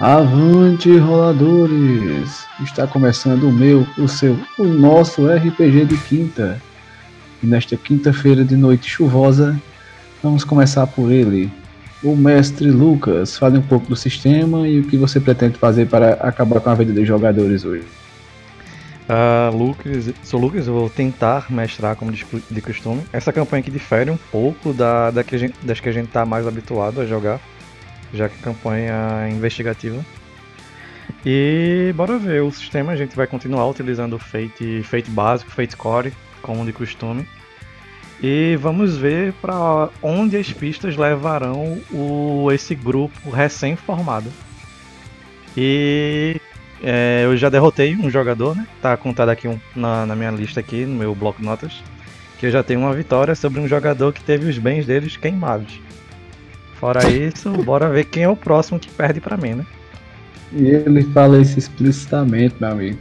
Avante roladores! Está começando o meu, o seu, o nosso RPG de quinta. E nesta quinta-feira de noite chuvosa, vamos começar por ele, o mestre Lucas. Fale um pouco do sistema e o que você pretende fazer para acabar com a vida dos jogadores hoje. Uh, Lucas, sou Lucas, eu vou tentar mestrar como de, costume. Essa campanha aqui difere um pouco da, da que gente, das que a gente está mais habituado a jogar já que a campanha é investigativa. E bora ver o sistema, a gente vai continuar utilizando o Fate, Fate básico, Fate Core, como de costume. E vamos ver para onde as pistas levarão o, esse grupo recém-formado. E é, eu já derrotei um jogador, né? Tá contado aqui um, na, na minha lista aqui, no meu bloco de notas. Que eu já tenho uma vitória sobre um jogador que teve os bens deles queimados. Fora isso, bora ver quem é o próximo que perde pra mim, né? E ele fala isso explicitamente, meu amigo.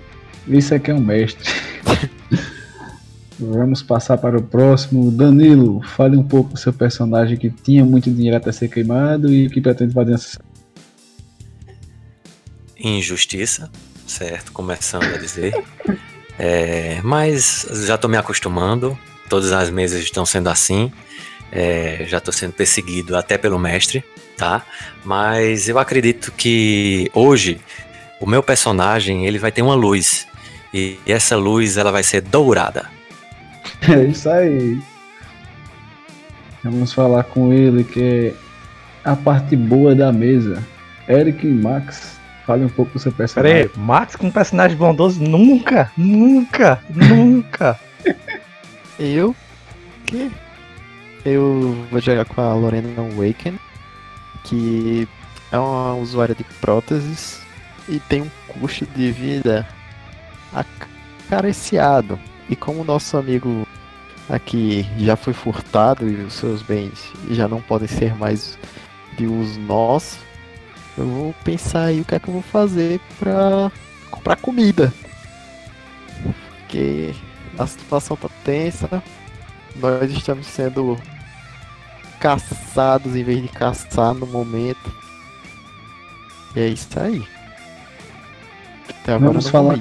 Isso aqui é um mestre. Vamos passar para o próximo. Danilo, fale um pouco do seu personagem que tinha muito dinheiro até ser queimado e que pretende fazer essa. Injustiça, certo? Começando a dizer. É, mas já estou me acostumando. Todas as mesas estão sendo assim. É, já estou sendo perseguido até pelo mestre, tá? Mas eu acredito que hoje o meu personagem ele vai ter uma luz e essa luz ela vai ser dourada. É isso aí. Vamos falar com ele que é a parte boa da mesa. Eric e Max, fale um pouco do seu personagem. Peraí, Max com um personagem bondoso? Nunca, nunca, nunca. Eu? Que? Eu vou jogar com a Lorena Waken, que é uma usuária de próteses e tem um custo de vida acariciado. E como o nosso amigo aqui já foi furtado e os seus bens já não podem ser mais de uso nosso, eu vou pensar aí o que é que eu vou fazer pra comprar comida. Porque a situação tá tensa, nós estamos sendo caçados em vez de caçar no momento. E é isso aí. Até agora Vamos falar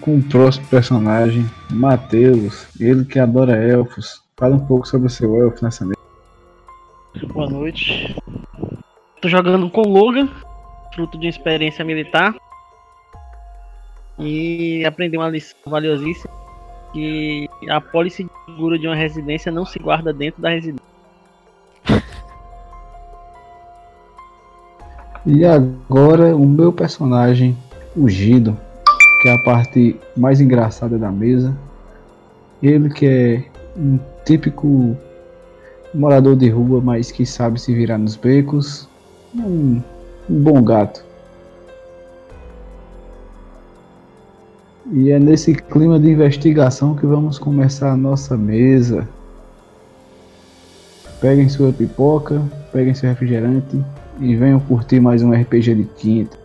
com o próximo personagem, Matheus, ele que adora elfos. Fala um pouco sobre o seu elfo nessa mesa. Boa noite. Tô jogando com Logan, fruto de uma experiência militar. E aprendi uma lição valiosíssima que a pólice segura de uma residência não se guarda dentro da residência. E agora o meu personagem, o Gido, que é a parte mais engraçada da mesa. Ele que é um típico morador de rua, mas que sabe se virar nos becos. Um, um bom gato. E é nesse clima de investigação que vamos começar a nossa mesa. Peguem sua pipoca, peguem seu refrigerante e venham curtir mais um RPG de quinta.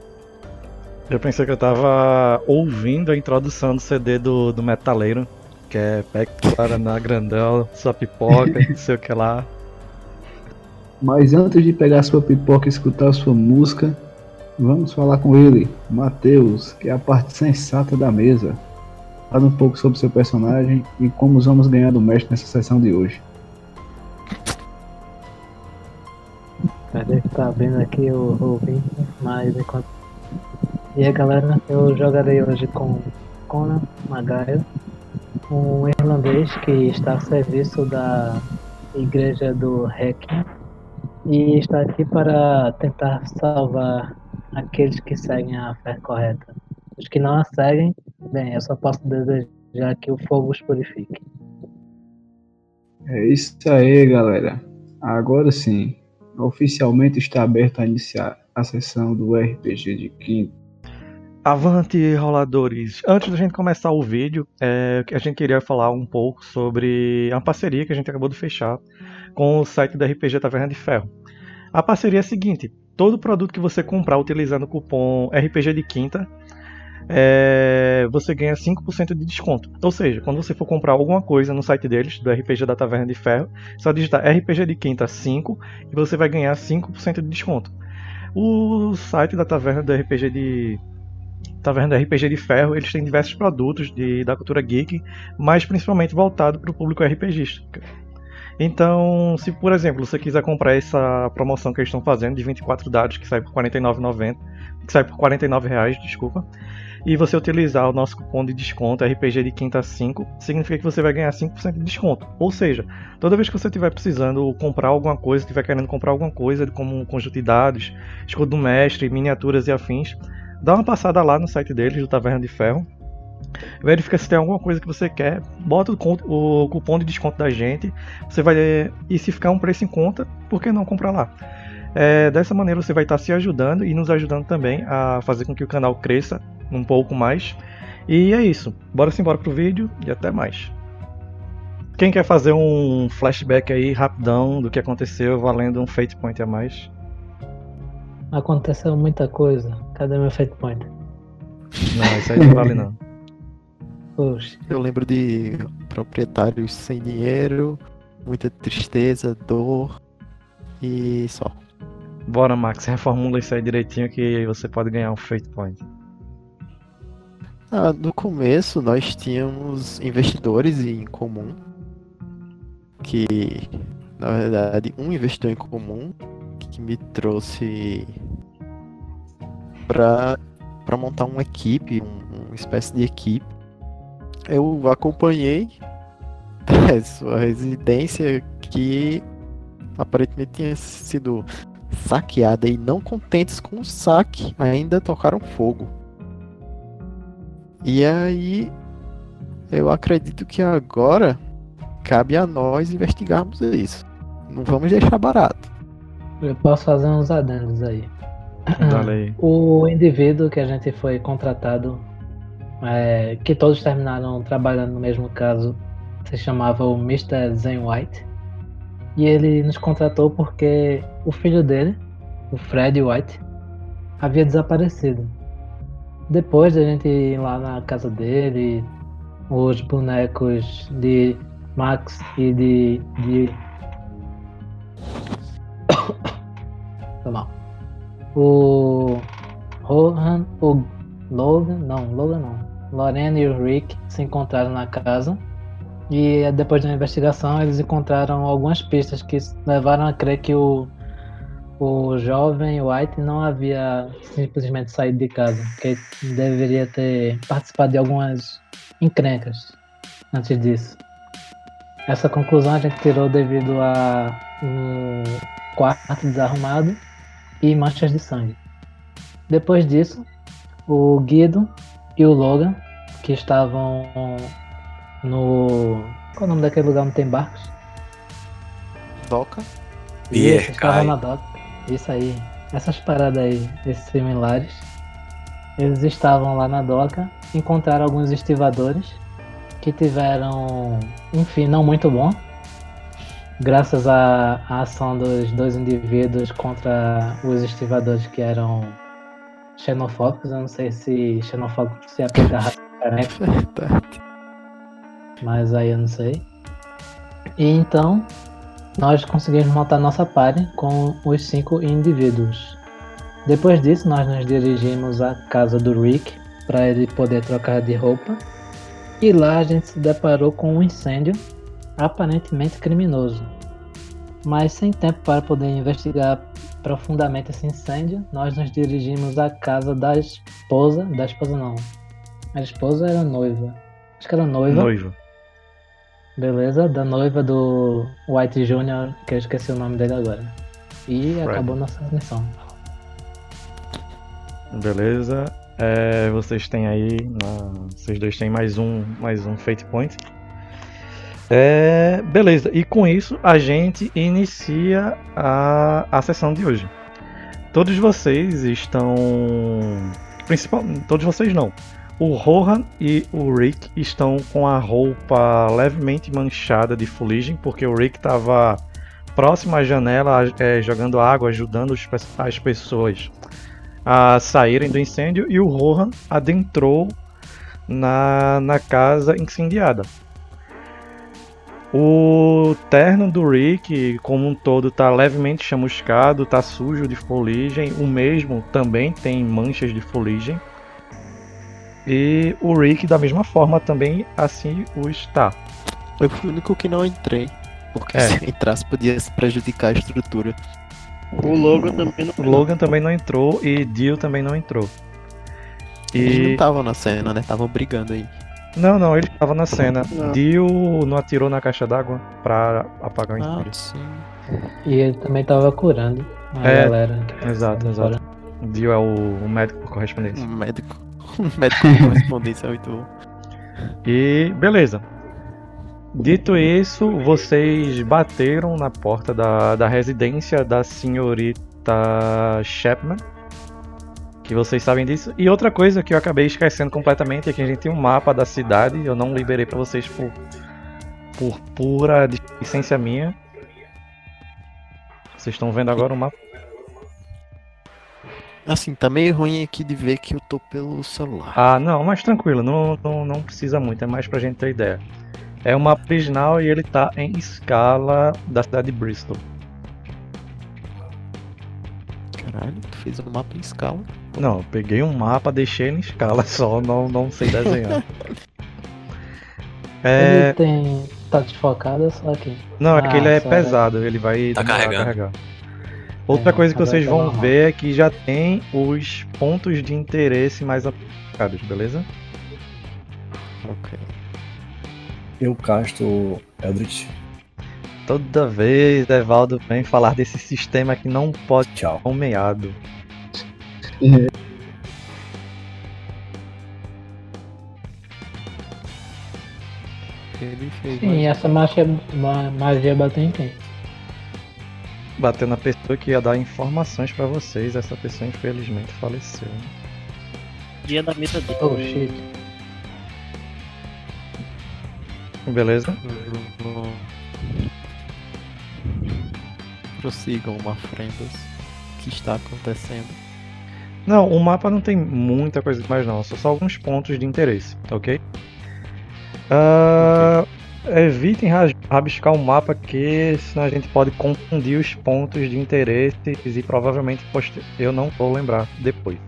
Eu pensei que eu tava ouvindo a introdução do CD do, do Metaleiro, que é Pegue na Grandão, sua pipoca, não sei o que lá. Mas antes de pegar sua pipoca e escutar sua música, vamos falar com ele, Matheus, que é a parte sensata da mesa. Fala um pouco sobre seu personagem e como vamos ganhar do mestre nessa sessão de hoje. Deve estar vendo aqui o, o vídeo, mas enquanto. E aí galera, eu jogarei hoje com Conan Magaio, um irlandês que está a serviço da igreja do Hacking e está aqui para tentar salvar aqueles que seguem a fé correta. Os que não a seguem, bem, eu só posso desejar que o fogo os purifique. É isso aí, galera. Agora sim, oficialmente está aberto a iniciar a sessão do RPG de quinto. Avante, roladores! Antes da gente começar o vídeo, é, a gente queria falar um pouco sobre a parceria que a gente acabou de fechar com o site da RPG Taverna de Ferro. A parceria é a seguinte: todo produto que você comprar utilizando o cupom RPG de Quinta é, você ganha 5% de desconto. Ou seja, quando você for comprar alguma coisa no site deles, do RPG da Taverna de Ferro, só digitar RPG de Quinta 5 e você vai ganhar 5% de desconto. O site da Taverna do RPG de Taverna do RPG de Ferro, eles têm diversos produtos de, da cultura geek, mas principalmente voltado para o público RPGista. Então, se por exemplo você quiser comprar essa promoção que eles estão fazendo de 24 dados que sai por R$ 49,90, que sai por R$ 49,00, desculpa, e você utilizar o nosso cupom de desconto RPG de quinta 5, significa que você vai ganhar 5% de desconto. Ou seja, toda vez que você estiver precisando comprar alguma coisa, estiver querendo comprar alguma coisa, como um conjunto de dados, escudo do mestre, miniaturas e afins, dá uma passada lá no site deles, do Taverna de Ferro. Verifica se tem alguma coisa que você quer, bota o, cupom de desconto da gente, você vai e se ficar um preço em conta, por que não comprar lá? É, dessa maneira você vai estar se ajudando e nos ajudando também a fazer com que o canal cresça um pouco mais. E é isso. Bora embora pro vídeo e até mais. Quem quer fazer um flashback aí rapidão do que aconteceu valendo um Fate Point a mais? Aconteceu muita coisa. Cadê meu Fate Point? Não, isso aí não vale não. Poxa. Eu lembro de proprietários sem dinheiro, muita tristeza, dor e só. Bora, Max, reformula isso aí direitinho que você pode ganhar um Fate Point. Ah, no começo nós tínhamos investidores em comum. Que, na verdade, um investidor em comum que me trouxe para para montar uma equipe, um, uma espécie de equipe. Eu acompanhei sua residência que aparentemente tinha sido saqueada e não contentes com o saque, ainda tocaram fogo. E aí eu acredito que agora cabe a nós investigarmos isso. Não vamos deixar barato. Eu posso fazer uns adendos aí. aí. O indivíduo que a gente foi contratado, é, que todos terminaram trabalhando no mesmo caso, se chamava o Mr. Zen White. E ele nos contratou porque o filho dele, o Fred White, havia desaparecido. Depois da gente ir lá na casa dele, os bonecos de Max e de, de Foi. O Rohan, o Logan, não, Logan não. Lorena e o Rick se encontraram na casa e depois da investigação eles encontraram algumas pistas que levaram a crer que o, o jovem White não havia simplesmente saído de casa, que deveria ter participado de algumas encrencas antes disso. Essa conclusão a gente tirou devido a um quarto desarrumado e manchas de sangue. Depois disso, o Guido e o Logan, que estavam no. Qual é o nome daquele lugar onde tem barcos? Doca? Isso, estavam na doca. Isso aí. Essas paradas aí, esses similares. Eles estavam lá na doca, encontraram alguns estivadores que tiveram um fim não muito bom, graças à, à, ação dos dois indivíduos contra os estivadores que eram xenofóbicos. Eu não sei se xenofóbico se aplica a Verdade. Mas aí eu não sei. E então nós conseguimos montar nossa party com os cinco indivíduos. Depois disso, nós nos dirigimos à casa do Rick para ele poder trocar de roupa. E lá a gente se deparou com um incêndio aparentemente criminoso. Mas sem tempo para poder investigar profundamente esse incêndio, nós nos dirigimos à casa da esposa. Da esposa não. A esposa era noiva. Acho que era noiva. Noiva. Beleza, da noiva do White Jr., que eu esqueci o nome dele agora. E right. acabou nossa missão. Beleza. É, vocês têm aí. Na... Vocês dois têm mais um, mais um Fate Point. É, beleza, e com isso a gente inicia a, a sessão de hoje. Todos vocês estão. Principal, todos vocês não. O Rohan e o Rick estão com a roupa levemente manchada de fuligem, porque o Rick estava próximo à janela é, jogando água, ajudando as pessoas a saírem do incêndio, e o Rohan adentrou na, na casa incendiada. O terno do Rick, como um todo, tá levemente chamuscado, tá sujo de fuligem. O mesmo também tem manchas de fuligem. E o Rick, da mesma forma, também assim o está. Eu fui o único que não entrei. Porque É. se eu entrasse podia prejudicar a estrutura. O logo também não O Logan também não entrou e Dio também não entrou. Eles não E. estavam na cena, né? Estavam brigando aí. Não, não, ele estava na cena. Não. Dio não atirou na caixa d'água pra apagar o Ah, incêndio. sim. E ele também tava curando a É, galera. exato, exato. Dio é o, o médico por correspondência. Um médico. Médico correspondência é muito bom. E beleza. Dito isso, vocês bateram na porta da, da residência da senhorita Chapman. Que vocês sabem disso. E outra coisa que eu acabei esquecendo completamente é que a gente tem um mapa da cidade. Eu não liberei pra vocês por, por pura licença minha. Vocês estão vendo agora o mapa? Assim, tá meio ruim aqui de ver que eu tô pelo celular. Ah, não, mas tranquilo, não, não, não precisa muito, é mais pra gente ter ideia. É um mapa original e ele tá em escala da cidade de Bristol. Caralho, tu fez um mapa em escala. Não, eu peguei um mapa, deixei ele em escala só, não, não sei desenhar. Ele É, tem. tá desfocado só aqui. não, é que ele é pesado, ele vai Tá carregando. carregar. Outra É, coisa que vocês vão normal. ver é que já tem os pontos de interesse mais aplicados, beleza? Ok. Eu casto Eldritch. Toda vez Evaldo vem falar desse sistema que não pode Tchau. ser nomeado. Sim, essa magia, ma- magia bateu em quem? Bateu na pessoa que ia dar informações pra vocês, essa pessoa infelizmente faleceu. dia da mesa dele. Oh shit. Beleza? Prossigam, Mafrendas. O que está acontecendo? Não, o mapa não tem muita coisa mais não, são só alguns pontos de interesse, tá ok? Ah, Evitem rabiscar o mapa que senão a gente pode confundir os pontos de interesse e provavelmente eu não vou lembrar depois.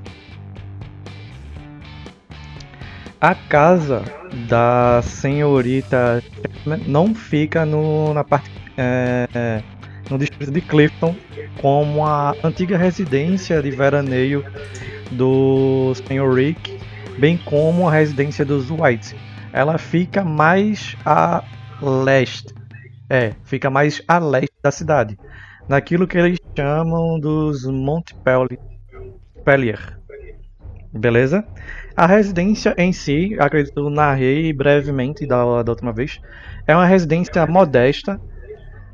A casa da senhorita não fica no, na parte é, no distrito de Clifton como a antiga residência de veraneio do Sr. Rick, bem como a residência dos Whites. Ela fica mais a leste. É, fica mais a leste da cidade. Naquilo que eles chamam dos Montpellier. Beleza? A residência em si, acredito que eu narrei brevemente da, da última vez, é uma residência modesta.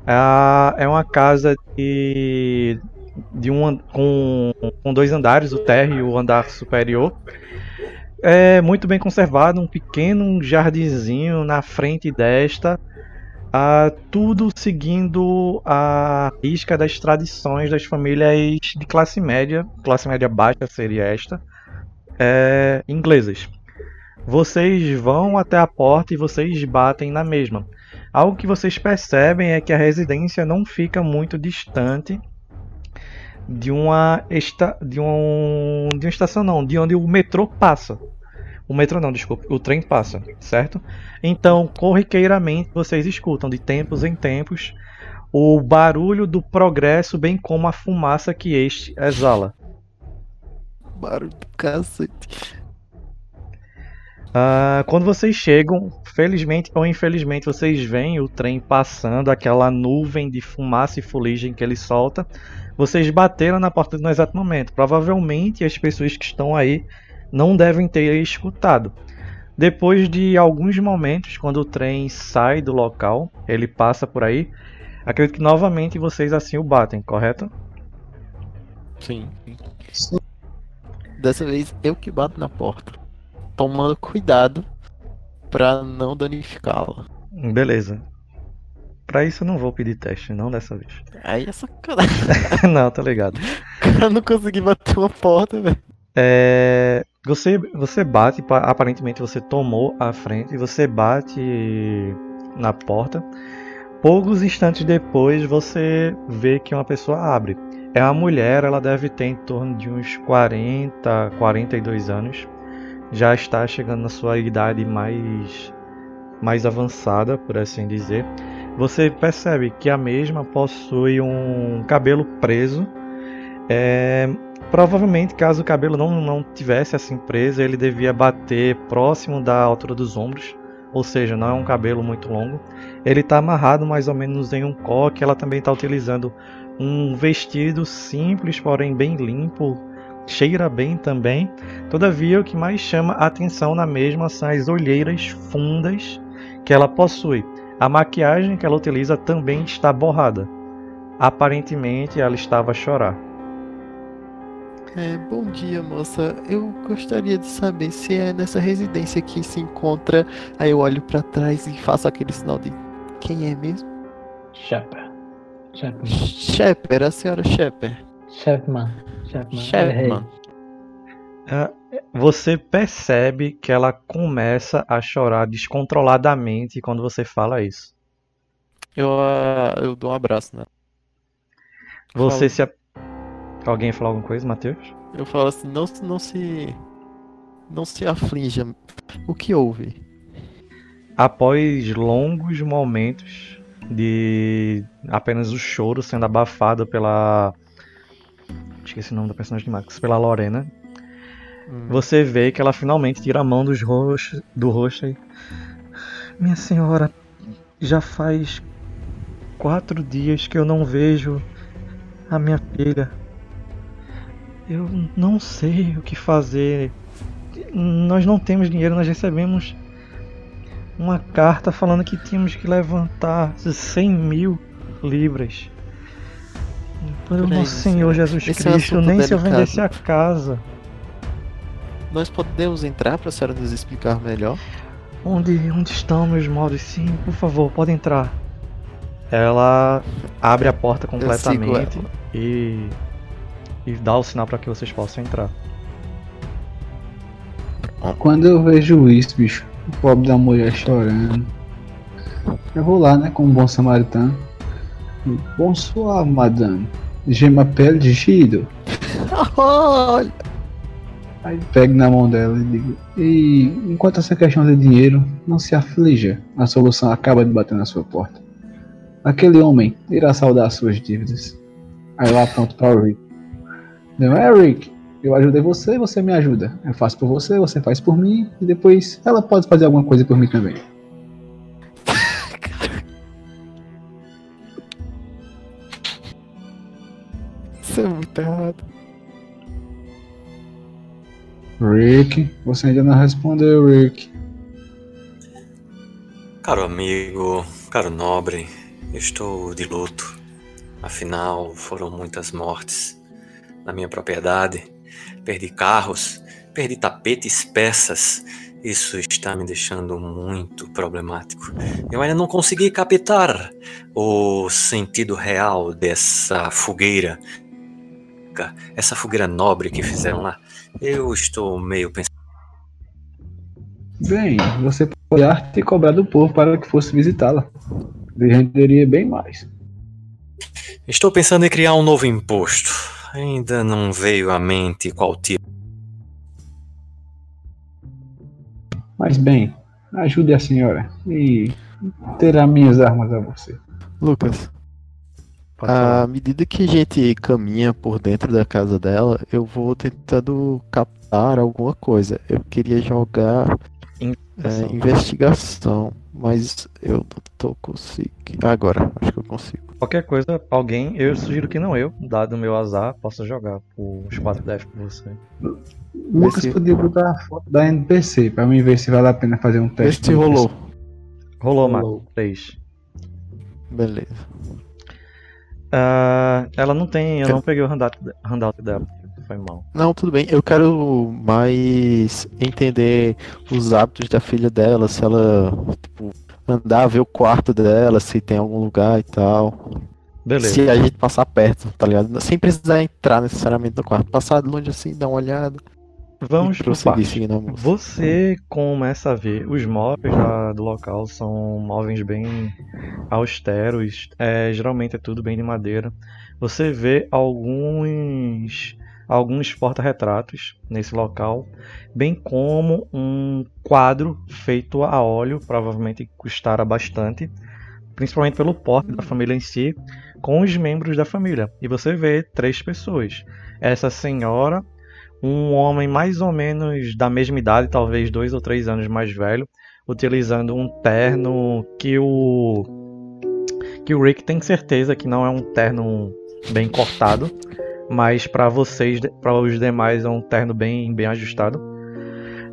Ah, É uma casa de, de um, com, com dois andares, o térreo e o andar superior. É muito bem conservado, um pequeno jardinzinho na frente desta. Ah, tudo seguindo a risca das tradições das famílias de classe média, classe média baixa seria esta, é, inglesas. Vocês vão até a porta e vocês batem na mesma. Algo que vocês percebem é que a residência não fica muito distante de uma esta, de um de uma estação não, de onde o metrô passa. O metrô não, desculpe, o trem passa, certo? Então, corriqueiramente vocês escutam de tempos em tempos o barulho do progresso, bem como a fumaça que este exala. Barulho do cacete. Ah, quando vocês chegam, felizmente ou infelizmente, vocês veem o trem passando, aquela nuvem de fumaça e fuligem que ele solta. Vocês bateram na porta no exato momento. Provavelmente as pessoas que estão aí não devem ter escutado. Depois de alguns momentos, quando o trem sai do local, ele passa por aí. Acredito que novamente vocês assim o batem, correto? Sim. Dessa vez eu que bato na porta. Tomando cuidado pra não danificá-la. Beleza. Pra isso eu não vou pedir teste, não dessa vez. Aí é sacanagem. não, tá ligado. Cara não consegui bater uma porta, velho. É, você, você bate, pa- aparentemente você tomou a frente, você bate na porta Poucos instantes depois você vê que uma pessoa abre. É uma mulher, ela deve ter em torno de uns 40, 42 anos. Já está chegando na sua idade mais mais avançada, por assim dizer. Você percebe que a mesma possui um cabelo preso. É, provavelmente, caso o cabelo não, não tivesse assim preso, ele devia bater próximo da altura dos ombros ou seja, não é um cabelo muito longo. Ele está amarrado mais ou menos em um coque. Ela também está utilizando um vestido simples, porém bem limpo, cheira bem também. Todavia, o que mais chama a atenção na mesma são as olheiras fundas que ela possui. A maquiagem que ela utiliza também está borrada. Aparentemente, ela estava a chorar. É, bom dia, moça. Eu gostaria de saber se é nessa residência que se encontra. Aí eu olho para trás e faço aquele sinal de quem é mesmo? Shepard. Shepard. Shepard, a senhora Shepard. Chapman. Chapman. Chapman. É, você percebe que ela começa a chorar descontroladamente quando você fala isso. Eu, uh, eu dou um abraço, né? Você se, Alguém falar alguma coisa, Matheus? Eu falo assim, não, não se. Não se aflinja. O que houve? Após longos momentos de apenas o choro sendo abafado pela. Esqueci o nome da personagem de Max, pela Lorena. Hum. Você vê que ela finalmente tira a mão dos roxos, do rosto e. Minha senhora, já faz quatro dias que eu não vejo a minha filha. Eu não sei o que fazer. Nós não temos dinheiro, nós recebemos uma carta falando que tínhamos que levantar 100 mil libras. Pelo nosso Senhor Jesus Esse é Cristo, nem se eu vendesse a casa. Nós podemos entrar para a senhora nos explicar melhor? Onde, onde estão meus modos? Sim, por favor, pode entrar. Ela abre a porta completamente e e dá o sinal para que vocês possam entrar. Quando eu vejo isso, bicho, o pobre da mulher chorando, eu vou lá, né, como um bom samaritano. Bonsoir, madame. Gema pele de Gido. Olha! Aí pego na mão dela e digo: E enquanto essa questão de dinheiro, não se aflija, a solução acaba de bater na sua porta. Aquele homem irá saldar suas dívidas. Aí eu aponto para o Rick. Não é, Rick? Eu ajudei você, você me ajuda. Eu faço por você, você faz por mim, e depois ela pode fazer alguma coisa por mim também. Isso é muito errado. Rick, você ainda não respondeu, Rick. Caro amigo, caro nobre, estou de luto. Afinal, foram muitas mortes na minha propriedade, perdi carros, perdi tapetes, peças. Isso está me deixando muito problemático. Eu ainda não consegui captar o sentido real dessa fogueira, essa fogueira nobre que fizeram lá. Eu estou meio pensando. Bem, você pode ter cobrado do povo para que fosse visitá-la. Ele renderia bem mais. Estou pensando em criar um novo imposto ainda não veio à mente qual tipo. Mas bem, ajude a senhora e terá minhas armas a você. Lucas, à medida que a gente caminha por dentro da casa dela, eu vou tentando captar alguma coisa. Eu queria jogar investigação, é, investigação mas eu não tô conseguindo. Agora, acho que eu consigo. Qualquer coisa, alguém, eu sugiro que não eu, dado o meu azar, possa jogar os 4 def por você. Lucas Esse... podia botar a foto da NPC pra mim ver se vale a pena fazer um teste. Esse rolou. Rolou, Marco. 3. Beleza. Uh, ela não tem. Eu não peguei o handout, handout dela. Foi mal. Não, tudo bem. Eu quero mais entender os hábitos da filha dela, se ela tipo, andar, ver o quarto dela, se tem algum lugar e tal. Beleza. Se a gente passar perto, tá ligado? Sem precisar entrar necessariamente no quarto. Passar de longe assim, dar uma olhada. Vamos prosseguir. Você começa a ver os móveis da- do local são móveis bem austeros, é, geralmente é tudo bem de madeira. Você vê alguns alguns porta-retratos nesse local, bem como um quadro feito a óleo, provavelmente custara bastante, principalmente pelo porte da família em si, com os membros da família. E você vê três pessoas. Essa senhora, um homem mais ou menos da mesma idade, talvez dois ou três anos mais velho, utilizando um terno que o que o Rick tem certeza que não é um terno bem cortado, mas para vocês, para os demais é um terno bem bem ajustado.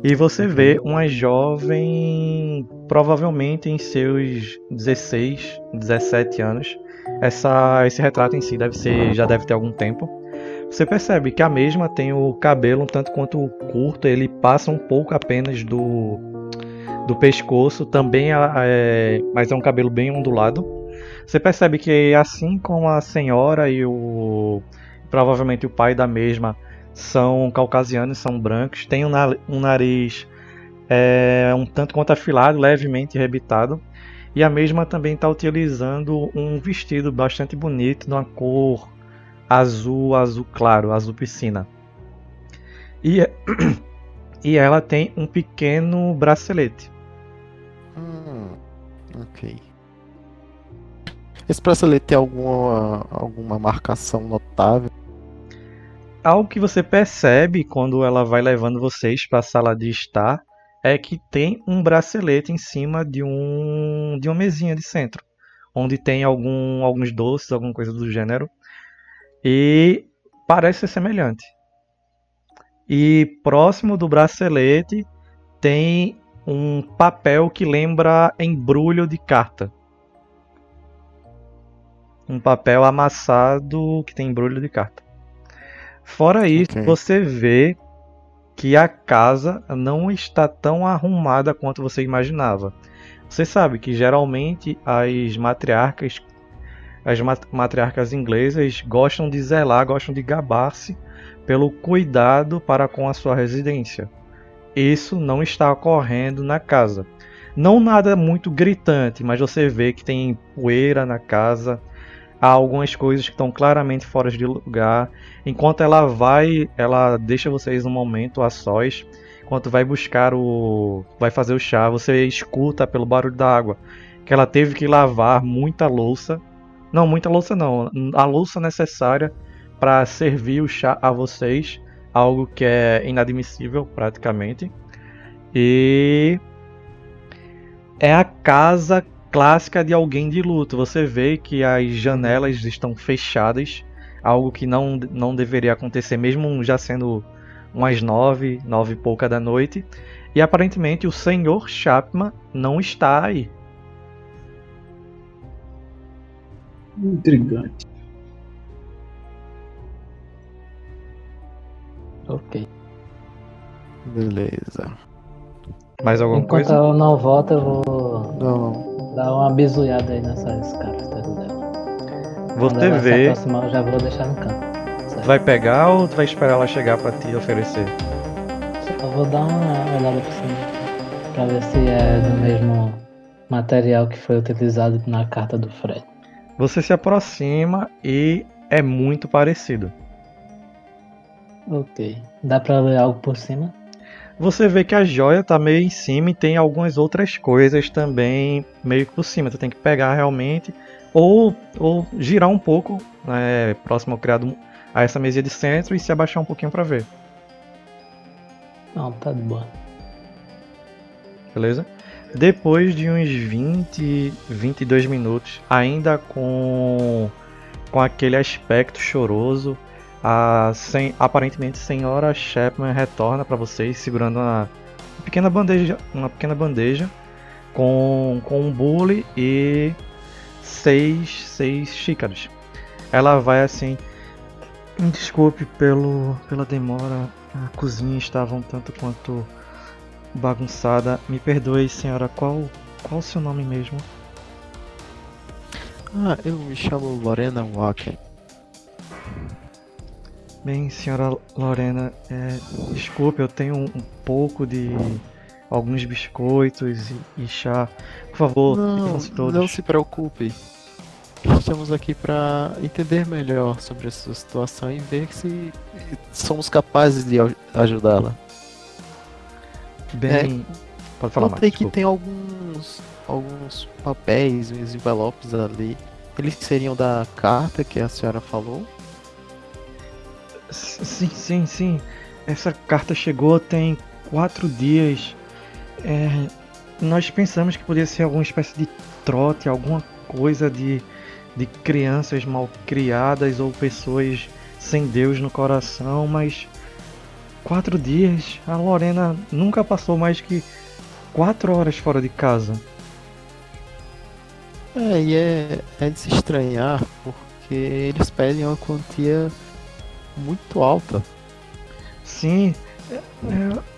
E você vê uma jovem, provavelmente em seus 16, 17 anos. Essa, esse retrato em si deve ser, já deve ter algum tempo. Você percebe que a mesma tem o cabelo um tanto quanto curto, ele passa um pouco apenas do, do pescoço, também é, mas é um cabelo bem ondulado. Você percebe que assim como a senhora e o provavelmente o pai da mesma são caucasianos, são brancos, tem um, na- nariz é, um tanto quanto afilado, levemente rebitado. E a mesma também está utilizando um vestido bastante bonito, de uma cor azul, azul claro, azul piscina. E, e ela tem um pequeno bracelete. Hum, ok. Esse bracelete tem alguma, alguma marcação notável? Algo que você percebe quando ela vai levando vocês para a sala de estar é que tem um bracelete em cima de um de uma mesinha de centro, onde tem algum, alguns doces, alguma coisa do gênero, e parece ser semelhante. E próximo do bracelete tem um papel que lembra embrulho de carta. Um papel amassado que tem embrulho de carta. Fora isso, Ok. você vê que a casa não está tão arrumada quanto você imaginava. Você sabe que geralmente as matriarcas, as mat- matriarcas inglesas gostam de zelar, gostam de gabar-se pelo cuidado para com a sua residência. Isso não está ocorrendo na casa. Não nada muito gritante, mas você vê que tem poeira na casa, há algumas coisas que estão claramente fora de lugar. Enquanto ela vai, ela deixa vocês um momento a sós. Enquanto vai buscar o. vai fazer o chá, você escuta pelo barulho da água que ela teve que lavar muita louça. Não, muita louça não. A louça necessária para servir o chá a vocês. Algo que é inadmissível praticamente. E. É a casa clássica de alguém de luto. Você vê que as janelas estão fechadas, algo que não, não deveria acontecer, mesmo já sendo umas nove, nove e pouca da noite. E aparentemente o senhor Chapman não está aí. Intrigante. Ok. Beleza. Mais alguma Enquanto coisa? ela não volta, eu vou Não, dar uma bisulhada aí nessas cartas dela. Quando Você vê, aproximar, eu já vou deixar no canto. Certo? vai pegar ou tu vai esperar ela chegar pra te oferecer? Eu vou dar uma olhada por cima pra ver se é do mesmo material que foi utilizado na carta do Fred. Você se aproxima e é muito parecido. Ok. Dá pra ler algo por cima? Você vê que a joia tá meio em cima e tem algumas outras coisas também meio que por cima. Tu tem que pegar realmente ou, ou girar um pouco né, próximo ao criado a essa mesinha de centro e se abaixar um pouquinho pra ver, Não, tá de boa. beleza? Depois de uns 20, 22 minutos, ainda com, com aquele aspecto choroso, a sem, aparentemente senhora Chapman retorna para vocês segurando uma pequena bandeja, uma pequena bandeja com, com um bule e seis, seis xícaras. Ela vai assim, "Me desculpe pelo, pela demora, a cozinha estava um tanto quanto bagunçada. Me perdoe, senhora, qual qual o seu nome mesmo? Ah, eu me chamo Lorena Walker. Bem, senhora Lorena, é, desculpe, eu tenho um, um pouco de alguns biscoitos e, e chá. Por favor, Não, todos. não se preocupe. Estamos aqui para entender melhor sobre a sua situação e ver se somos capazes de aj- ajudá-la. Bem, pode falar mais. Notei que desculpa. tem alguns alguns papéis, uns envelopes ali. Eles seriam da carta que a senhora falou? Sim, sim, sim. Essa carta chegou tem quatro dias. É, nós pensamos que podia ser alguma espécie de trote, alguma coisa de, de crianças mal criadas ou pessoas sem Deus no coração, mas quatro dias. A Lorena nunca passou mais que quatro horas fora de casa. É, e é, é de se estranhar porque eles pedem uma quantia muito alta. Sim, é, é,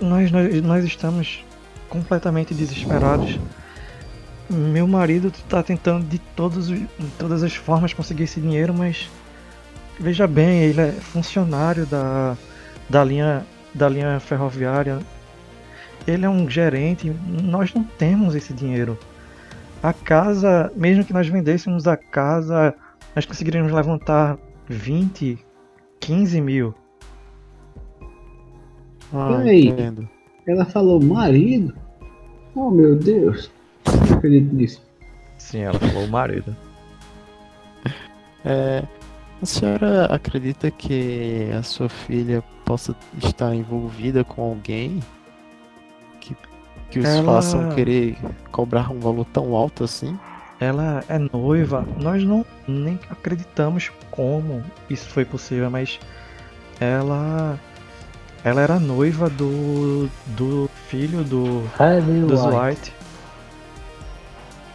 nós, nós, nós estamos completamente desesperados. Meu marido está tentando de todos, os- de todas as formas conseguir esse dinheiro, mas veja bem, ele é funcionário da, da, linha, da linha ferroviária. Ele é um gerente, nós não temos esse dinheiro. A casa, mesmo que nós vendêssemos a casa, nós conseguiríamos levantar 20, 15 mil. Ah, entendo. Ela falou marido? Oh meu Deus. Não acredito nisso. Sim, ela falou marido. É, a senhora acredita que a sua filha possa estar envolvida com alguém que, que os Ela- façam querer cobrar um valor tão alto assim? Ela é noiva. Nós não nem acreditamos como isso foi possível, mas ela ela era noiva do do filho do Harvey dos White. White.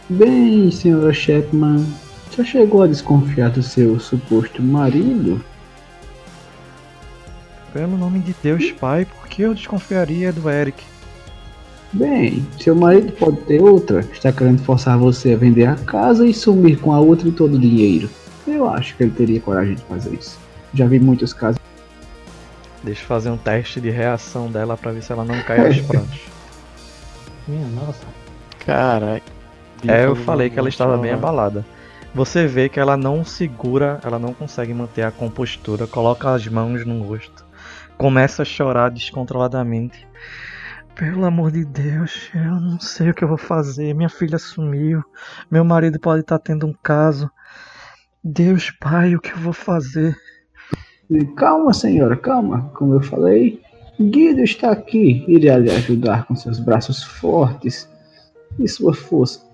Bem, senhora Chapman, já chegou a desconfiar do seu suposto marido? Pelo nome de Deus, pai, por que eu desconfiaria do Eric? Bem, seu marido pode ter outra. Está querendo forçar você a vender a casa e sumir com a outra e todo o dinheiro. Eu acho que ele teria coragem de fazer isso. Já vi muitos casos. Deixa eu fazer um teste de reação dela pra ver se ela não cai aos prantos. Minha nossa. Caralho. É, eu falei que ela estava bem abalada. Você vê que ela não segura, ela não consegue manter a compostura, coloca as mãos no rosto, começa a chorar descontroladamente. Pelo amor de Deus, eu não sei o que eu vou fazer. Minha filha sumiu, meu marido pode estar tendo um caso. Deus, pai, o que eu vou fazer? Calma, senhora, calma. Como eu falei, Guido está aqui. Irá lhe ajudar com seus braços fortes e sua força.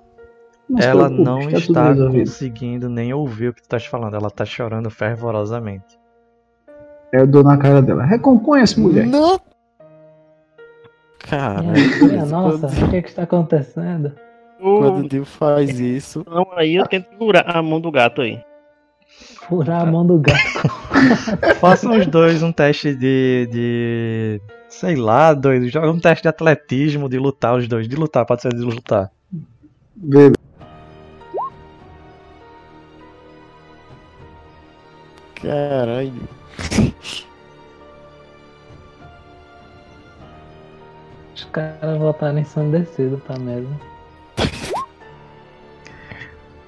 Ela preocupe, não tudo está resolvido. conseguindo nem ouvir o que tu estás falando, ela está chorando fervorosamente. Eu dou na cara dela. Recomponha-se, mulher. Não! Caralho. Minha, minha nossa, o que, que está acontecendo? Quando o Dio faz isso, Não, aí eu tento segurar a mão do gato aí. Furar a mão do gato. Façam os dois um teste de. de. sei lá, doido. Joga um teste de atletismo, de lutar, os dois. De lutar, pode ser de lutar. Beleza. Caralho. Os caras voltaram ensandecidos pra mesa.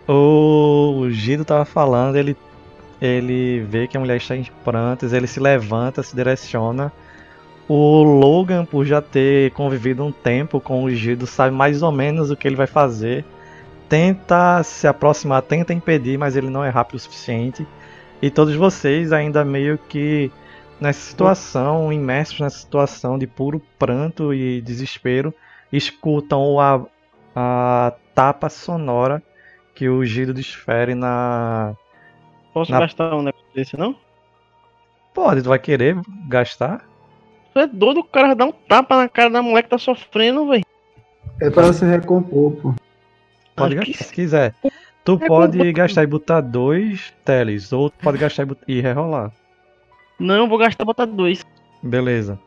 O Gido tava falando, ele. Ele vê que a mulher está em prantos, ele se levanta, se direciona. O Logan, por já ter convivido um tempo com o Gido, sabe mais ou menos o que ele vai fazer. Tenta se aproximar, tenta impedir, mas ele não é rápido o suficiente. E todos vocês ainda meio que nessa situação, imersos nessa situação de puro pranto e desespero, escutam a, a tapa sonora que o Gido desfere na. Posso Na- gastar um negócio desse, não? Pode, tu vai querer gastar? Tu é doido, o cara dá um tapa na cara da mulher que tá sofrendo, velho. É pra você recompor, pô. Pode Ah, gastar que- se quiser. Tu É pode como- gastar e botar dois teles, ou tu pode gastar e, bot- e rerolar. Não, vou gastar botar dois. Beleza.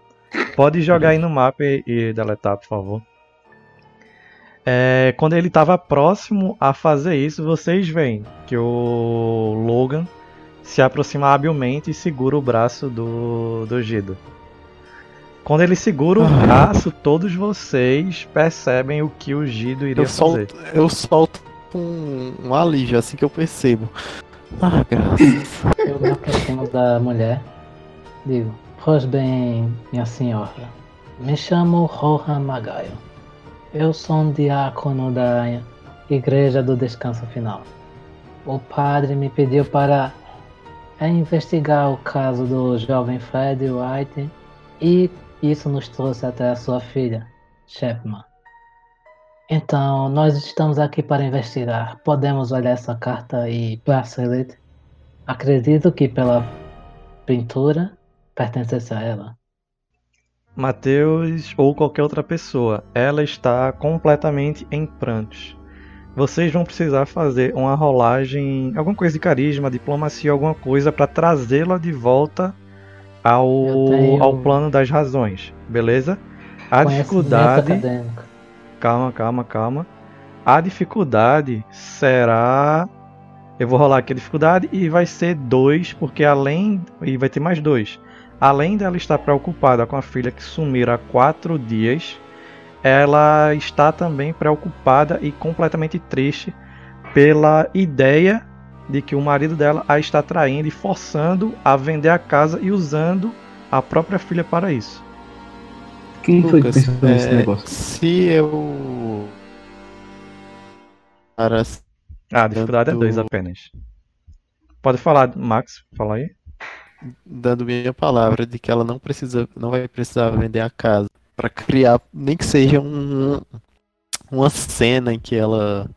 Pode jogar aí no mapa e, e deletar, por favor. É, quando ele estava próximo a fazer isso, vocês veem que o Logan se aproxima habilmente e segura o braço do, do Gido. Quando ele segura o Ah. braço, todos vocês percebem o que o Gido iria Eu fazer. solto, eu solto um, um alívio assim que eu percebo. Ah, graças. Eu me aproximo da mulher. Digo, pois bem, minha senhora. Me chamo Rohan Magaio. Eu sou um diácono da Igreja do Descanso Final. O padre me pediu para investigar o caso do jovem Fred White e isso nos trouxe até a sua filha, Shepman. Então, nós estamos aqui para investigar. Podemos olhar essa carta e bracelete? Acredito que pela pintura pertencesse a ela. Mateus ou qualquer outra pessoa, ela está completamente em prantos. Vocês vão precisar fazer uma rolagem, alguma coisa de carisma, diplomacia, alguma coisa para trazê-la de volta ao, tenho- ao plano das razões, beleza? A dificuldade, acadêmico. Calma, calma, calma. A dificuldade será, eu vou rolar aqui a dificuldade e vai ser 2, porque além e vai ter mais dois. Além dela estar preocupada com a filha que sumiu há quatro dias, ela está também preocupada e completamente triste pela ideia de que o marido dela a está traindo e forçando a vender a casa e usando a própria filha para isso. Quem foi que Lucas, pensou nesse é, negócio? se eu. Cara, Ah, a dificuldade é Tanto- 2 apenas. Pode falar, Max, fala aí. dando minha palavra de que ela não precisa, não vai precisar vender a casa para criar, nem que seja um, uma cena em que ela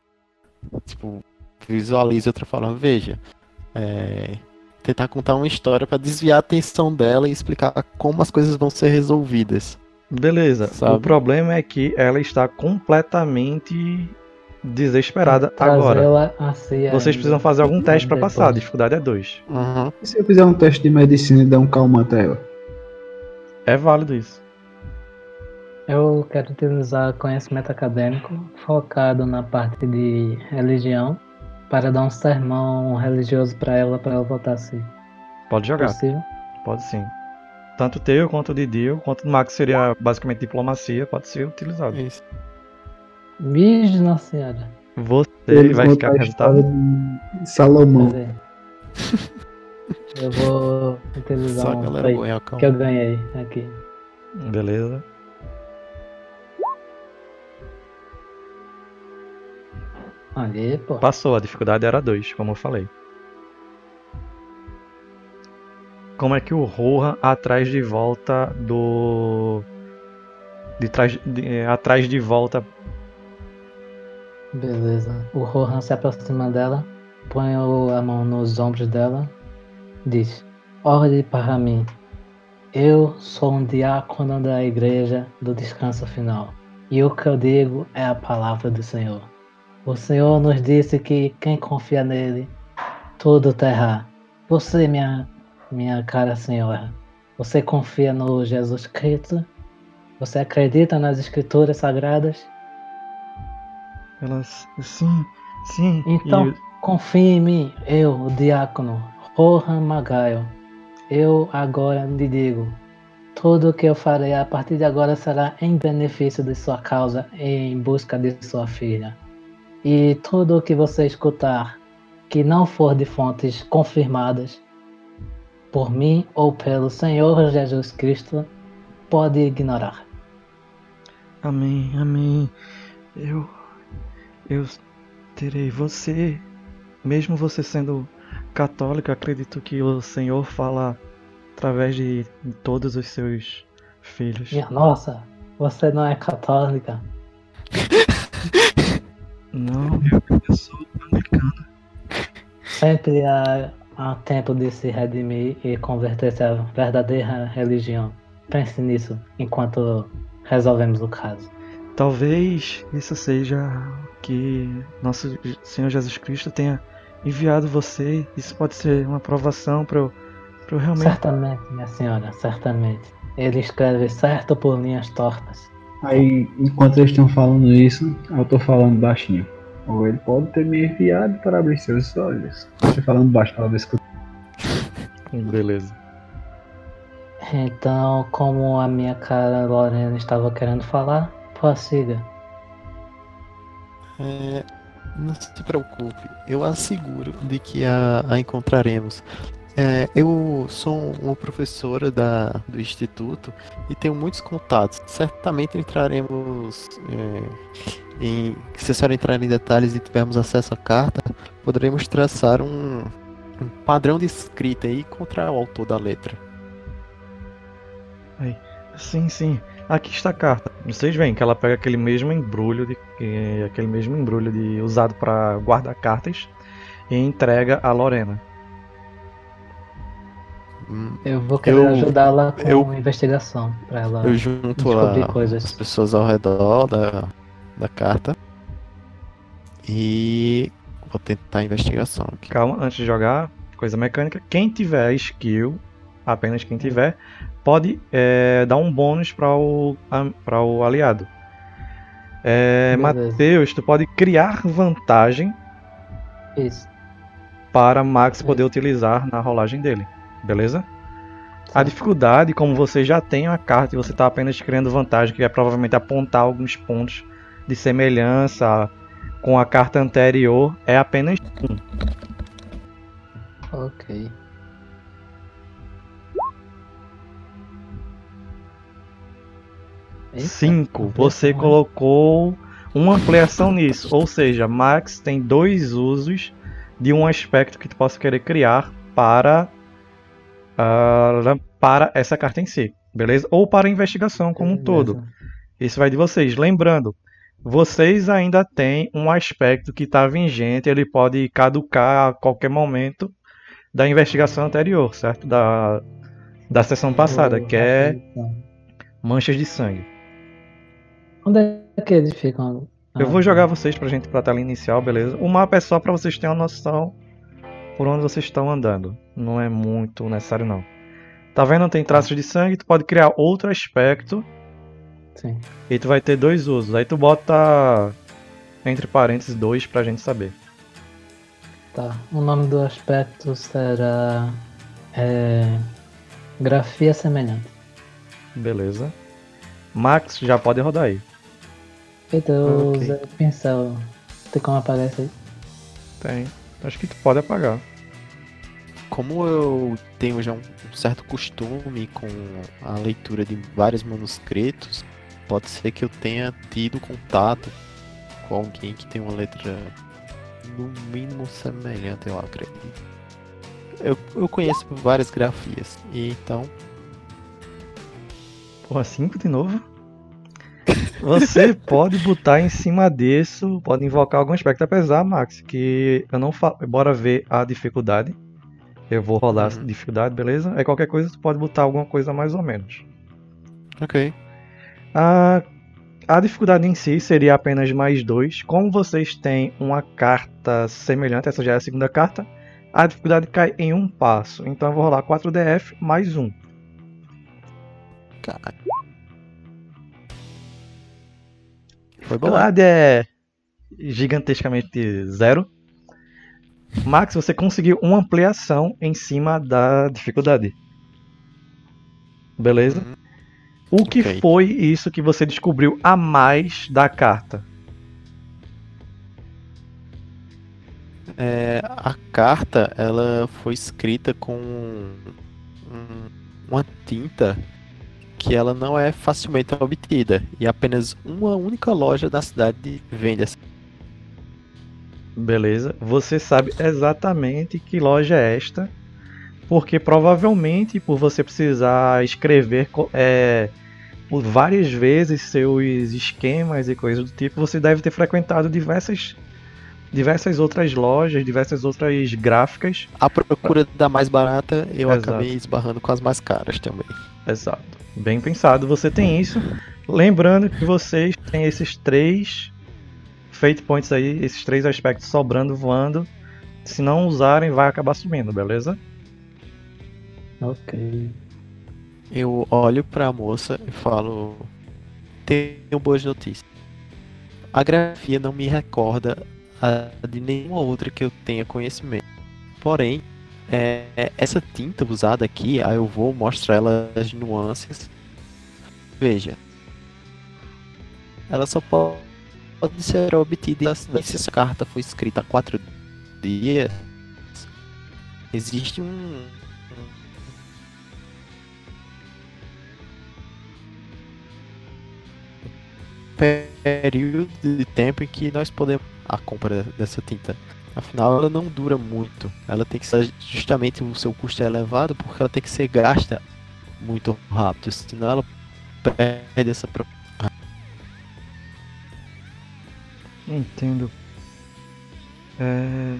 tipo visualize outra forma. Veja, é, tentar contar uma história para desviar a atenção dela e explicar como as coisas vão ser resolvidas. Beleza. Sabe? O problema é que ela está completamente desesperada agora. Vocês ainda. precisam fazer algum teste para passar. A dificuldade é 2. Uhum. E se eu fizer um teste de medicina e dar um calmante a ela? É válido isso. Eu quero utilizar conhecimento acadêmico focado na parte de religião para dar um sermão religioso para ela, para ela voltar a si. Pode jogar. Possível? Pode sim. Tanto teu quanto o de Dio, quanto o do Max seria basicamente diplomacia, pode ser utilizado. Isso. Virgem Nossa Senhora. Você Ele vai ficar com resultado. Salomão. Dizer, Eu vou utilizar Só um galera boiacão. que eu ganhei aqui. Beleza. Ali, pô. Passou, a dificuldade era 2, como eu falei. Como é que o Rohan atrás de volta do. De trás, de, eh, atrás de volta. Beleza. O Rohan se aproxima dela, põe a mão nos ombros dela, diz: Ore para mim. Eu sou um diácono da igreja do descanso final. E o que eu digo é a palavra do Senhor. O Senhor nos disse que quem confia nele, tudo terá. Você, minha, minha cara senhora, você confia no Jesus Cristo? Você acredita nas escrituras sagradas? Ela. Sim, sim. Então, confie em mim, eu, o diácono, Rohan Magaio. Eu agora lhe digo: tudo o que eu farei a partir de agora será em benefício de sua causa e em busca de sua filha. E tudo o que você escutar que não for de fontes confirmadas por mim ou pelo Senhor Jesus Cristo, pode ignorar. Amém, amém. Eu. Eu terei você. Mesmo você sendo católico, acredito que o Senhor fala através de todos os seus filhos. Minha nossa, você não é católica. Não, eu sou americano. Sempre há, há tempo de se redimir e converter-se à verdadeira religião. Pense nisso enquanto resolvemos o caso. Talvez isso seja o que nosso Senhor Jesus Cristo tenha enviado você. Isso pode ser uma aprovação para eu, pra eu realmente. Certamente, minha senhora, certamente. Ele escreve certo por linhas tortas. Aí, enquanto eles estão falando isso, eu tô falando baixinho. Ou ele pode ter me enviado para abrir seus olhos. Estou falando baixo para ver se Beleza. Então, como a minha cara Lorena estava querendo falar, prossiga. É, não se preocupe, eu asseguro de que a, a encontraremos. É, eu sou uma professora da, do instituto e tenho muitos contatos. Certamente entraremos é, em. Se a senhora entrar em detalhes e tivermos acesso à carta, poderemos traçar um, um padrão de escrita e encontrar o autor da letra. Sim, sim. Aqui está a carta. Vocês veem que ela pega aquele mesmo embrulho de eh, aquele mesmo embrulho de usado para guardar cartas e entrega a Lorena. Hum, Eu vou querer ajudá-la com eu- a investigação pra ela Eu junto descobrir a, coisas. as pessoas ao redor da, da carta e vou tentar a investigação aqui. Calma, antes de jogar, coisa mecânica. Quem tiver skill, apenas quem tiver, pode eh, dar um bônus para o, para o aliado. É. Matheus, tu pode criar vantagem Isso. para Max poder utilizar na rolagem dele. Beleza? A Certo. dificuldade, como você já tem a carta e você está apenas criando vantagem, que é provavelmente apontar alguns pontos de semelhança com a carta anterior, é apenas um. Ok. Eita, 5. ampliação, Você colocou uma ampliação nisso. Ou seja, Max tem dois usos de um aspecto que tu possa querer criar para, ah, para essa carta em si. Beleza? Ou para a investigação como um todo. Isso vai de vocês. Lembrando, vocês ainda têm um aspecto que está vigente, ele pode caducar a qualquer momento da investigação anterior, certo? Da, da sessão passada, que é manchas de sangue. Onde é que eles ficam? Eu Ah, vou jogar vocês pra gente pra tela inicial, beleza? O mapa é só pra vocês terem uma noção por onde vocês estão andando. Não é muito necessário não. Tá vendo? Tem traços de sangue, tu pode criar outro aspecto Sim. e tu vai ter dois usos. Aí tu bota entre parênteses dois pra gente saber. Tá. O nome do aspecto será. É, grafia semelhante. Beleza. Max já pode rodar aí. Eita, eu Ok. usei o pincel. Tem como apagar isso aí? Tem. Acho que tu pode apagar. Como eu tenho já um certo costume com a leitura de vários manuscritos, pode ser que eu tenha tido contato com alguém que tem uma letra no mínimo semelhante, eu acredito. Eu, eu conheço várias grafias, e então Porra, 5 de novo? Você pode botar em cima disso, pode invocar algum aspecto, apesar, Max, que eu não falo. Bora ver a dificuldade. Eu vou rolar Uhum. a dificuldade, beleza? Aí qualquer coisa tu pode botar alguma coisa mais ou menos. Ok. A, a dificuldade em si seria apenas mais dois. Como vocês têm uma carta semelhante, essa já é a segunda carta, a dificuldade cai em um passo. Então eu vou rolar 4DF mais um. Cara. Foi bom. dificuldade é gigantescamente zero. Max, você conseguiu uma ampliação em cima da dificuldade. Beleza? O que Ok. foi isso que você descobriu a mais da carta? É, a carta ela foi escrita com um- uma tinta que ela não é facilmente obtida e apenas uma única loja da cidade vende essa. Beleza? Você sabe exatamente que loja é esta, porque provavelmente por você precisar escrever é, por várias vezes seus esquemas e coisas do tipo, você deve ter frequentado diversas diversas outras lojas, diversas outras gráficas. A procura da mais barata eu Exato. acabei esbarrando com as mais caras também. Exato. Bem pensado, você tem isso. Lembrando que vocês têm esses três fate points aí, esses três aspectos sobrando, voando. Se não usarem, vai acabar sumindo, beleza? Ok. Eu olho pra moça e falo: Tenho boas notícias. A grafia não me recorda a de nenhuma outra que eu tenha conhecimento. Porém, É, essa tinta usada aqui, aí eu vou mostrar ela as nuances. Veja. Ela só pode ser obtida se essa carta foi escrita há quatro dias. Existe um. Período de tempo em que nós podemos a compra dessa tinta. Afinal, ela não dura muito. Ela tem que ser justamente o seu custo é elevado porque ela tem que ser gasta muito rápido, senão ela perde essa Entendo. É...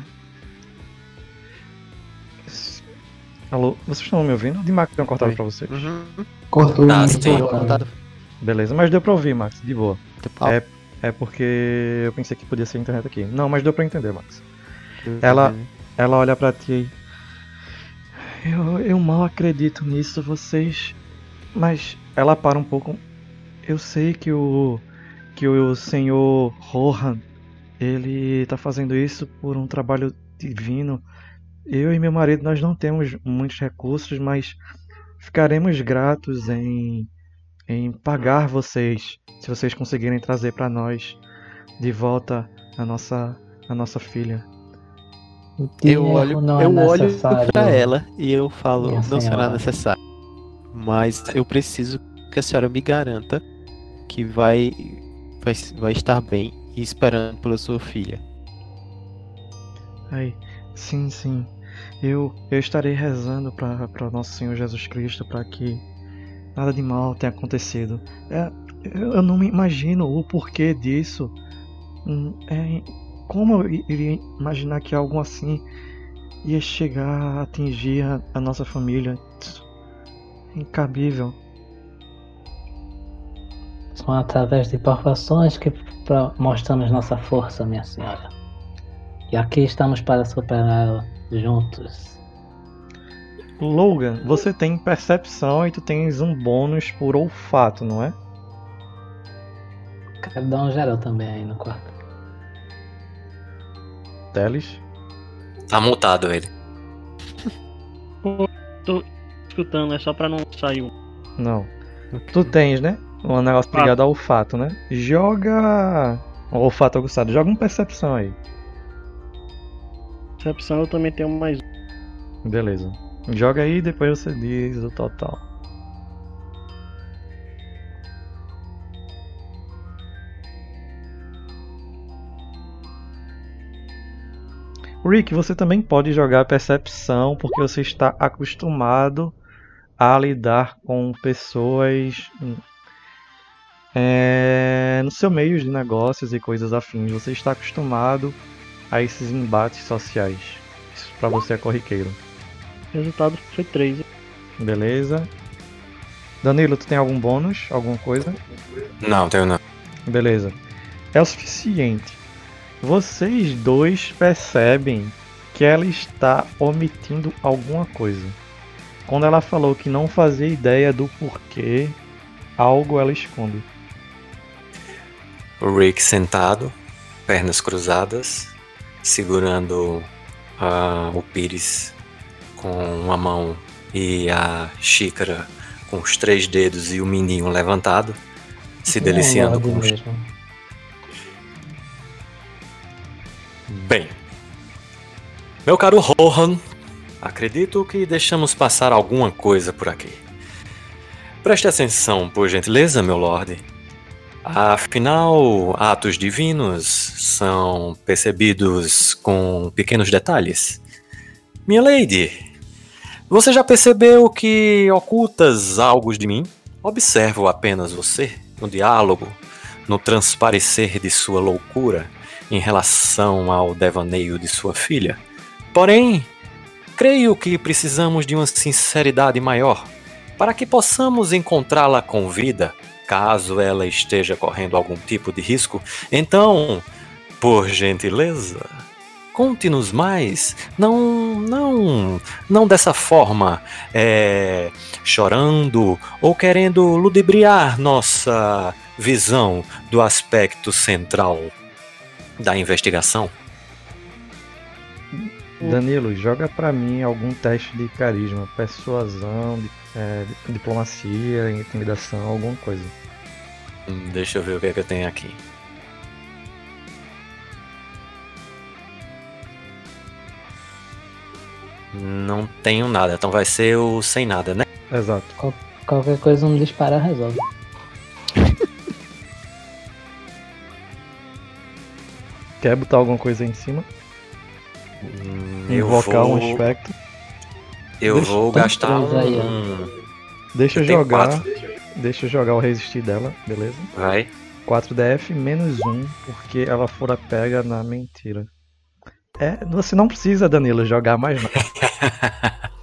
Alô, vocês estão me ouvindo? De cortada Oi. pra vocês. Uhum. Cortou Tá, sim. pouco. Beleza, mas deu pra ouvir, Max, de boa. Ah, É, é porque eu pensei que podia ser a internet aqui. Não, mas deu pra entender, Max. ela- Ela olha pra ti. Eu, eu mal acredito nisso, vocês. Mas ela para um pouco. Eu sei que o. que o senhor Rohan. Ele tá fazendo isso por um trabalho divino. Eu e meu marido nós não temos muitos recursos, mas ficaremos gratos em em pagar vocês se vocês conseguirem trazer pra nós de volta a nossa a nossa filha. Eu Dinheiro olho, não é eu olho pra ela e eu falo, minha não será senhora." necessário. Mas eu preciso que a senhora me garanta que vai, vai, vai estar bem e esperando pela sua filha. Ai, sim, sim. Eu eu estarei rezando para para nosso Senhor Jesus Cristo para que nada de mal tenha acontecido. É, eu não me imagino o porquê disso. Hum, É, como eu iria imaginar que algo assim ia chegar a atingir a, a nossa família? Incabível. São através de provações que mostramos nossa força, minha senhora. E aqui estamos para superá-la juntos. Logan, você tem percepção e tu tens um bônus por olfato, não é? Quero dar um geral também aí no quarto. Teles? Tá mutado ele. Escutando, é só pra não sair um. Não. Tu tens, né? Um negócio ligado ao olfato, né? Joga. O olfato aguçado. Joga uma percepção aí. Percepção eu também tenho mais um. Beleza. Joga aí e depois você diz o total. Rick, você também pode jogar percepção porque você está acostumado a lidar com pessoas hum, é, no seu meio de negócios e coisas afins. Você está acostumado a esses embates sociais. Isso pra você é corriqueiro. O resultado foi 3. Beleza. Danilo, tu tem algum bônus? Alguma coisa? Não, tenho não. Beleza. É o suficiente. Vocês dois percebem que ela está omitindo alguma coisa. Quando ela falou que não fazia ideia do porquê, algo ela esconde. O Rick sentado, pernas cruzadas, segurando ah, o pires com uma mão e a xícara com os três dedos e o mindinho levantado, se deliciando É com os mesmo. Bem, meu caro Rohan, acredito que deixamos passar alguma coisa por aqui. Preste atenção, por gentileza, meu lorde. Afinal, atos divinos são percebidos com pequenos detalhes. Minha lady, você já percebeu que ocultas algo de mim? Observo apenas você no diálogo, no transparecer de sua loucura em relação ao devaneio de sua filha. Porém, creio que precisamos de uma sinceridade maior para que possamos encontrá-la com vida, caso ela esteja correndo algum tipo de risco. Então, por gentileza, conte-nos mais. Não, não, não dessa forma, é, chorando ou querendo ludibriar nossa visão do aspecto central da investigação. Danilo, joga pra mim algum teste de carisma, persuasão, de, é, diplomacia, intimidação, alguma coisa. Hum, Deixa eu ver o que é que eu tenho aqui. Não tenho nada, então vai ser o sem nada, né? Exato. Qualquer coisa um disparar resolve. Quer botar alguma coisa aí em cima? Hum, Eu Invocar vou, um aspecto. eu Deixa- vou gastar três aí, um. Deixa eu Eu jogar. quatro. Deixa eu jogar o resistir dela, beleza? Vai. 4 DF menos 1, porque ela fora pega na mentira. É, você não precisa, Danilo, jogar mais nada.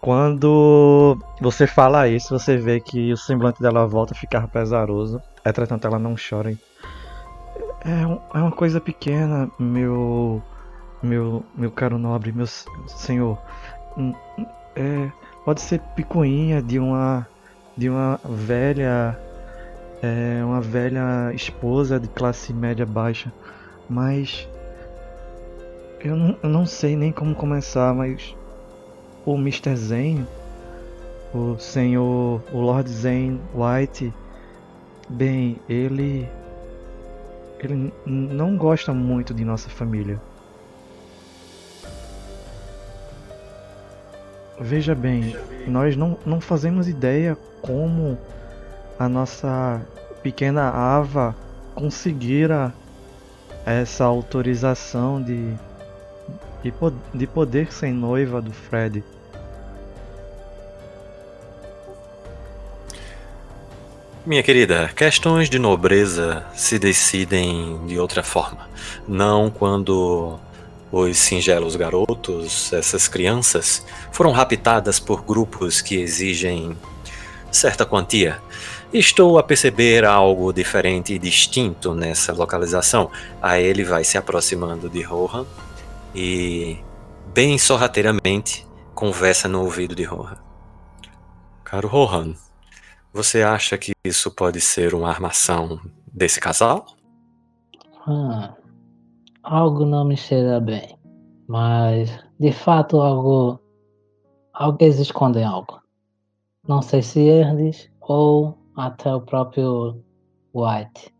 Quando você fala isso, você vê que o semblante dela volta a ficar pesaroso. Entretanto, ela não chora. É, um- é uma coisa pequena, meu. Meu, meu caro nobre, meu senhor. Hum, hum, É, pode ser picuinha de uma. De uma velha é uma velha esposa de classe média baixa, mas eu não, eu não sei nem como começar, mas o Mr. Zen, o senhor, o Lord Zen White, bem, ele ele não gosta muito de nossa família. Veja bem, nós não, não fazemos ideia como a nossa pequena Ava conseguira essa autorização de, po- de poder ser noiva do Fred. Minha querida, questões de nobreza se decidem de outra forma. Não quando os singelos garotos, essas crianças, foram raptadas por grupos que exigem certa quantia. Estou a perceber algo diferente e distinto nessa localização. Aí ele vai se aproximando de Rohan e, bem sorrateiramente, conversa no ouvido de Rohan. Caro Rohan, você acha que isso pode ser uma armação desse casal? Ah, algo não me cheira bem. Mas, de fato, algo. Algo eles escondem algo. Não sei se eles ou até o próprio White.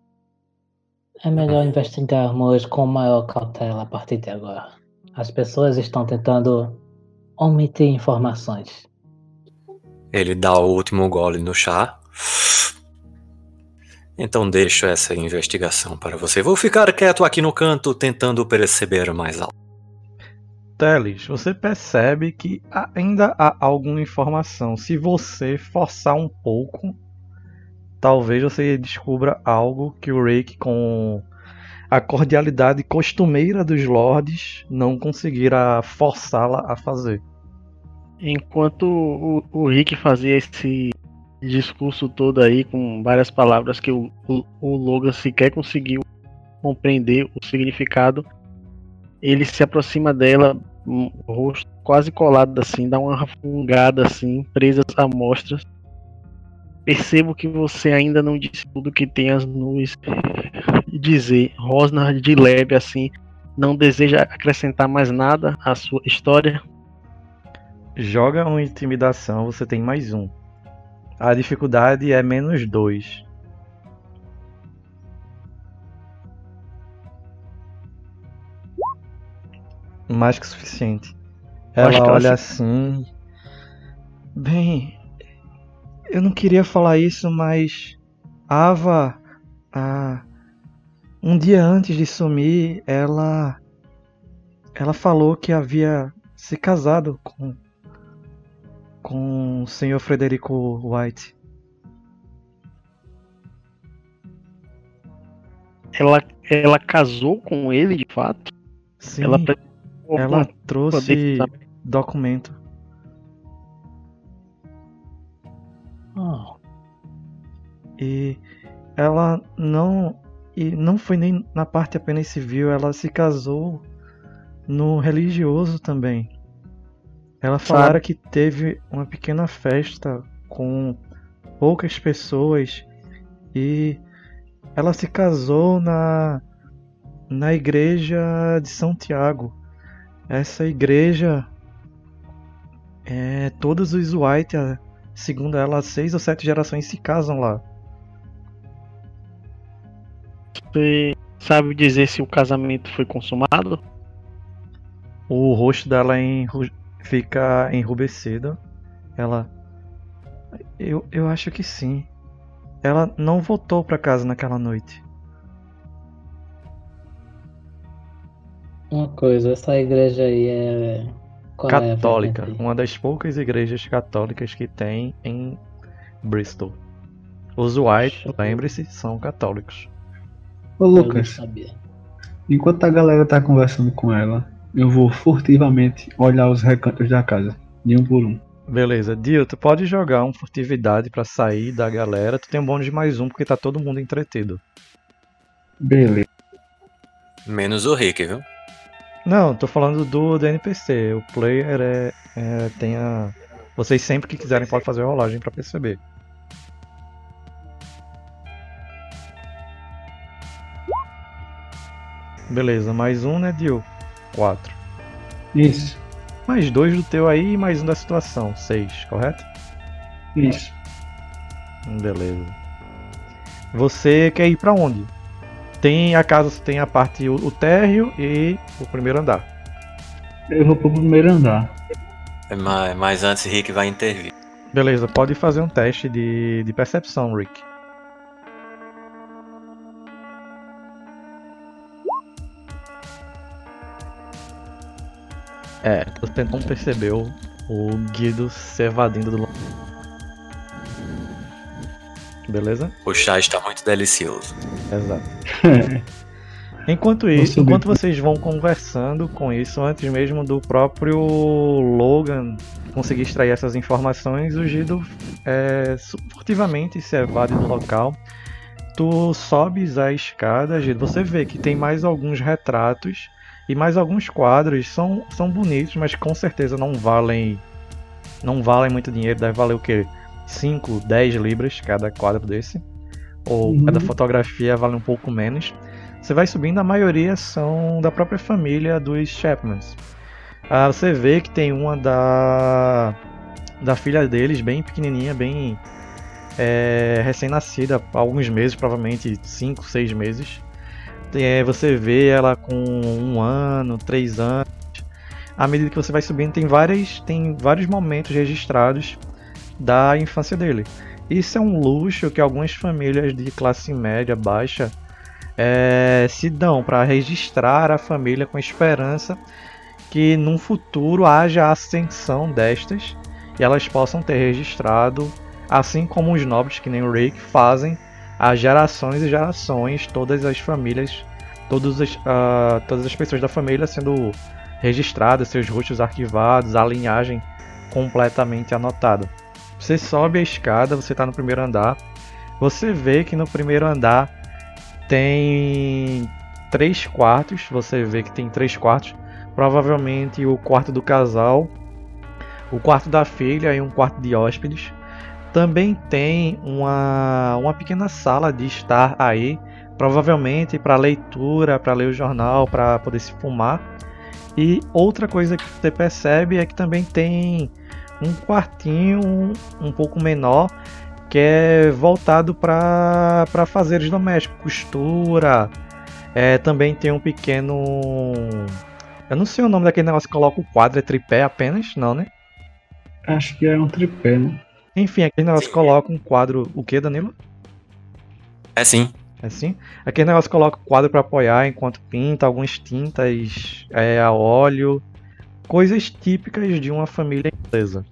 É melhor investigarmos com maior cautela a partir de agora. As pessoas estão tentando omitir informações. Ele dá o último gole no chá. Então deixo essa investigação para você. Vou ficar quieto aqui no canto tentando perceber mais algo. Teles, você percebe que ainda há alguma informação. Se você forçar um pouco, talvez você descubra algo que o Rake, com a cordialidade costumeira dos lords, não conseguirá forçá-la a fazer. Enquanto o, o Rick fazia esse discurso todo aí com várias palavras que o, o, o Logan sequer conseguiu compreender o significado, ele se aproxima dela, um rosto quase colado assim, dá uma fungada assim, presas a mostras. Percebo que você ainda não disse tudo que tem as nuvens dizer. Rosnar de leve assim, não deseja acrescentar mais nada à sua história. Joga uma intimidação, você tem mais um. A dificuldade é menos dois. Mais que suficiente. Ela olha assim. Bem, eu não queria falar isso, mas Ava, ah, um dia antes de sumir, ela, ela falou que havia se casado com com o Sr. Frederico White. Ela, ela casou com ele de fato? Sim, Ela, ela, trouxe documento. Ah, E ela não e não foi nem na parte apenas civil, ela se casou no religioso também. Ela falaram que teve uma pequena festa com poucas pessoas e ela se casou na na igreja de São Tiago. Essa igreja. É. Todos os White, segundo ela, seis ou sete gerações se casam lá. Você sabe dizer se o casamento foi consumado? O rosto dela enru- fica enrubescido. Ela. Eu, eu acho que sim. Ela não voltou pra casa naquela noite. Uma coisa, essa igreja aí é. Qual é católica. vertente? Uma das poucas igrejas católicas que tem em Bristol. Os White, lembre-se, são católicos. Ô Lucas, sabia. enquanto a galera tá conversando com ela, eu vou furtivamente olhar os recantos da casa, de um por um. Beleza, Dio, tu pode jogar um furtividade pra sair da galera. Tu tem um bônus de mais um porque tá todo mundo entretido. Beleza. Menos o Rick, viu? Não, tô falando do, do NPC. O player é, é tem a. Vocês sempre que quiserem podem fazer a rolagem pra perceber. Beleza, mais um, né, Dio? Quatro. Isso, Mais dois do teu aí e mais um da situação. Seis, correto? isso. Beleza. Você quer ir pra onde? Tem a casa, tem a parte o, o térreo e o primeiro andar. Eu vou pro primeiro andar. É, Mas, mas antes Rick vai intervir. Beleza, pode fazer um teste de, de percepção, Rick. É, você não percebeu o Guido se evadindo do. Beleza? O chá está muito delicioso. Exato. Enquanto isso, enquanto vocês vão conversando com isso, antes mesmo do próprio Logan conseguir extrair essas informações, o Gido é, furtivamente se evade do local. Tu sobes a escada, Gido, você vê que tem mais alguns retratos e mais alguns quadros. São, são bonitos, mas com certeza não valem não valem muito dinheiro. Deve valer o quê? 5, 10 libras cada quadro desse. Ou Uhum. cada fotografia vale um pouco menos. Você vai subindo, a maioria são da própria família dos Chapmans. Ah, você vê que tem uma da da filha deles, bem pequenininha, bem é, recém-nascida, alguns meses, provavelmente 5, 6 meses. É, você vê ela com um ano, três anos. À medida que você vai subindo, tem, várias, tem vários momentos registrados da infância dele. Isso é um luxo que algumas famílias de classe média baixa é, se dão para registrar a família com esperança que num futuro haja ascensão destas e elas possam ter registrado, assim como os nobres que nem o Rick fazem, há gerações e gerações, todas as famílias, todas as, ah, todas as pessoas da família sendo registradas, seus rostos arquivados, a linhagem completamente anotada. Você sobe a escada, você está no primeiro andar. Você vê que no primeiro andar tem três quartos. Você vê que tem três quartos. Provavelmente o quarto do casal, o quarto da filha e um quarto de hóspedes. Também tem uma, uma pequena sala de estar aí, provavelmente para leitura, para ler o jornal, para poder se fumar. E outra coisa que você percebe é que também tem um quartinho um, pouco menor que é voltado para fazeres domésticos, costura. É, também tem um pequeno. Eu não sei o nome daquele negócio que coloca o quadro, é tripé apenas? Não, né? Acho que é um tripé, né? Enfim, aquele negócio que coloca um quadro. O que, Danilo? É sim. É assim? Aquele negócio que coloca o quadro para apoiar enquanto pinta, algumas tintas é, a óleo. Coisas típicas de uma família inglesa.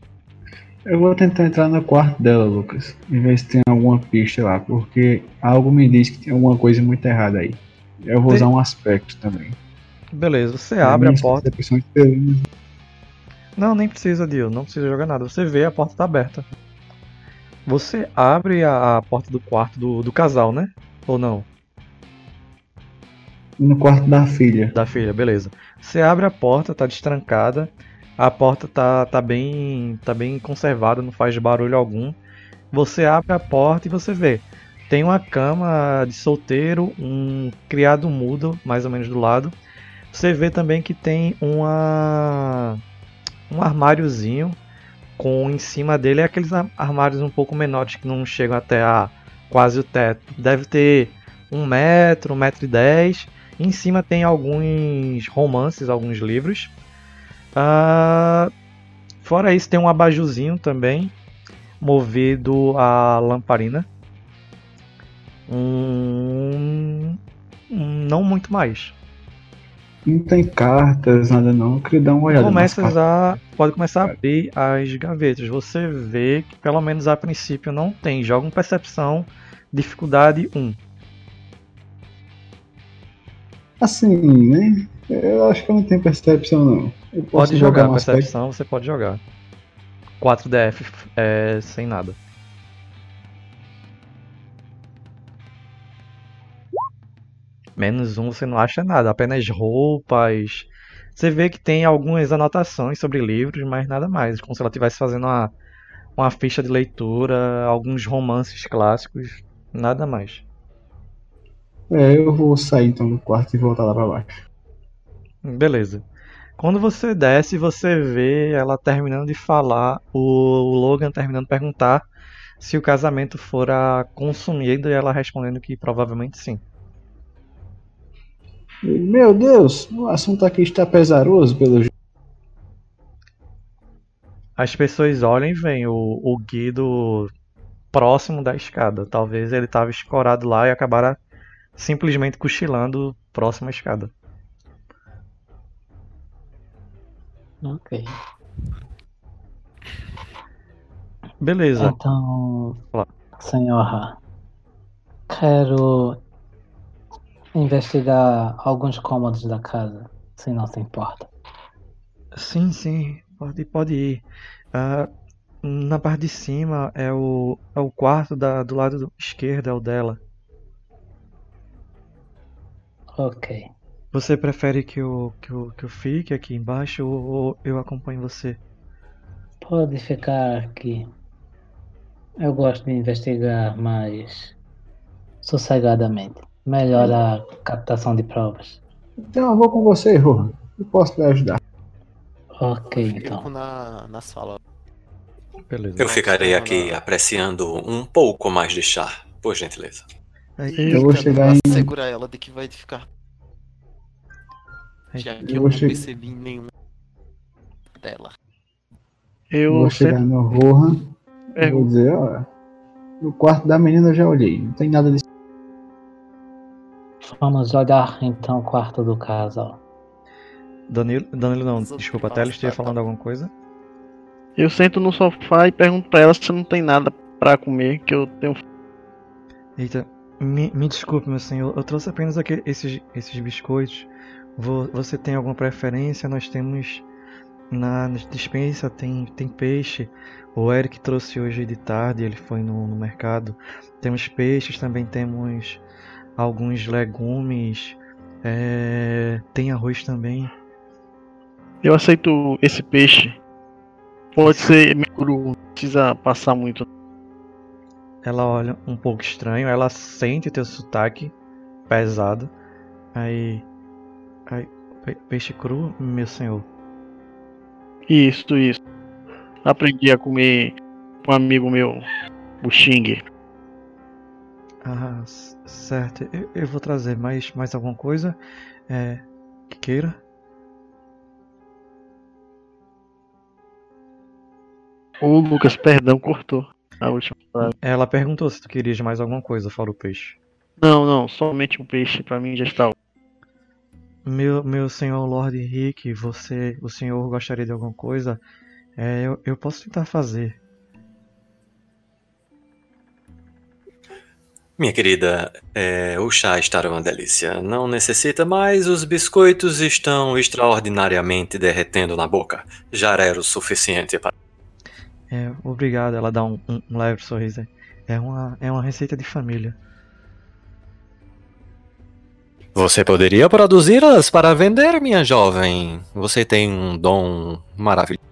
Eu vou tentar entrar no quarto dela, Lucas, e ver se tem alguma pista lá, porque algo me diz que tem alguma coisa muito errada aí. Eu vou Tem- usar um aspecto também. Beleza, você abre a porta. Não, nem precisa, Dio. Não precisa jogar nada. Você vê, a porta tá aberta. Você abre a, a porta do quarto do, do casal, né? Ou não? No quarto da filha. Da filha, beleza. Você abre a porta, tá destrancada. A porta tá, tá bem tá bem conservada, não faz barulho algum. Você abre a porta e você vê. Tem uma cama de solteiro, um criado mudo, mais ou menos do lado. Você vê também que tem uma um armáriozinho com em cima dele aqueles armários um pouco menores que não chegam até a quase o teto. Deve ter um metro, um metro e dez. Em cima tem alguns romances, alguns livros. Uh, fora isso, tem um abajuzinho também, movido a lamparina. Um, um, não muito mais. Não tem cartas, nada não. Eu queria dar uma olhada. Começa a, pode começar a abrir as gavetas. Você vê que pelo menos a princípio não tem. Joga um percepção, dificuldade 1. Assim, né? Eu acho que eu não tenho percepção não. pode jogar, jogar percepção, você pode jogar. 4DF é sem nada. Menos um você não acha nada, apenas roupas. Você vê que tem algumas anotações sobre livros, mas nada mais. Como se ela estivesse fazendo uma, uma ficha de leitura, alguns romances clássicos, nada mais. É, eu vou sair então do quarto e voltar lá pra baixo. Beleza. Quando você desce, você vê ela terminando de falar, o Logan terminando de perguntar se o casamento fora consumido e ela respondendo que provavelmente sim. Meu Deus, o assunto aqui está pesaroso pelo As pessoas olham e veem o, o Guido próximo da escada. Talvez ele estava escorado lá e acabara simplesmente cochilando próximo à escada. Ok. Beleza. Então, Olá. senhora, quero investigar alguns cômodos da casa, se não se importa. Sim, sim, pode, pode ir. Uh, na parte de cima é o, é o quarto da, do lado esquerdo, é o dela. Ok. Você prefere que eu, que eu, que eu fique aqui embaixo ou eu acompanho você? Pode ficar aqui. Eu gosto de investigar mais sossegadamente. Melhor a captação de provas. Então eu vou com você, Rohan. Eu posso lhe ajudar. Ok, então. Na, na sala. Beleza. Eu ficarei aqui apreciando um pouco mais de chá, por gentileza. Eu vou chegar em. Segura ela de que vai ficar já que eu, eu não che... percebi nenhum dela. Eu vou chegar sempre... no Rohan é. vou dizer, ó. No quarto da menina eu já olhei, não tem nada disso. Vamos olhar então o quarto do casal. Danilo, Danilo não, desculpa, até ela esteja falando alguma coisa. Eu sento no sofá e pergunto pra ela se não tem nada pra comer, que eu tenho. Eita, me, me desculpe, meu senhor, eu trouxe apenas aqui, esses, esses biscoitos você tem alguma preferência? Nós temos na dispensa tem, tem peixe. O Eric trouxe hoje de tarde, ele foi no, no mercado. Temos peixes, também temos alguns legumes. É, tem arroz também. Eu aceito esse peixe. Pode ser cru, não precisa passar muito. Ela olha um pouco estranho, ela sente o teu sotaque pesado. Aí Ai, peixe cru, meu senhor. Isso, isso. Aprendi a comer com um amigo meu, o Xing. Ah, certo. Eu, eu, vou trazer mais, mais alguma coisa é, que queira. Ô Lucas, perdão, cortou a última frase. Ela perguntou se tu querias mais alguma coisa fora o peixe. Não, não, somente o peixe para mim já está. Meu, meu senhor Lord Rick, você, o senhor gostaria de alguma coisa? É, eu, eu posso tentar fazer. Minha querida, é, o chá está uma delícia. Não necessita mais, os biscoitos estão extraordinariamente derretendo na boca. Já era o suficiente para. É, obrigado, ela dá um, um, um leve sorriso. É uma, é uma receita de família. Você poderia produzi-las para vender, minha jovem. Você tem um dom maravilhoso.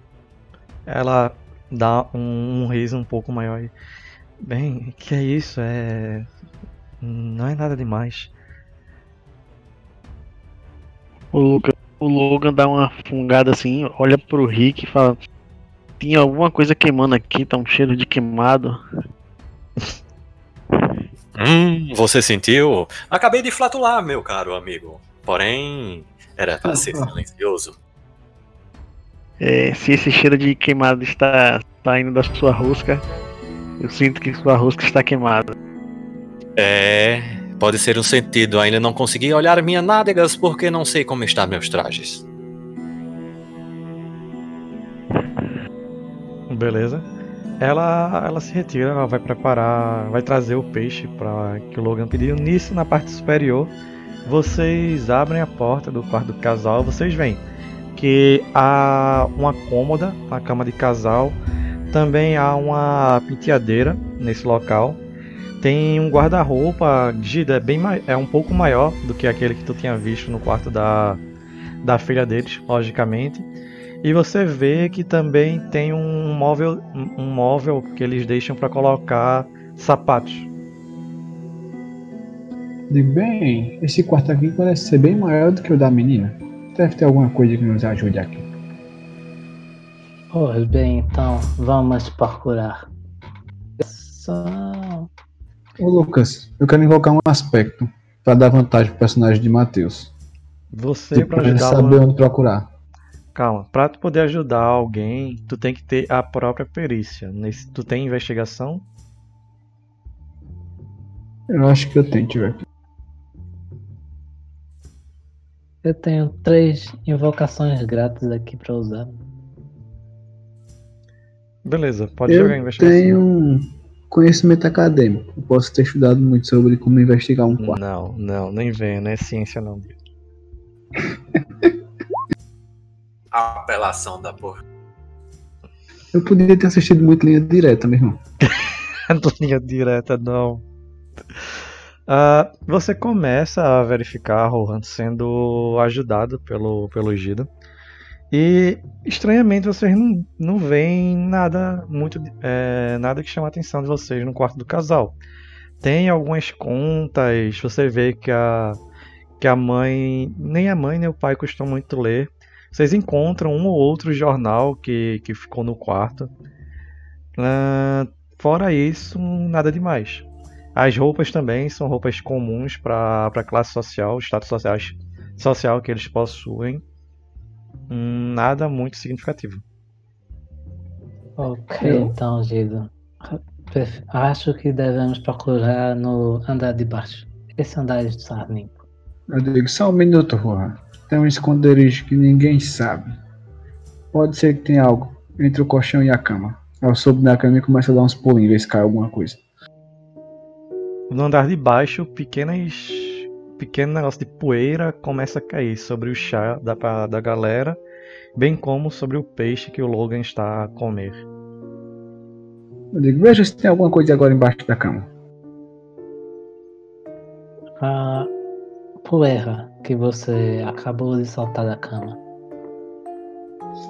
Ela dá um, um riso um pouco maior. Bem, que é isso? É. Não é nada demais. O, Luca, o Logan dá uma fungada assim, olha pro Rick e fala: Tinha alguma coisa queimando aqui, tá um cheiro de queimado. Hum, você sentiu? Acabei de flatular, meu caro amigo. Porém, era para ser silencioso. É, se esse cheiro de queimado está saindo da sua rosca, eu sinto que sua rosca está queimada. É, pode ser um sentido. Ainda não consegui olhar minhas nádegas porque não sei como estão meus trajes. Beleza. Ela, ela se retira, ela vai preparar, vai trazer o peixe para que o Logan pediu. Nisso, na parte superior, vocês abrem a porta do quarto do casal, vocês veem que há uma cômoda, a cama de casal, também há uma penteadeira nesse local. Tem um guarda-roupa, é bem é um pouco maior do que aquele que tu tinha visto no quarto da, da filha deles, logicamente. E você vê que também tem um móvel, um móvel que eles deixam para colocar sapatos. De bem, esse quarto aqui parece ser bem maior do que o da menina. Deve ter alguma coisa que nos ajude aqui. Pois bem, então vamos procurar. Só... Ô Lucas, eu quero invocar um aspecto para dar vantagem pro personagem de Matheus. Você para ajudar saber onde procurar. Calma, pra tu poder ajudar alguém, tu tem que ter a própria perícia. Nesse, tu tem investigação? Eu acho que eu tenho, tiver. Eu tenho três invocações grátis aqui pra usar. Beleza, pode eu jogar a investigação. tenho um conhecimento acadêmico. Eu posso ter estudado muito sobre como investigar um quarto. Não, não, nem vem, não é ciência não. apelação da porra. Eu poderia ter assistido muito linha direta, meu irmão. linha direta, não. Uh, você começa a verificar Rohan sendo ajudado pelo, pelo Gida. E estranhamente vocês não, não veem nada muito é, nada que chama a atenção de vocês no quarto do casal. Tem algumas contas, você vê que a, que a mãe, nem a mãe nem o pai costumam muito ler. Vocês encontram um ou outro jornal que, que ficou no quarto. Uh, fora isso, nada demais. As roupas também são roupas comuns para a classe social, status social, social que eles possuem. Hum, nada muito significativo. Ok, então, Gido. Acho que devemos procurar no andar de baixo. Esse andar está limpo. Eu digo só um minuto, Juan. Tem um esconderijo que ninguém sabe. Pode ser que tenha algo entre o colchão e a cama. Eu soube na cama e começo a dar uns pulinhos, ver se cai alguma coisa. No andar de baixo, pequenas, pequeno negócio de poeira começa a cair sobre o chá da, da galera, bem como sobre o peixe que o Logan está a comer. Eu digo, veja se tem alguma coisa agora embaixo da cama. Ah, poeira que você acabou de soltar da cama.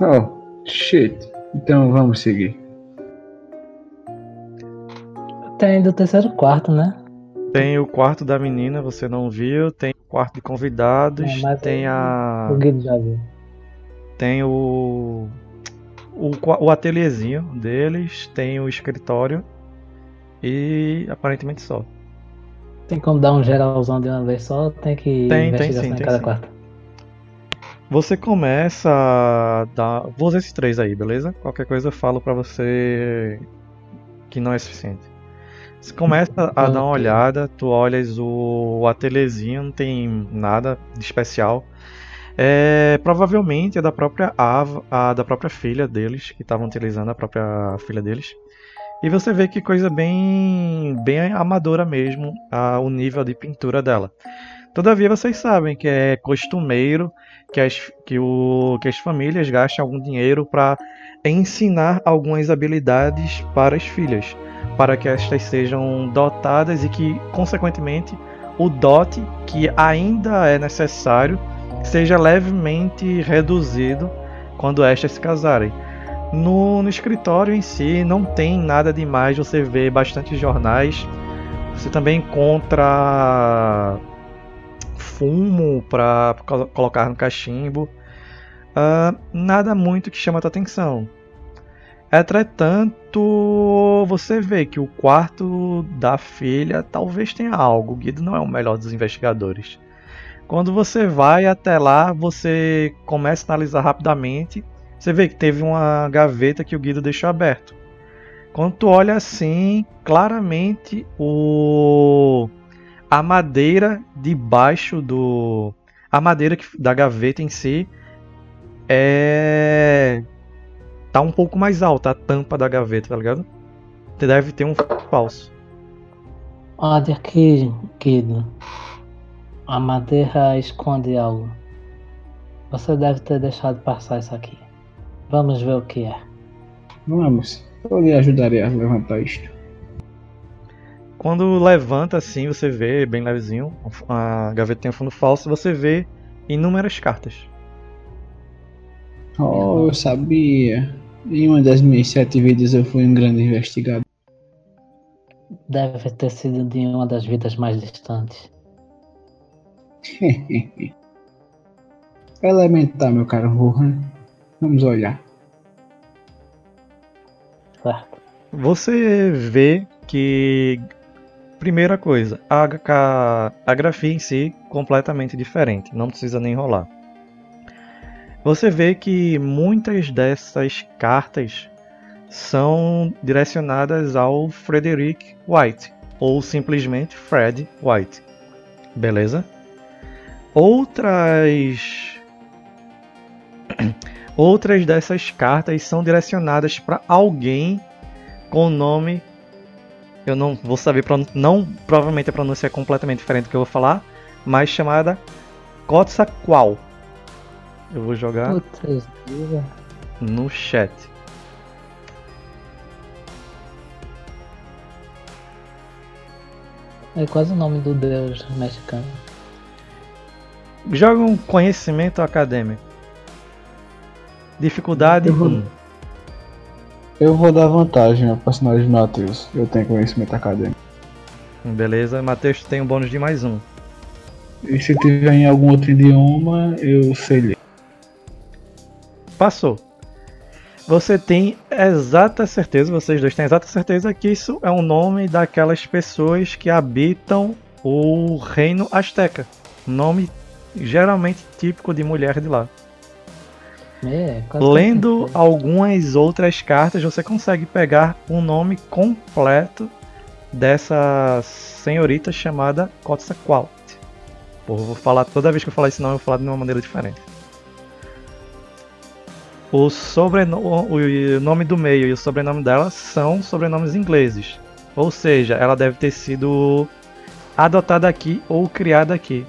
Oh, shit. Então vamos seguir. Tem do terceiro quarto, né? Tem o quarto da menina, você não viu. Tem o quarto de convidados. É, tem a. O Guido já viu. Tem o. O, o ateliêzinho deles. Tem o escritório. E aparentemente só. Tem como dar um geralzão de uma vez só? Tem que tem, tem sim, em cada sim. quarto. Você começa a dar. Vou usar esses três aí, beleza? Qualquer coisa eu falo pra você que não é suficiente. Você começa a dar uma olhada, tu olhas o, o ateliêzinho, não tem nada de especial. É, provavelmente é da própria Ava, a, da própria filha deles, que estavam utilizando a própria filha deles. E você vê que coisa bem, bem amadora mesmo a, o nível de pintura dela. Todavia vocês sabem que é costumeiro que as, que o, que as famílias gastem algum dinheiro para ensinar algumas habilidades para as filhas, para que estas sejam dotadas e que, consequentemente, o dote que ainda é necessário seja levemente reduzido quando estas se casarem. No, no escritório em si não tem nada demais, você vê bastante jornais. Você também encontra fumo para colocar no cachimbo. Uh, nada muito que chama a atenção. Entretanto, você vê que o quarto da filha talvez tenha algo. O Guido não é o melhor dos investigadores. Quando você vai até lá, você começa a analisar rapidamente. Você vê que teve uma gaveta que o Guido deixou aberto. Quando tu olha assim, claramente o a madeira debaixo do a madeira da gaveta em si é tá um pouco mais alta a tampa da gaveta, tá ligado? Deve ter um falso. Olha aqui, Guido. A madeira esconde algo. Você deve ter deixado passar isso aqui. Vamos ver o que é. Vamos. Eu lhe ajudarei a levantar isto. Quando levanta assim, você vê bem levezinho, a gaveta tem um fundo falso, você vê inúmeras cartas. Oh, eu sabia. Em uma das minhas sete vidas eu fui um grande investigador. Deve ter sido de uma das vidas mais distantes. Elementar, meu caro Rohan. Vamos olhar. Certo. Você vê que Primeira coisa, a, a, a grafia em si completamente diferente, não precisa nem enrolar. Você vê que muitas dessas cartas são direcionadas ao Frederick White, ou simplesmente Fred White. Beleza? Outras outras dessas cartas são direcionadas para alguém com o nome eu não vou saber não provavelmente a pronúncia é completamente diferente do que eu vou falar, mas chamada Qual. Eu vou jogar Putz, no chat. É quase o nome do deus mexicano. Joga um conhecimento acadêmico. Dificuldade 1. Eu vou dar vantagem ao personagem de Matheus. Eu tenho conhecimento acadêmico. Beleza, Matheus tem um bônus de mais um. E se tiver em algum outro idioma, eu sei ler. Passou. Você tem exata certeza, vocês dois têm exata certeza que isso é o nome daquelas pessoas que habitam o reino Azteca. Nome geralmente típico de mulher de lá. É, Lendo algumas outras cartas, você consegue pegar o nome completo dessa senhorita chamada Quetzalcoatl. Pô, vou falar toda vez que eu falar esse nome, eu vou falar de uma maneira diferente. O, sobrenome, o nome do meio e o sobrenome dela são sobrenomes ingleses. Ou seja, ela deve ter sido adotada aqui ou criada aqui.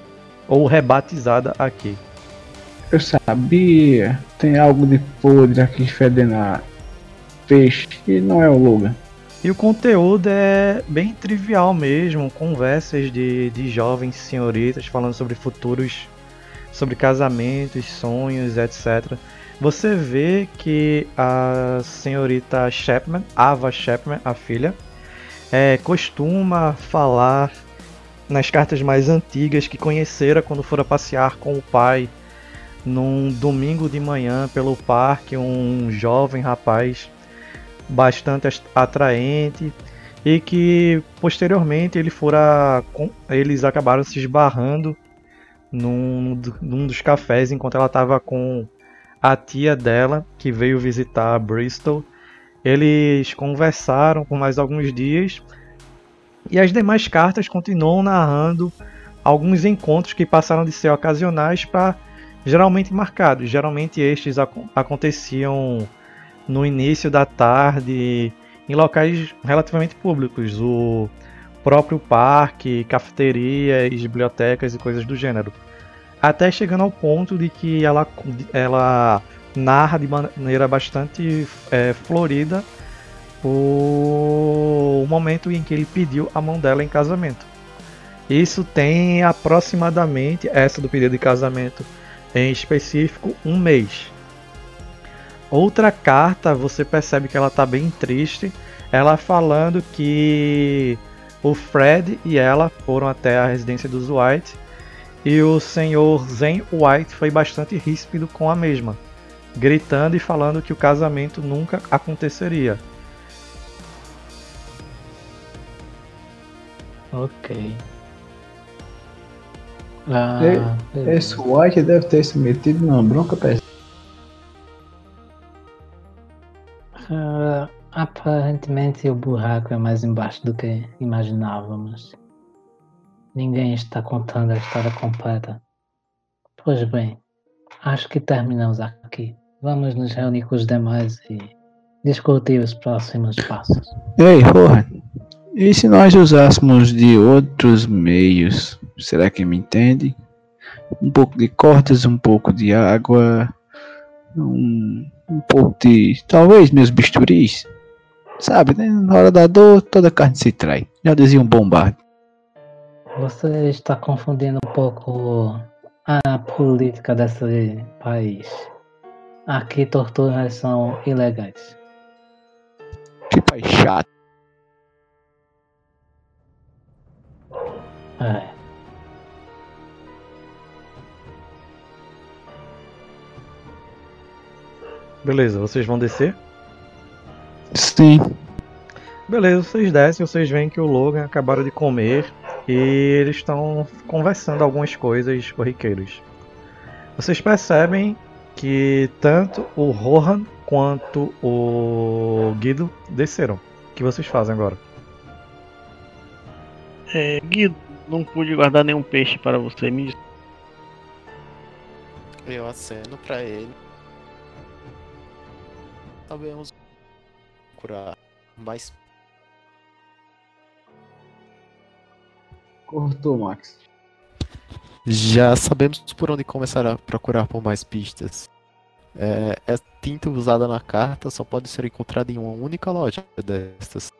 Ou rebatizada aqui. Eu sabia. Tem algo de podre aqui fedendo a peixe e não é o Logan. E o conteúdo é bem trivial mesmo, conversas de, de jovens senhoritas falando sobre futuros, sobre casamentos, sonhos, etc. Você vê que a senhorita Chapman, Ava Chapman, a filha, é, costuma falar nas cartas mais antigas que conhecera quando fora passear com o pai num domingo de manhã pelo parque um jovem rapaz bastante atraente e que posteriormente ele fora eles acabaram se esbarrando num, num dos cafés enquanto ela estava com a tia dela que veio visitar Bristol. Eles conversaram por mais alguns dias e as demais cartas continuam narrando alguns encontros que passaram de ser ocasionais para geralmente marcados. Geralmente estes ac aconteciam no início da tarde em locais relativamente públicos, o próprio parque, cafeterias, bibliotecas e coisas do gênero. Até chegando ao ponto de que ela, ela narra de maneira bastante é, florida o, o momento em que ele pediu a mão dela em casamento. Isso tem aproximadamente, essa do pedido de casamento, em específico um mês. Outra carta, você percebe que ela está bem triste, ela falando que o Fred e ela foram até a residência dos White e o senhor Zen White foi bastante ríspido com a mesma, gritando e falando que o casamento nunca aconteceria. Ok. Ah, beleza. Esse White deve ter se metido numa bronca pesada. Ah, aparentemente o buraco é mais embaixo do que imaginávamos. Ninguém está contando a história completa. Pois bem, acho que terminamos aqui. Vamos nos reunir com os demais e discutir os próximos passos. Ei, Rohan, e se nós usássemos de outros meios? Será que me entende? Um pouco de cortes, um pouco de água, um, um pouco de. talvez meus bisturis. Sabe, né? Na hora da dor, toda carne se trai. Já dizia um bombardo. Você está confundindo um pouco a política desse país. Aqui torturas são ilegais. Que pai chato. É. Beleza, vocês vão descer? Sim. Beleza, vocês descem, vocês veem que o Logan acabaram de comer e eles estão conversando algumas coisas corriqueiras. Vocês percebem que tanto o Rohan quanto o Guido desceram. O que vocês fazem agora? É, Guido, não pude guardar nenhum peixe para você. Me diz- Eu aceno pra ele. Sabemos procurar mais. Cortou, Max. Já sabemos por onde começar a procurar por mais pistas. É, a tinta usada na carta só pode ser encontrada em uma única loja destas.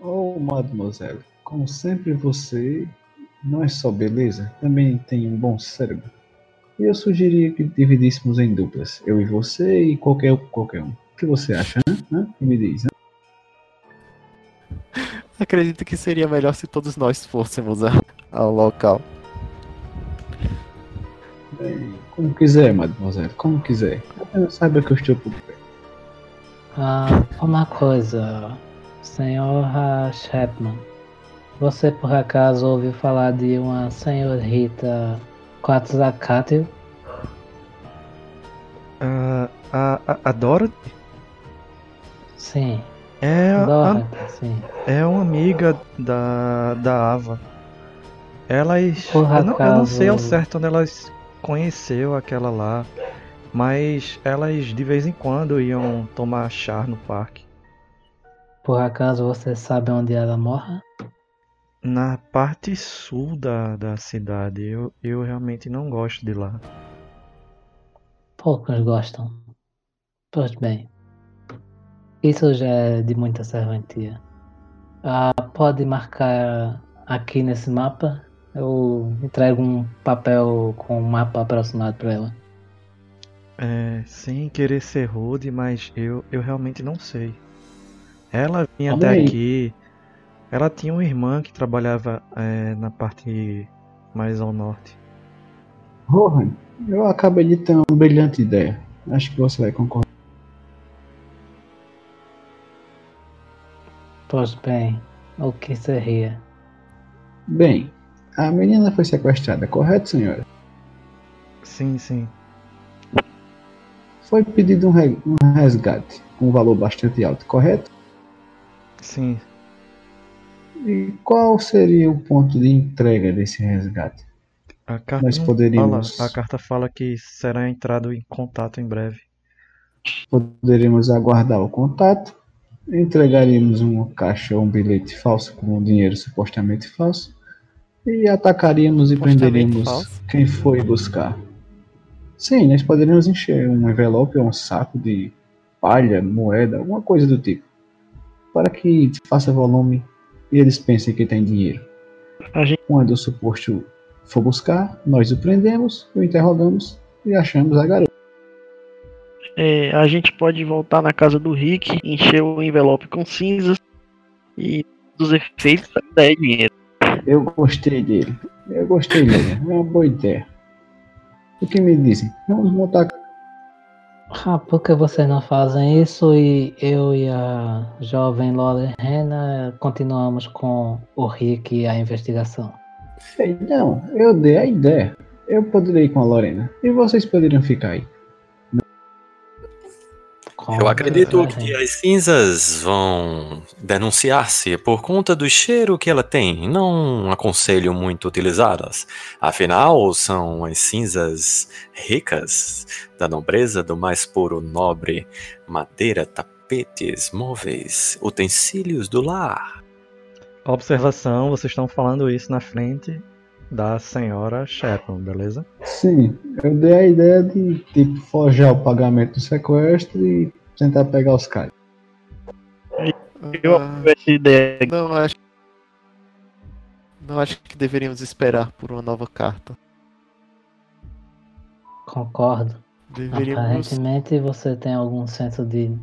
Oh, mademoiselle, como sempre você não é só beleza, também tem um bom cérebro. E eu sugeria que dividíssemos em duplas, eu e você e qualquer, qualquer um. O que você acha? Hã? Me diz, hã? Acredito que seria melhor se todos nós fôssemos a- ao local. Bem, como quiser, mademoiselle, como quiser. Apenas saiba que eu estou por perto. Ah, uma coisa, senhora Chapman. Você por acaso ouviu falar de uma senhorita Quetzalcoatl? Ah, a, a, a Dorothy Sim, é, a, Dorothy, sim. é uma amiga da, da Ava. Elas. Por eu, não, eu não sei ao certo onde elas conheceu aquela lá. Mas elas de vez em quando iam tomar chá no parque. Por acaso você sabe onde ela mora? Na parte sul da, da cidade. Eu, eu realmente não gosto de lá. Poucos gostam. Pois bem, isso já é de muita serventia. Ah, pode marcar aqui nesse mapa. Eu entrego um papel com um mapa aproximado para ela. É, sem querer ser rude, mas eu, eu realmente não sei. Ela vinha Calma até aí. aqui. Ela tinha uma irmã que trabalhava é, na parte mais ao norte. Rohan, eu acabei de ter uma brilhante ideia. Acho que você vai concordar. Pois bem, o que seria? Bem, a menina foi sequestrada, correto, senhora? Sim, sim. Foi pedido um, re- um resgate com um valor bastante alto, correto? Sim. E qual seria o ponto de entrega desse resgate? A carta Nós poderíamos- fala. A carta fala que será entrado em contato em breve. Poderíamos aguardar o contato, entregaríamos uma caixa ou um bilhete falso com um dinheiro supostamente falso e atacaríamos e prenderíamos falso? quem foi buscar. Sim, nós poderíamos encher um envelope ou um saco de palha, moeda, alguma coisa do tipo, para que faça volume e eles pensem que tem dinheiro. A gente, Quando o suposto for buscar, nós o prendemos, o interrogamos e achamos a garota. é, a gente pode voltar na casa do Rick, encher o envelope com cinzas e dos efeitos é dinheiro. Eu gostei dele. Eu gostei dele. É uma boa ideia. O que me dizem? Vamos montar. Ah, por que vocês não fazem isso e eu e a jovem Lorena continuamos com o Rick e a investigação? Ei, não, eu dei a ideia. Eu poderia ir com a Lorena. E vocês poderiam ficar aí. Eu acredito que as cinzas vão denunciar-se por conta do cheiro que ela tem. Não aconselho muito utilizá-las. Afinal, são as cinzas ricas da nobreza do mais puro nobre, madeira, tapetes, móveis, utensílios do lar. Observação, vocês estão falando isso na frente da senhora Shepard, beleza? Sim, eu dei a ideia de tipo forjar o pagamento do sequestro e tentar pegar os caras. Eu Ah, essa ideia. não acho. Não acho que deveríamos esperar por uma nova carta. Concordo. Deveríamos, Aparentemente você tem algum senso de.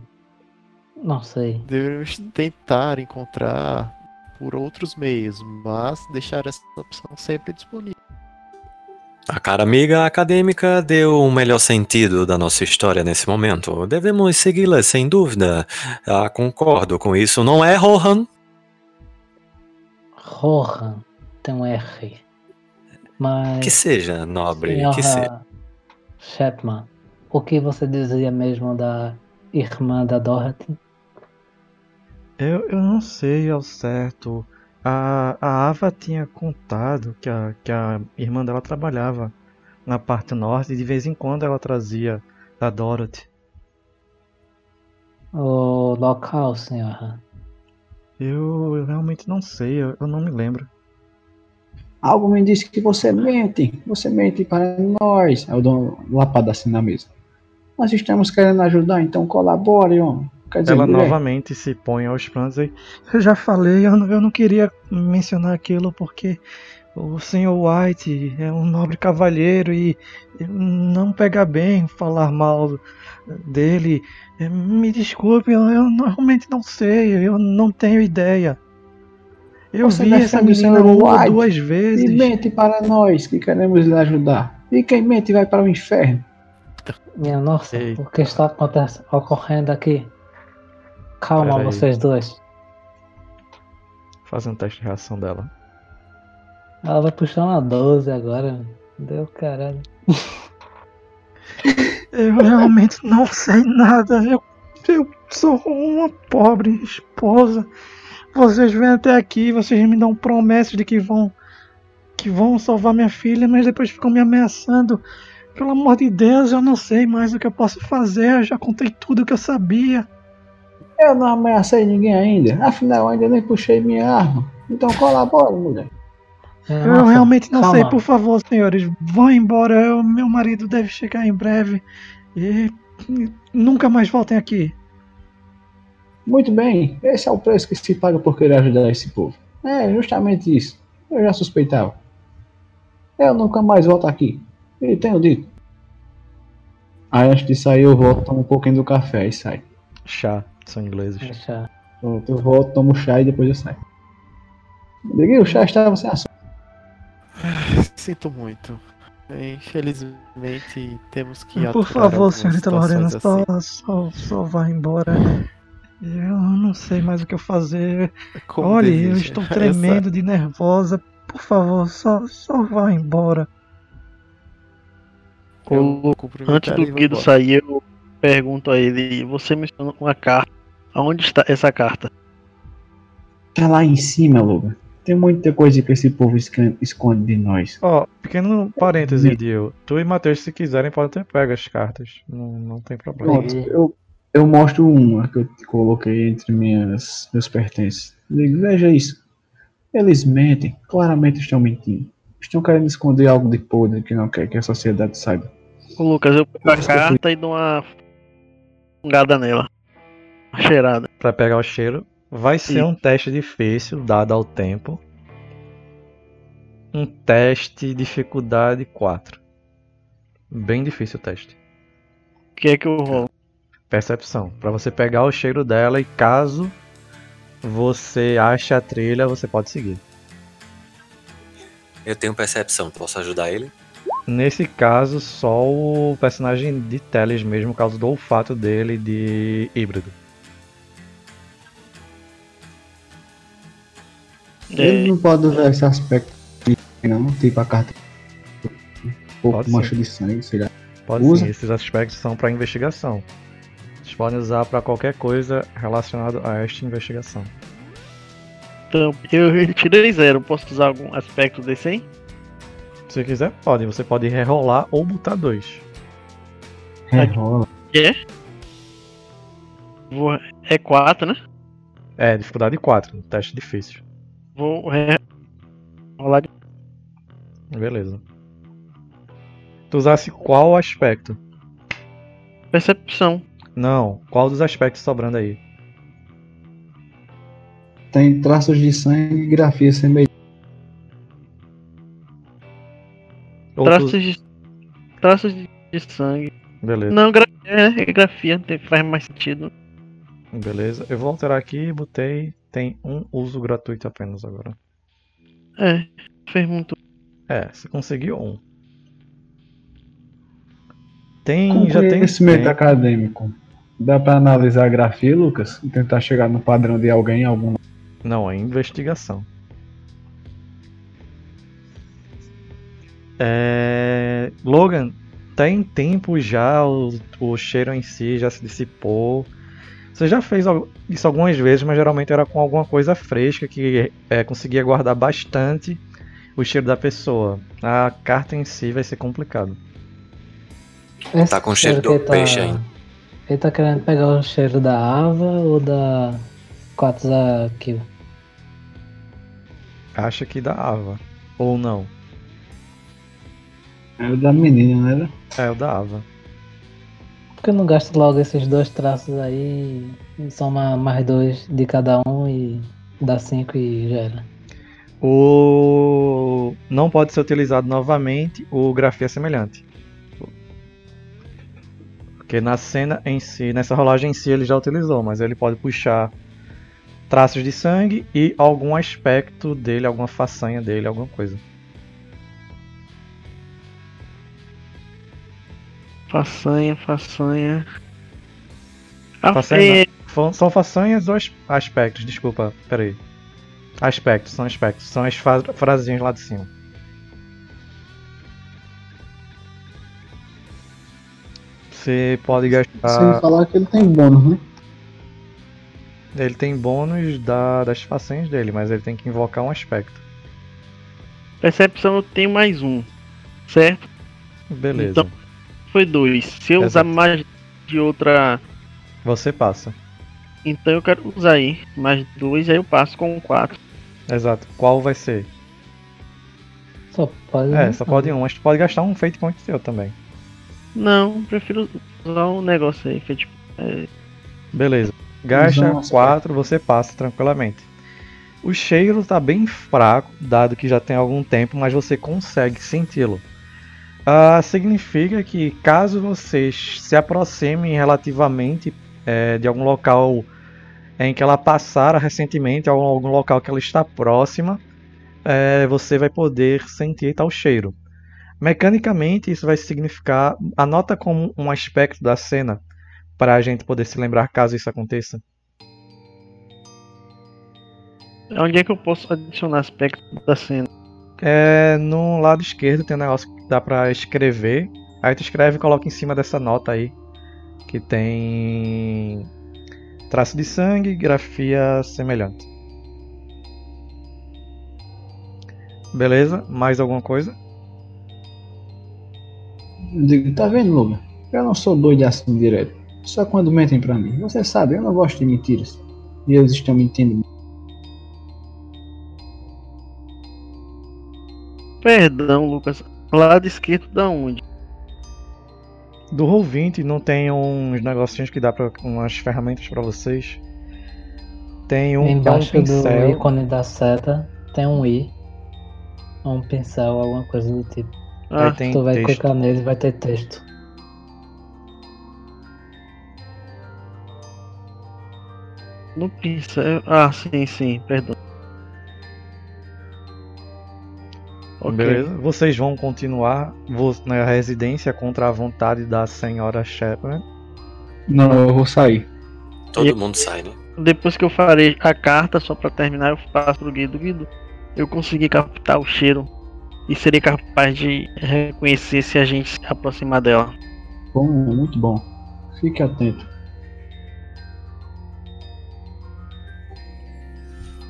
Não sei. deveríamos tentar encontrar por outros meios, mas deixar essa opção sempre disponível. A cara amiga acadêmica deu o melhor sentido da nossa história nesse momento. Devemos segui-la sem dúvida. Ah, concordo com isso, não é, Rohan? Rohan tem um R. Mas. Que seja, nobre, que seja. Shepman, o que você dizia mesmo da irmã da Dorothy? Eu, eu não sei ao certo. A, a Ava tinha contado que a, que a irmã dela trabalhava na parte norte e de vez em quando ela trazia a Dorothy. O local, senhora. Eu, eu realmente não sei, eu, eu não me lembro. Algo me disse que você mente. Você mente para nós. Eu dou uma lapada assim na mesa. Nós estamos querendo ajudar, então colabore, homem. Quer dizer, Ela mulher. novamente se põe aos prantos e eu já falei, eu não, eu não queria mencionar aquilo porque o Sr. White é um nobre cavalheiro e não pega bem falar mal dele. Eh, Me desculpe, eu, eu não- realmente não sei, eu não tenho ideia. Eu Você vi vai essa menina Sr. uma ou White duas E vezes. mente para nós que queremos lhe ajudar. E quem mente vai para o inferno. Minha nossa, Ei. o que está aconte- ocorrendo aqui? Calma, Pera aí. vocês dois. Faz um teste de reação dela. Ela vai puxar uma 12 agora. Deu caralho. Eu realmente não sei nada. Eu, eu sou uma pobre esposa. Vocês vêm até aqui, vocês me dão promessas de que vão que vão salvar minha filha, mas depois ficam me ameaçando. Pelo amor de Deus, eu não sei mais o que eu posso fazer. Eu já contei tudo o que eu sabia. Eu não ameacei ninguém ainda. Afinal, ainda nem puxei minha arma. Então colabore, mulher. Minha Eu nossa, realmente não sei, calma. por favor, senhores, vão embora. Eu- meu marido deve chegar em breve. E e nunca mais voltem aqui. Muito bem, esse é o preço que se paga por querer ajudar esse povo. É, justamente isso. Eu já suspeitava. Eu nunca mais volto aqui. E tenho dito. Aí antes de sair eu volto, tomo um pouquinho do café e saio. Chá, são ingleses. Deixa. Pronto, eu volto, tomo chá e depois eu saio. Liguei, o chá estava sem açúcar. Sinto muito. Infelizmente temos que Por favor, senhorita Lorena, situações só, assim. só, só vá embora. Eu não sei mais o que eu fazer. Como Olha, eu estou Essa- tremendo de nervosa. Por favor, só, só vá embora. eu Antes do Guido sair, eu pergunto a ele: você mencionou uma carta. Aonde está essa carta? Tá lá em cima, Luga. Tem muita coisa que esse povo esconde de nós. Ó, pequeno parêntese, Dio. Tu e Matheus, se quiserem, podem ter pego as cartas. Não, não tem problema. Pronto, eu, eu mostro uma que eu coloquei entre minhas, meus pertences. Digo, veja isso. Eles mentem, claramente estão mentindo. Estão querendo esconder algo de podre que não quer que a sociedade saiba. Ô, Lucas, eu pego a carta e dou uma fungada nela. Uma cheirada. Pra pegar o cheiro, vai ser Isso. um teste difícil, dado ao tempo. Um teste dificuldade 4. Bem difícil o teste. O que é que eu rolo? Percepção. Pra você pegar o cheiro dela e caso você ache a trilha, você pode seguir. Eu tenho percepção, posso ajudar ele? Nesse caso, só o personagem de Teles mesmo, por causa do olfato dele de híbrido. Ele não pode usar esse aspecto, não, tipo a carta. Um pouco Pode mancha sim. de sangue, sei lá. Pode Usa. sim, esses aspectos são para investigação. Vocês podem usar para qualquer coisa relacionada a esta investigação. Então, eu, eu tirei zero. Posso usar algum aspecto desse aí? Se você quiser, pode. Você pode rerolar ou botar dois. Rerola. Vou, é 4, né? É, dificuldade 4, teste difícil. Vou rolar de Beleza. Tu usasse qual aspecto? percepção. Não, qual dos aspectos sobrando aí? Tem traços de sangue e grafia semelhante. Ou tu- Traços de, traços de, de sangue. Beleza, Não, gra, é, é grafia, faz mais sentido. beleza. Eu vou alterar aqui e botei. Tem um uso gratuito apenas agora. É, fez muito. É, você conseguiu um. Tem, Com já tem. conhecimento tem- acadêmico, dá pra analisar a grafia, Lucas? E tentar chegar no padrão de alguém em algum. Não, é investigação. É... Logan, tem tempo já, o, o cheiro em si já se dissipou. Você já fez isso algumas vezes, mas geralmente era com alguma coisa fresca que é, conseguia guardar bastante o cheiro da pessoa. A carta em si vai ser complicado. Esse Tá com cheiro que do ele tá- peixe aí. Ele tá querendo pegar o cheiro da Ava ou da Quatza Kill? Acha que dá Ava. Ou não. É o da menina, né? É o da Ava. Que não gasta logo esses dois traços aí soma mais dois de cada um e dá cinco e já era? O não pode ser utilizado novamente o grafia semelhante. Porque na cena em si, nessa rolagem em si ele já utilizou, mas ele pode puxar traços de sangue e algum aspecto dele, alguma façanha dele, alguma coisa. Façanha, façanha. Ah, Façanha é, Fam- São façanhas ou as- aspectos? Desculpa, peraí. Aspectos, são aspectos. São as frasinhas lá de cima. Você pode Sem gastar. falar que ele tem bônus, né? Ele tem bônus da- das façanhas dele, mas ele tem que invocar um aspecto. percepção eu tenho mais um. Certo? Beleza. Então- Foi dois. Se eu usar Exato. mais de outra. Você passa. Então eu quero usar aí. Mais dois, aí eu passo com quatro. Exato. Qual vai ser? Só pode. É, só pode um, mas tu pode gastar um fate point teu também. Não, prefiro usar um negócio aí. Que é Beleza. Gasta Nossa, 4, você passa tranquilamente. O cheiro tá bem fraco, dado que já tem algum tempo, mas você consegue senti-lo. Ah, significa que caso vocês se aproximem relativamente eh, de algum local em que ela passara recentemente, ou algum local que ela está próxima, eh, você vai poder sentir tal cheiro. Mecanicamente, isso vai significar. Anota como um aspecto da cena para a gente poder se lembrar caso isso aconteça. Onde é que eu posso adicionar aspecto da cena? É, no lado esquerdo tem um negócio dá pra escrever. Aí tu escreve e coloca em cima dessa nota aí. Que tem traço de sangue e grafia semelhante. Beleza? Mais alguma coisa? Eu digo, tá vendo, Logan? Eu não sou doido assim direto. Só quando mentem pra mim. Você sabe, eu não gosto de mentiras. E eles estão mentindo. Perdão, Lucas. Lado esquerdo da onde? Do Roll20 não tem uns negocinhos que dá pra. umas ferramentas pra vocês. Tem um, é um Embaixo do pincel. ícone da seta tem um i. Um pincel, alguma coisa do tipo. Ah, Aí tem tu vai texto. clicar nele e vai ter texto. no pincel. Ah, sim, sim, perdão. Ok. Beleza? Vocês vão continuar na residência contra a vontade da senhora Shepard. Não, eu vou sair. Todo E- mundo sai, né? Depois que eu farei a carta, só pra terminar, eu passo pro Guido. Guido, eu consegui captar o cheiro e seria capaz de reconhecer se a gente se aproximar dela. Bom, muito bom. Fique atento.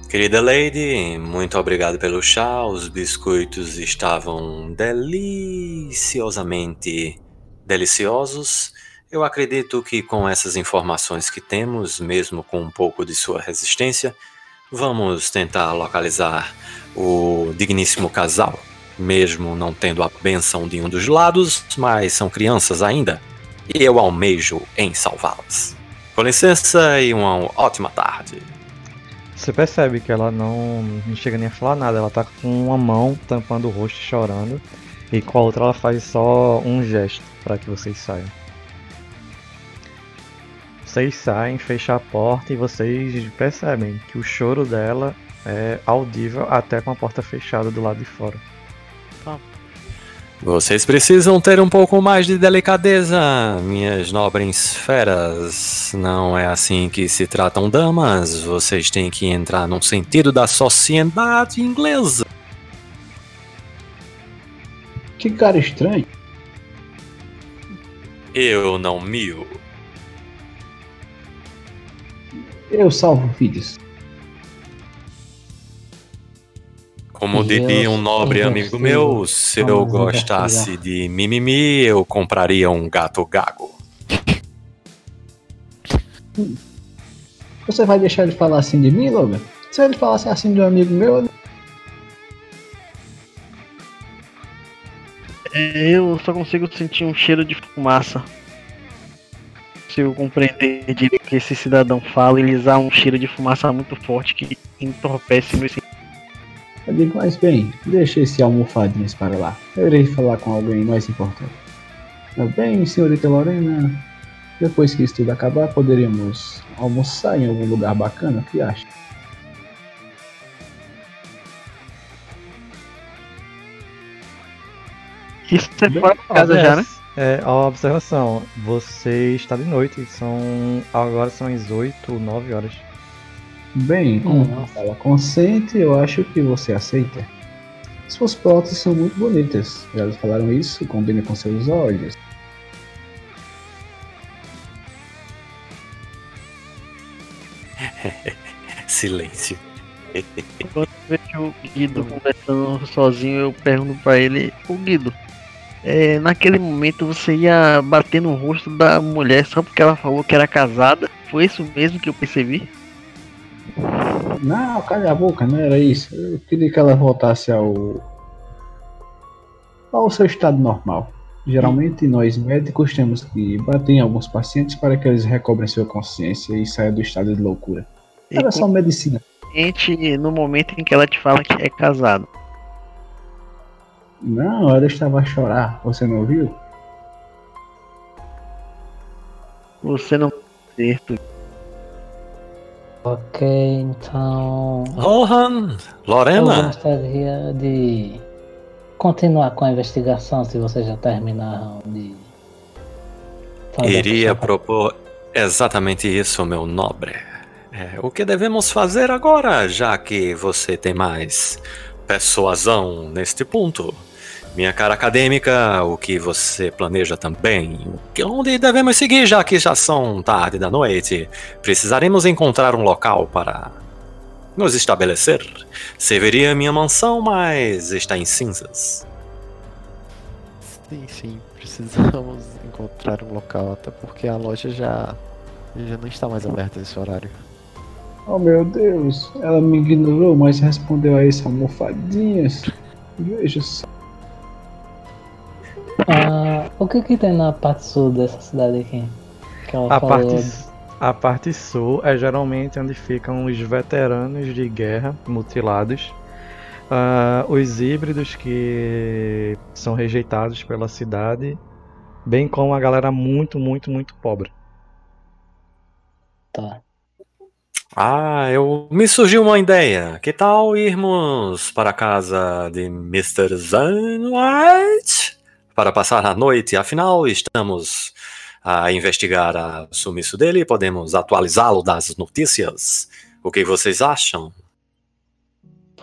Querida Lady, muito obrigado pelo chá. Os biscoitos estavam deliciosamente deliciosos. Eu acredito que com essas informações que temos, mesmo com um pouco de sua resistência, vamos tentar localizar o digníssimo casal, mesmo não tendo a benção de um dos lados, mas são crianças ainda, e eu almejo em salvá-las. Com licença e uma ótima tarde. Você percebe que ela não, não chega nem a falar nada, ela tá com uma mão tampando o rosto chorando, e com a outra ela faz só um gesto para que vocês saiam. Vocês saem, fecham a porta e vocês percebem que o choro dela é audível até com a porta fechada do lado de fora. Vocês precisam ter um pouco mais de delicadeza, minhas nobres feras. Não é assim que se tratam damas. Vocês têm que entrar no sentido da sociedade inglesa. Que cara estranho. Eu não mio. Eu salvo vídeos. Como diria um nobre amigo meu, se eu gostasse de mimimi, eu compraria um gato gago. Você vai deixar ele falar assim de mim, Logan? Se ele falasse assim de um amigo meu, eu- É, Eu só consigo sentir um cheiro de fumaça. Se eu compreender direito o que esse cidadão fala, ele usa um cheiro de fumaça muito forte que entorpece meus. Eu digo, mas bem, deixa esse almofadinhas para lá. Eu irei falar com alguém mais importante. Mas bem, senhorita Lorena, depois que isso tudo acabar, poderíamos almoçar em algum lugar bacana, o que acha? Isso é fora de casa já, né? É, a observação, você está de noite, são. agora são as 8 ou 9 horas. Bem, como Nossa. ela consente, eu acho que você aceita. Suas próteses são muito bonitas. Já falaram isso? Combina com seus olhos. Silêncio. Quando eu vejo o Guido conversando sozinho, eu pergunto pra ele, ô Guido, é, naquele momento você ia bater no rosto da mulher só porque ela falou que era casada? Foi isso mesmo que eu percebi? Não, calha a boca, não era isso. Eu queria que ela voltasse ao. ao seu estado normal. Geralmente nós médicos temos que bater em alguns pacientes para que eles recobrem sua consciência e saiam do estado de loucura. E Era só medicina. no momento em que ela te fala que é casado. Não, ela estava a chorar, você não viu? Você não certo. Ok, então. Rohan, Eu Lorena, gostaria de continuar com a investigação se vocês já terminaram de. fazer iria propor exatamente isso, meu nobre. É, o que devemos fazer agora, já que você tem mais persuasão neste ponto? Minha cara acadêmica, o que você planeja também? Onde devemos seguir, já que já são tarde da noite? Precisaremos encontrar um local para nos estabelecer. Serviria minha mansão, mas está em cinzas. Sim, sim, precisamos encontrar um local, até porque a loja já, já não está mais aberta nesse horário. Oh meu Deus, ela me ignorou, mas respondeu a esse almofadinhas. Veja só. Ah, o que que tem na parte sul dessa cidade aqui? Que ela A falou. parte, a parte sul é geralmente onde ficam os veteranos de guerra mutilados, ah, os híbridos que são rejeitados pela cidade, bem como a galera muito, muito, muito pobre. Tá. Ah, eu me surgiu uma ideia. Que tal irmos para a casa de Mr. Zanwhite para passar a noite? Afinal, estamos a investigar o sumiço dele e podemos atualizá-lo das notícias. O que vocês acham?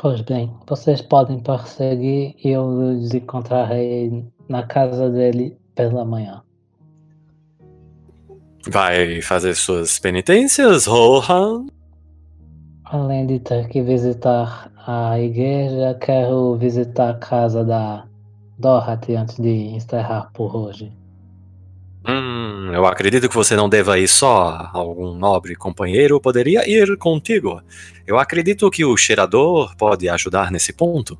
Pois bem, vocês podem perseguir e eu os encontrarei na casa dele pela manhã. Vai fazer suas penitências, Rohan? Além de ter que visitar a igreja, quero visitar a casa da Dorothy antes de encerrar por hoje. Hum, eu acredito que você não deva ir só. Algum nobre companheiro poderia ir contigo. Eu acredito que o cheirador pode ajudar nesse ponto.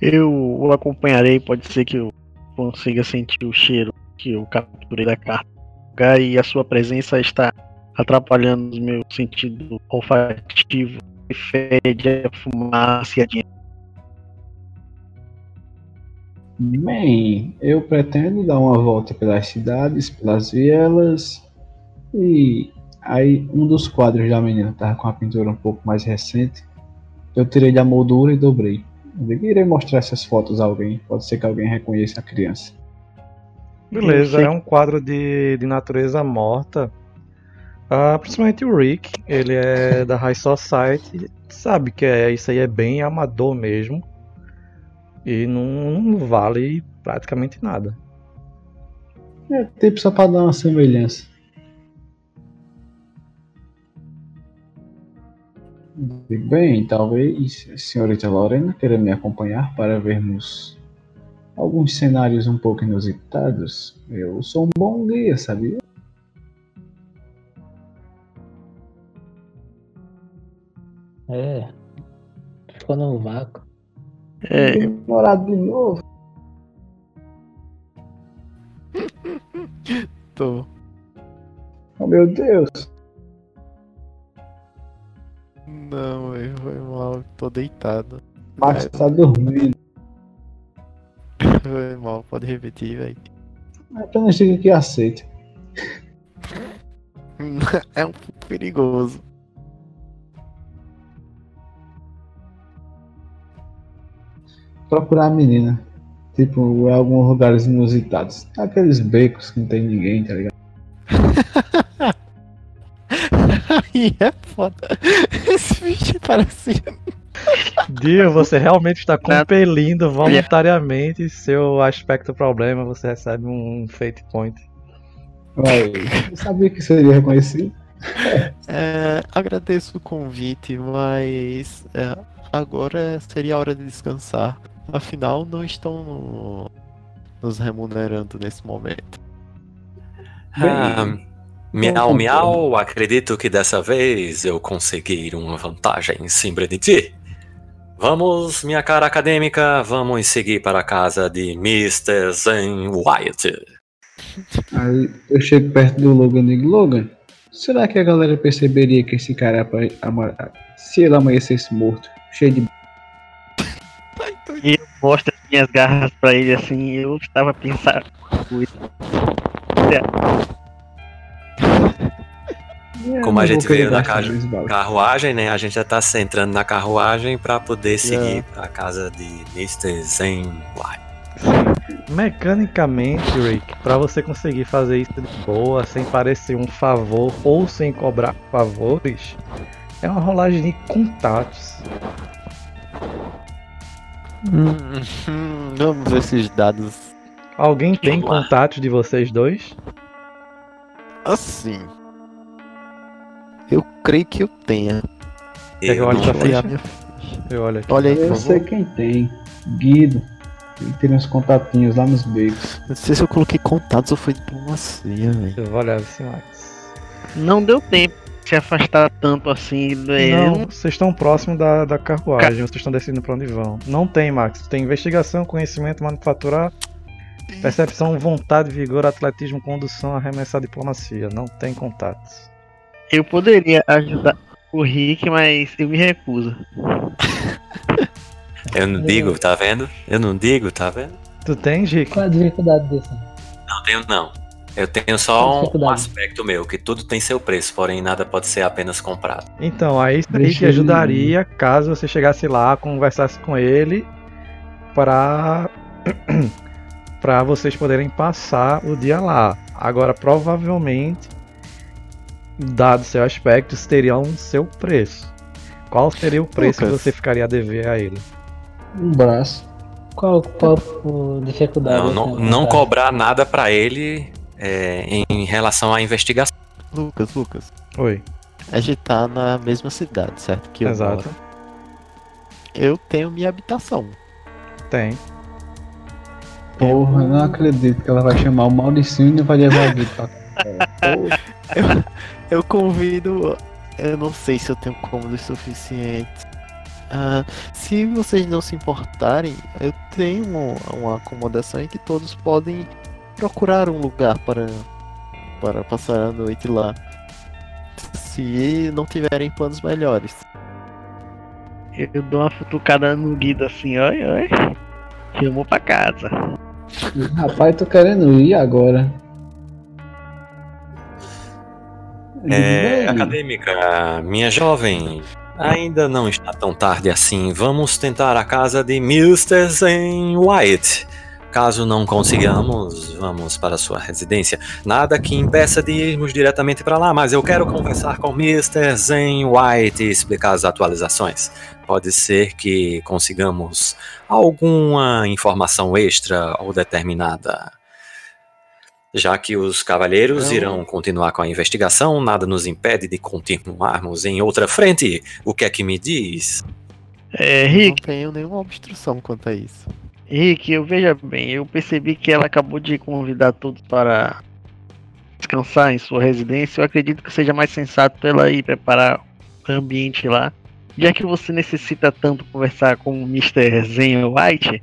Eu o acompanharei, pode ser que eu consiga sentir o cheiro que eu capturei da carta. E a sua presença está atrapalhando os meus sentidos olfativos e fede a fumaça e a dinheiro. Bem, eu pretendo dar uma volta pelas cidades, pelas vielas e aí um dos quadros da menina estava com a pintura um pouco mais recente. Eu tirei da moldura e dobrei. Eu irei mostrar essas fotos a alguém. Pode ser que alguém reconheça a criança. Beleza, é um quadro de, de natureza morta. Uh, principalmente o Rick, ele é da High Society, sabe que é, isso aí é bem amador mesmo. E não, não vale praticamente nada. É tipo só para dar uma semelhança. Bem, talvez senhorita Lorena queira me acompanhar para vermos alguns cenários um pouco inusitados. Eu sou um bom guia, sabia? É. Ficou no vácuo. É, Ignorado de novo. Tô. Oh meu Deus. Não, eu foi mal, tô deitado. Max tá dormindo. Foi mal, pode repetir, velho. Apenas diga que aceita. É um pouco perigoso. Procurar a menina. Tipo, em alguns lugares inusitados. Aqueles becos que não tem ninguém, tá ligado? Aí é foda. Esse bicho parecia. Dio, você realmente está compelindo voluntariamente seu aspecto problema, você recebe um fate point. Vai. Eu sabia que seria reconhecido. É, agradeço o convite, mas é, agora seria a hora de descansar. Afinal, não estão no- nos remunerando nesse momento. Ah, miau, miau, acredito que dessa vez eu consegui uma vantagem em cima de ti. Vamos, minha cara acadêmica, vamos seguir para a casa de Mr. Zen Wyatt. Aí eu chego perto do Logan e digo, Logan, será que a galera perceberia que esse cara, ama- se ele amanhecesse morto, cheio de e eu mostro as minhas garras pra ele assim, eu estava pensando. Ui, Como a gente veio na balas. carruagem, né? A gente já tá se entrando na carruagem para poder É. seguir para a casa de Mr. Zen Wyatt. Mecanicamente, Rick, pra você conseguir fazer isso de boa, sem parecer um favor ou sem cobrar favores, é uma rolagem de contatos. Hum, hum, vamos ver esses dados Alguém tem contatos de vocês dois? assim. Eu creio que eu tenha. Que eu olhe não- pra eu ficha? minha. Eu olho aqui. Olha aí, Eu sei quem tem. Guido. Ele tem uns contatinhos lá nos becos. Não sei se eu coloquei contatos ou foi diplomacia, velho. Eu vou olhar assim, Max. Não deu tempo se afastar tanto assim. né? Não, vocês estão próximo da, da carruagem, vocês estão decidindo pra onde vão. Não tem, Max. Tem investigação, conhecimento, manufaturar, percepção, vontade, vigor, atletismo, condução, arremessar, diplomacia. Não tem contatos. Eu poderia ajudar o Rick, mas eu me recuso. Eu não digo, tá vendo? Eu não digo, tá vendo? Tu tens, Rick? Qual a dificuldade disso? Não tenho, não. Eu tenho só um, um aspecto meu, que tudo tem seu preço, porém nada pode ser apenas comprado. Então, aí que ele- ajudaria caso você chegasse lá, conversasse com ele para para vocês poderem passar o dia lá. Agora, provavelmente, dado seu aspecto, isso teria um seu preço. Qual seria o preço que Lucas. você ficaria a dever a ele? Um braço. Qual, qual a dificuldade? Não, não, encontrar? não cobrar nada pra ele é, em relação à investigação. Lucas, Lucas. Oi, A gente tá na mesma cidade, certo? Que eu exato. moro. Eu tenho minha habitação. Tem. Porra, não acredito que ela vai chamar o Mauricinho e vai levar pra Porra. Eu convido. Eu não sei se eu tenho cômodos suficientes. Ah, se vocês não se importarem, eu tenho uma, uma acomodação em que todos podem procurar um lugar para, para passar a noite lá. Se não tiverem planos melhores. Eu dou uma futucada no Guido assim, oi, oi. Chamou pra casa. Rapaz, tô querendo ir agora. É, acadêmica, minha jovem, ainda não está tão tarde assim. Vamos tentar a casa de Mr. Zen White. Caso não consigamos, vamos para sua residência. Nada que impeça de irmos diretamente para lá, mas eu quero conversar com Mr. Zen White e explicar as atualizações. Pode ser que consigamos alguma informação extra ou determinada. Já que os cavalheiros Não. irão continuar com a investigação, nada nos impede de continuarmos em outra frente. O que é que me diz? É, Não Rick, tenho nenhuma obstrução quanto a isso. Rick, eu veja bem, eu percebi que ela acabou de convidar todos para descansar em sua residência. Eu acredito que seja mais sensato ela ir preparar o ambiente lá. Já que você necessita tanto conversar com o Mr. Zen White,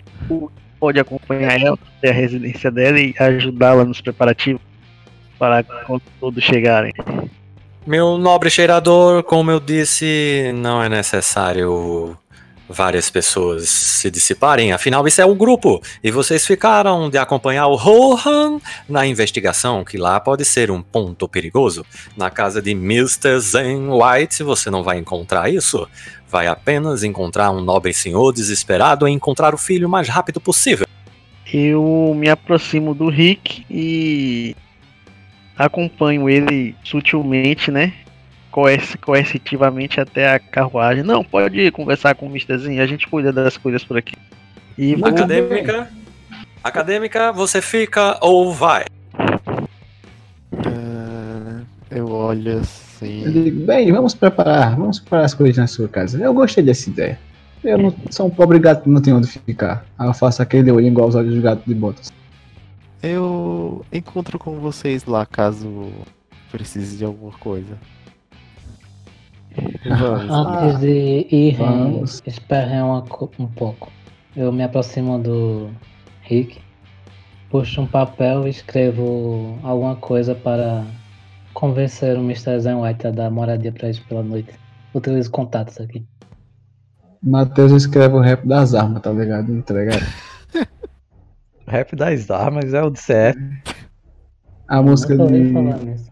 pode acompanhar ela até a residência dela e ajudá-la nos preparativos para quando todos chegarem. Meu nobre cheirador, como eu disse, não é necessário várias pessoas se dissiparem, afinal isso é um grupo, e vocês ficaram de acompanhar o Rohan na investigação, que lá pode ser um ponto perigoso. Na casa de Mr. Zen White você não vai encontrar isso, vai apenas encontrar um nobre senhor desesperado em encontrar o filho o mais rápido possível. Eu me aproximo do Rick e acompanho ele sutilmente, né? Coerci- coercitivamente até a carruagem. Não, pode ir conversar com o Mrzinho, a gente cuida das coisas por aqui. E vou... Acadêmica, acadêmica, você fica ou vai? Ah, eu olho Eu assim. digo, bem, vamos preparar, vamos preparar as coisas na sua casa. Eu gostei dessa ideia. Eu não sou um pobre gato que não tem onde ficar. Eu faço aquele olho igual os olhos do gato de botas. Eu encontro com vocês lá caso precise de alguma coisa. Vamos. Antes de ir, Vamos. esperem co- um pouco. Eu me aproximo do Rick, puxo um papel e escrevo alguma coisa para convencer o Mr. Zen White a dar moradia para eles pela noite. Utilizo contatos aqui. Matheus escreve o rap das armas, tá ligado? Entregado. Rap das armas é o de CF. A música de,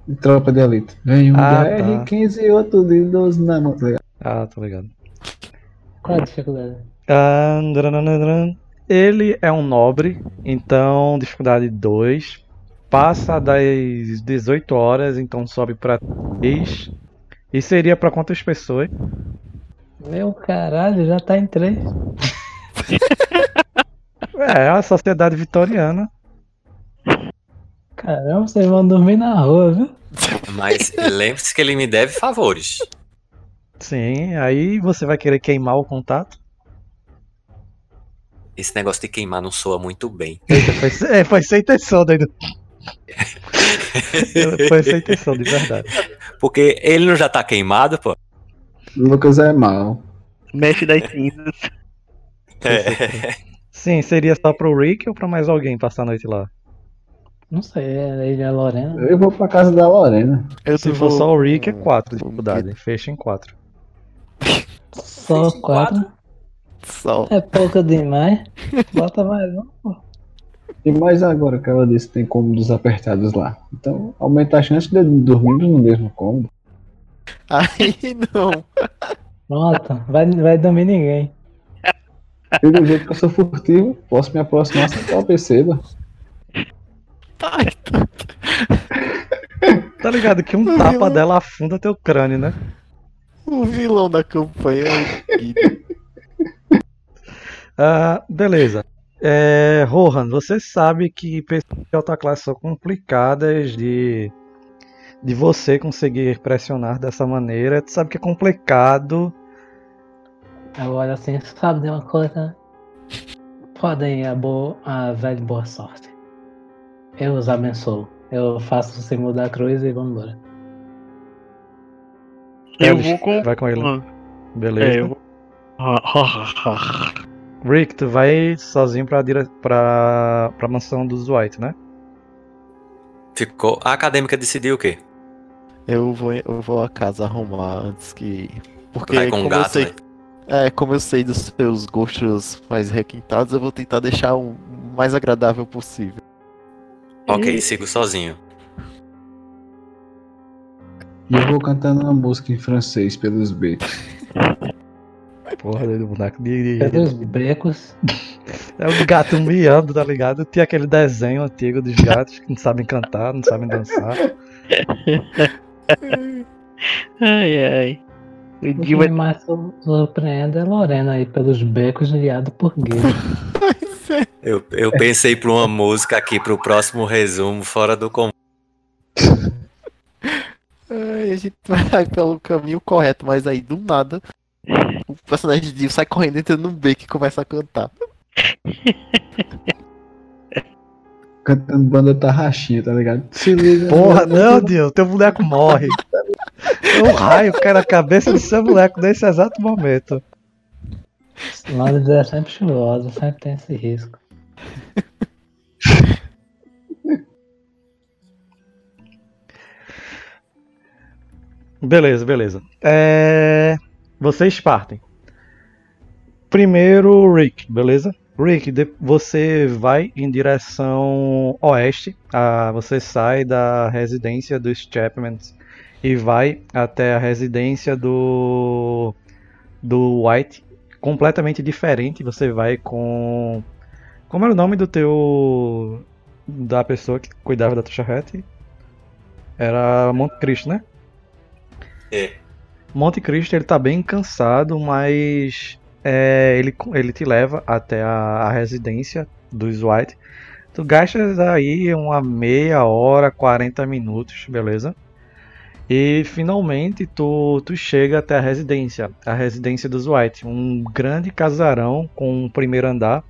de Tropa de Elite. Vem um Ah, de tá. R15 e outro de 12 na mão, tá ligado? Ah, tô ligado. Qual a dificuldade? Ah. Ele é um nobre, então dificuldade 2. Passa das 18 horas, então sobe pra 3. E seria pra quantas pessoas? Meu caralho, já tá em três. É, a sociedade vitoriana. Caramba, vocês vão dormir na rua, viu? Mas lembre-se que ele me deve favores. Sim, aí você vai querer queimar o contato. Esse negócio de queimar não soa muito bem. Eita, foi, é, foi sem intenção, doido. Foi sem intenção, de verdade. Porque ele não já tá queimado, pô. Lucas é mal. Mestre das cinzas. É. Sim, seria só pro Rick ou pra mais alguém passar a noite lá? Não sei, é ele e a Lorena. Eu vou pra casa da Lorena. Eu Se vou for só o Rick, é com- 4 com- dificuldade. Fecha em 4. Só Fez em quatro. Só. É pouco demais. Bota mais um, pô. E mais agora que ela disse que tem cômodos apertados lá. Então aumenta a chance de dormirmos no mesmo cômodo. Aí não. Pronto, vai, vai dormir ninguém. E do jeito que eu sou furtivo, posso me aproximar sem que ela perceba. Ai, Tá ligado que um tapa dela afunda teu crânio, né? o vilão da campanha é o Guido. Ah, beleza. É, Rohan, você sabe que pessoas de alta classe são complicadas de, de você conseguir pressionar dessa maneira. Tu sabe que é complicado. Agora assim, sabe de uma coisa? Podem a, boa, a velha boa sorte. Eu os abençoo. Eu faço você mudar a cruz e vamos embora. Eu vou com. vai com ele. Ah, Beleza. É, eu vou. Rick, tu vai sozinho pra, dire... pra... pra mansão dos White, né? Ficou. A acadêmica decidiu o quê? Eu vou, eu vou a casa arrumar antes que. Porque Vai com o como eu gato, sei, né? é, como eu sei dos seus gostos mais requintados, eu vou tentar deixar o mais agradável possível. Ok, sigo sozinho. E eu vou cantando uma música em francês pelos becos. Porra, do boneco de. Pelos becos. É o gato miando, tá ligado? Tinha aquele desenho antigo dos gatos que não sabem cantar, não sabem dançar. Ai, ai. O que mais sur- surpreende é Lorena aí pelos becos guiado por Gui. Eu, eu pensei pra uma música aqui pro próximo resumo fora do comum. Ai, a gente vai pelo caminho correto, mas aí do nada o personagem de Dio sai correndo, entra num beco e começa a cantar. Cantando banda tarraxinha, tá ligado? Se liga. Porra, não, Deus, teu boneco morre. O raio cai na cabeça do seu boneco nesse exato momento. Londres é sempre chuvosa, sempre tem esse risco. Beleza, beleza. É... Vocês partem. Primeiro, Rick, beleza? Rick, você vai em direção oeste. Você sai da residência dos Chapmans e vai até a residência do do White, completamente diferente. Você vai com como era o nome do teu da pessoa que cuidava da tua charrete? Era Monte Cristo, né? É. Monte Cristo ele tá bem cansado, mas é, ele, ele te leva até a, a residência dos White. Tu gastas aí uma meia hora, 40 minutos, beleza? E finalmente tu, tu chega até a residência, a residência dos White, um grande casarão com um primeiro andar.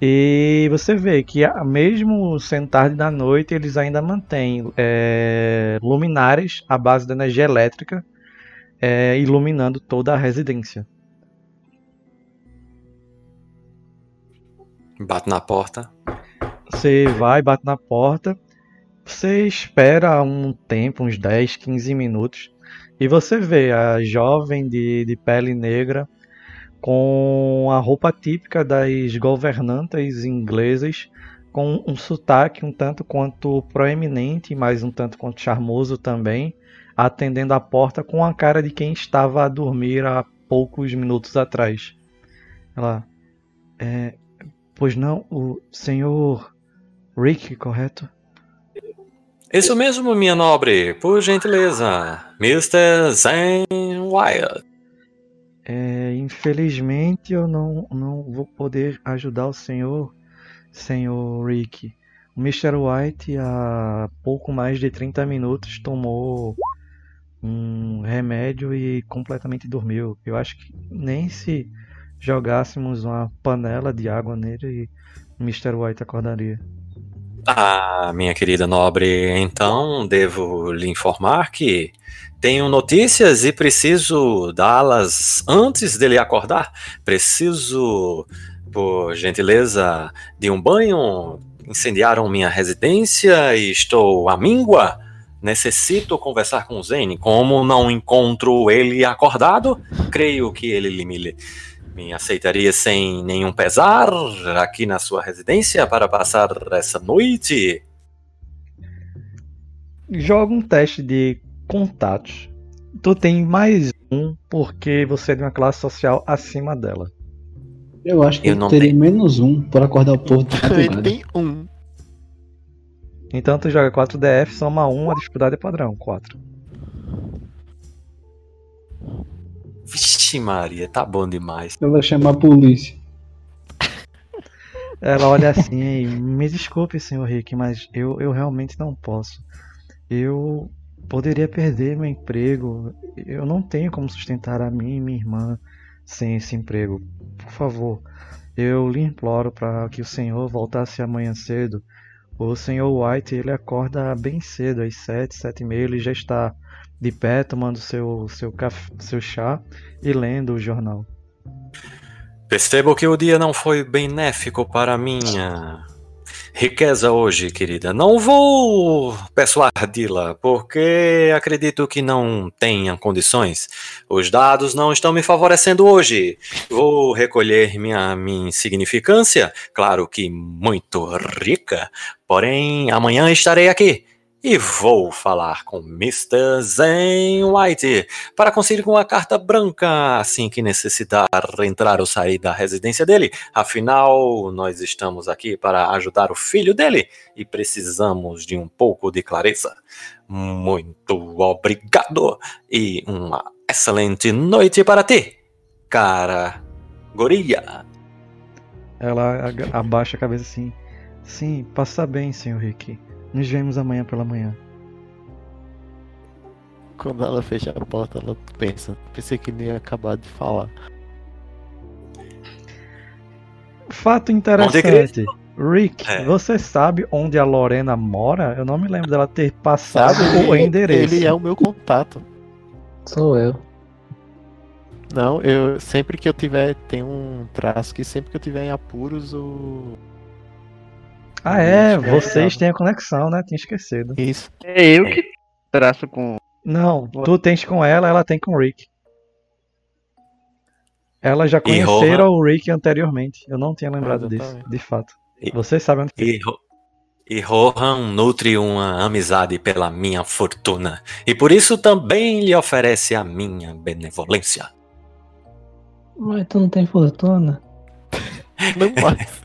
E você vê que mesmo sendo tarde da noite, eles ainda mantêm é, luminares à base da energia elétrica é, iluminando toda a residência. Bato na porta. Você vai, bate na porta, você espera um tempo, uns 10, 15 minutos, e você vê a jovem de, de pele negra com a roupa típica das governantas inglesas, com um sotaque um tanto quanto proeminente, mas um tanto quanto charmoso também, atendendo a porta com a cara de quem estava a dormir há poucos minutos atrás. Ela, é, pois não, o senhor Rick, correto? Isso mesmo, minha nobre. Por gentileza. Mr. Zen Wyatt. É, infelizmente eu não, não vou poder ajudar o senhor, senhor Rick. O Mr. White há pouco mais de 30 minutos tomou um remédio e completamente dormiu. Eu acho que nem se jogássemos uma panela de água nele, o Mr. White acordaria. Ah, minha querida nobre, então devo lhe informar que tenho notícias e preciso dá-las antes dele acordar. Preciso, por gentileza, de um banho. Incendiaram minha residência e estou à míngua. Necessito conversar com o Zane. Como não encontro ele acordado, creio que ele me, Me aceitaria sem nenhum pesar aqui na sua residência para passar essa noite? Joga um teste de contatos. Tu tem mais um porque você é de uma classe social acima dela. Eu acho que Eu não teria tenho. menos um por acordar o povo de Ele madrugada. tem um. Então tu joga 4 DF, soma 1, a dificuldade é padrão, 4. Vixe Maria, tá bom demais. Eu vou chamar a polícia. Ela olha assim e me desculpe, senhor Rick, mas eu, eu realmente não posso. Eu poderia perder meu emprego. Eu não tenho como sustentar a mim e minha irmã sem esse emprego. Por favor, eu lhe imploro para que o senhor voltasse amanhã cedo. O senhor White, ele acorda bem cedo, às sete, sete e meia, ele já está de pé tomando seu, seu, caf- seu chá e lendo o jornal. Percebo que o dia não foi benéfico para minha riqueza hoje, querida. Não vou persuadi-la, porque acredito que não tenha condições. Os dados não estão me favorecendo hoje. Vou recolher minha, minha insignificância, claro que muito rica, porém amanhã estarei aqui. E vou falar com Mr. Zen White para conseguir uma carta branca assim que necessitar entrar ou sair da residência dele. Afinal, nós estamos aqui para ajudar o filho dele e precisamos de um pouco de clareza. Muito obrigado e uma excelente noite para ti, cara Goria. Ela abaixa a cabeça assim. Sim, passa bem, senhor Rick. Nos vemos amanhã pela manhã. Quando ela fecha a porta, ela pensa. Pensei que ele ia acabar de falar. Fato Monte interessante. Rick, É. você sabe onde a Lorena mora? Eu não me lembro dela ter passado Sabe? o endereço. Ele é o meu contato. Sou eu. Não, eu sempre que eu tiver. Tem um traço que sempre que eu tiver em apuros, o. Ah, é, é vocês têm a conexão, né? Tinha esquecido. Isso. É eu que traço com. Não, tu tens com ela, ela tem com o Rick. Elas já conheceram o Rick anteriormente. Eu não tinha lembrado disso, de fato. E- Vocês sabem onde E, e Rohan nutre uma amizade pela minha fortuna, e por isso também lhe oferece a minha benevolência. Mas tu não tem fortuna? Não mais.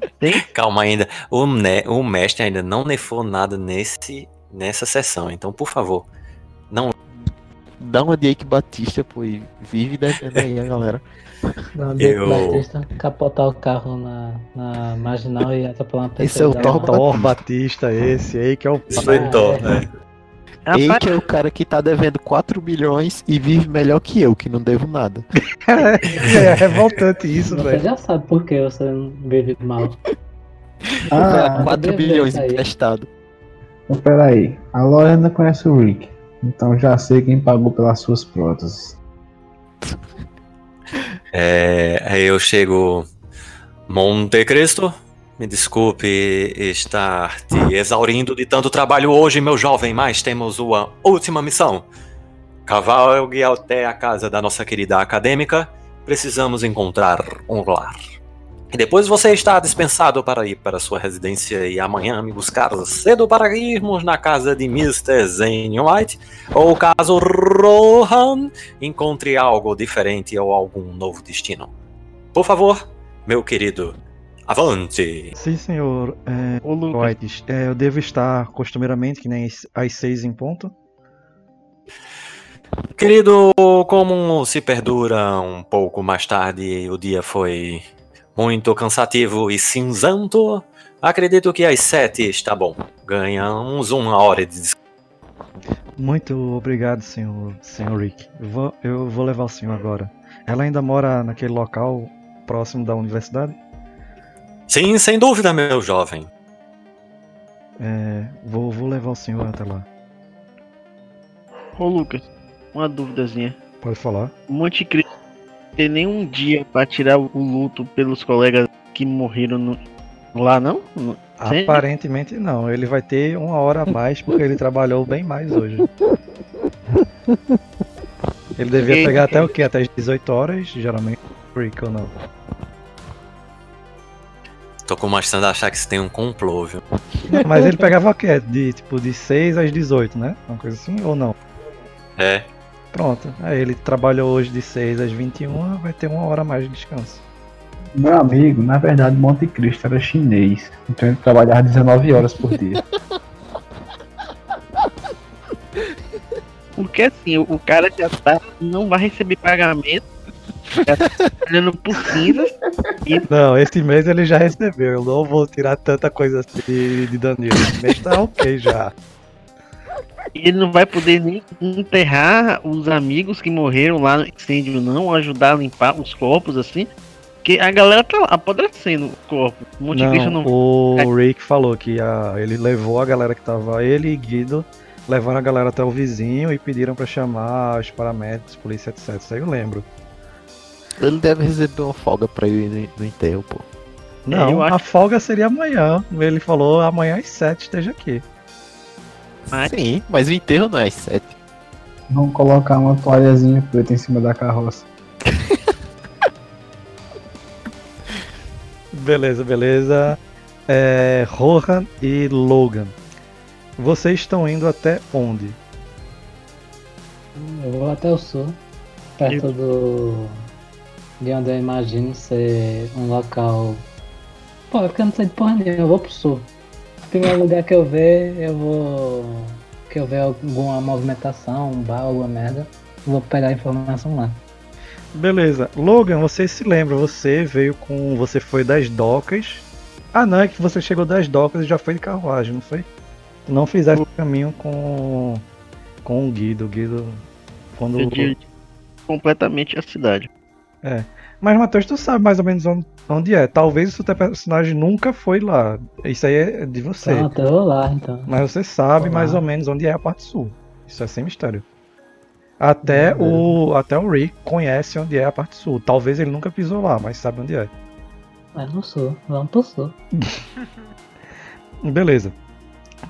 Calma ainda, o, ne- o mestre ainda não nefou nada nesse, nessa sessão, então por favor, Dá uma de Eike Batista, pô, e vive devendo aí a galera. Não, Eu- Batista, capotar o carro na, na marginal e atropelar uma pessoa. Esse é o Thor Batista, esse aí que é o. isso foi Thor, é. Né? Eike é o cara que tá devendo 4 milhões e vive melhor que eu, que não devo nada. é revoltante isso, Você velho. já sabe por que você não vive mal. Ah, 4 deve milhões sair. emprestado. então peraí. A Lorena conhece o Rick. Então já sei quem pagou pelas suas próteses. É, aí eu chego. Monte Cristo, me desculpe estar te exaurindo de tanto trabalho hoje, meu jovem, mas temos uma última missão. Cavalgue até a casa da nossa querida acadêmica. Precisamos encontrar um lar. E depois você está dispensado para ir para sua residência e amanhã me buscar cedo para irmos na casa de Mr. Zane White. Ou caso Rohan encontre algo diferente ou algum novo destino. Por favor, meu querido, avante! Sim, senhor. É, Ô, Lucas, é, eu devo estar costumeiramente que nem às- às seis em ponto. Querido, como se perdura um pouco mais tarde, o dia foi muito cansativo e cinzento. Acredito que às sete está bom. Ganhamos uma hora de descanso. Muito obrigado, senhor, senhor Rick. Eu vou, eu vou levar o senhor agora. Ela ainda mora naquele local próximo da universidade? Sim, sem dúvida, meu jovem. É, vou, vou levar o senhor até lá. ô Lucas, uma duvidazinha. Pode falar. Monte Cristo tem nenhum dia pra tirar o luto pelos colegas que morreram no- lá, não? No-. Aparentemente não. Ele vai ter uma hora a mais porque ele trabalhou bem mais hoje. Ele devia pegar até o quê? Até as 18 horas, geralmente. Rick ou não? Tô começando a achar que isso tem um complô, viu? Mas ele pegava o quê? De tipo de 6 às 18, né? Uma coisa assim ou não? É. Pronto. Aí ele trabalhou hoje de 6 às 21, vai ter uma hora a mais de descanso. Meu amigo, na verdade, Monte Cristo era chinês. Então ele trabalhava 19 horas por dia. Porque assim, o o cara já tá. não vai receber pagamento. Não, esse mês ele já recebeu. Eu não vou tirar tanta coisa assim de, Danilo. Esse mês tá ok já. E ele não vai poder nem enterrar os amigos que morreram lá no incêndio, não, ou ajudar a limpar os corpos, assim. Porque a galera tá apodrecendo o corpo. O Monte Não, não. o Rick falou que a, ele levou a galera que tava. Ele e Guido levaram a galera até o vizinho e pediram pra chamar os paramédicos, polícia, etc. Isso aí eu lembro. Ele deve receber uma folga pra ir no, no enterro, pô. Não, eu acho- a folga seria amanhã. Ele falou amanhã às 7 esteja aqui. Mas- Sim, mas o enterro não é às sete. Vamos colocar uma toalhazinha preta em cima da carroça. Beleza, beleza. É, Rohan e Logan. Vocês estão indo até onde? Eu vou até o sul, perto do. De onde eu imagino ser um local. Pô, é porque eu não sei de porra nenhuma, eu vou pro sul. O primeiro lugar que eu ver, eu vou. que eu ver alguma movimentação, um bar, alguma merda, vou pegar a informação lá. Beleza. Logan, você se lembra, você veio com. Você foi das docas. Ah não, é que você chegou das docas e já foi de carruagem, não foi? Não fizeste o caminho com. com o Guido. O Guido. Quando. Eu completamente a cidade. Mas, Matheus, tu sabe mais ou menos onde, é. Talvez o seu personagem nunca foi lá. Isso aí é de você. Pronto, eu vou lá então. Mas você sabe mais ou menos onde é a parte sul. Isso é sem mistério. Até o, até o Rick conhece onde é a parte sul. Talvez ele nunca pisou lá, mas sabe onde é. Mas no sul, vamos pro sul. Beleza.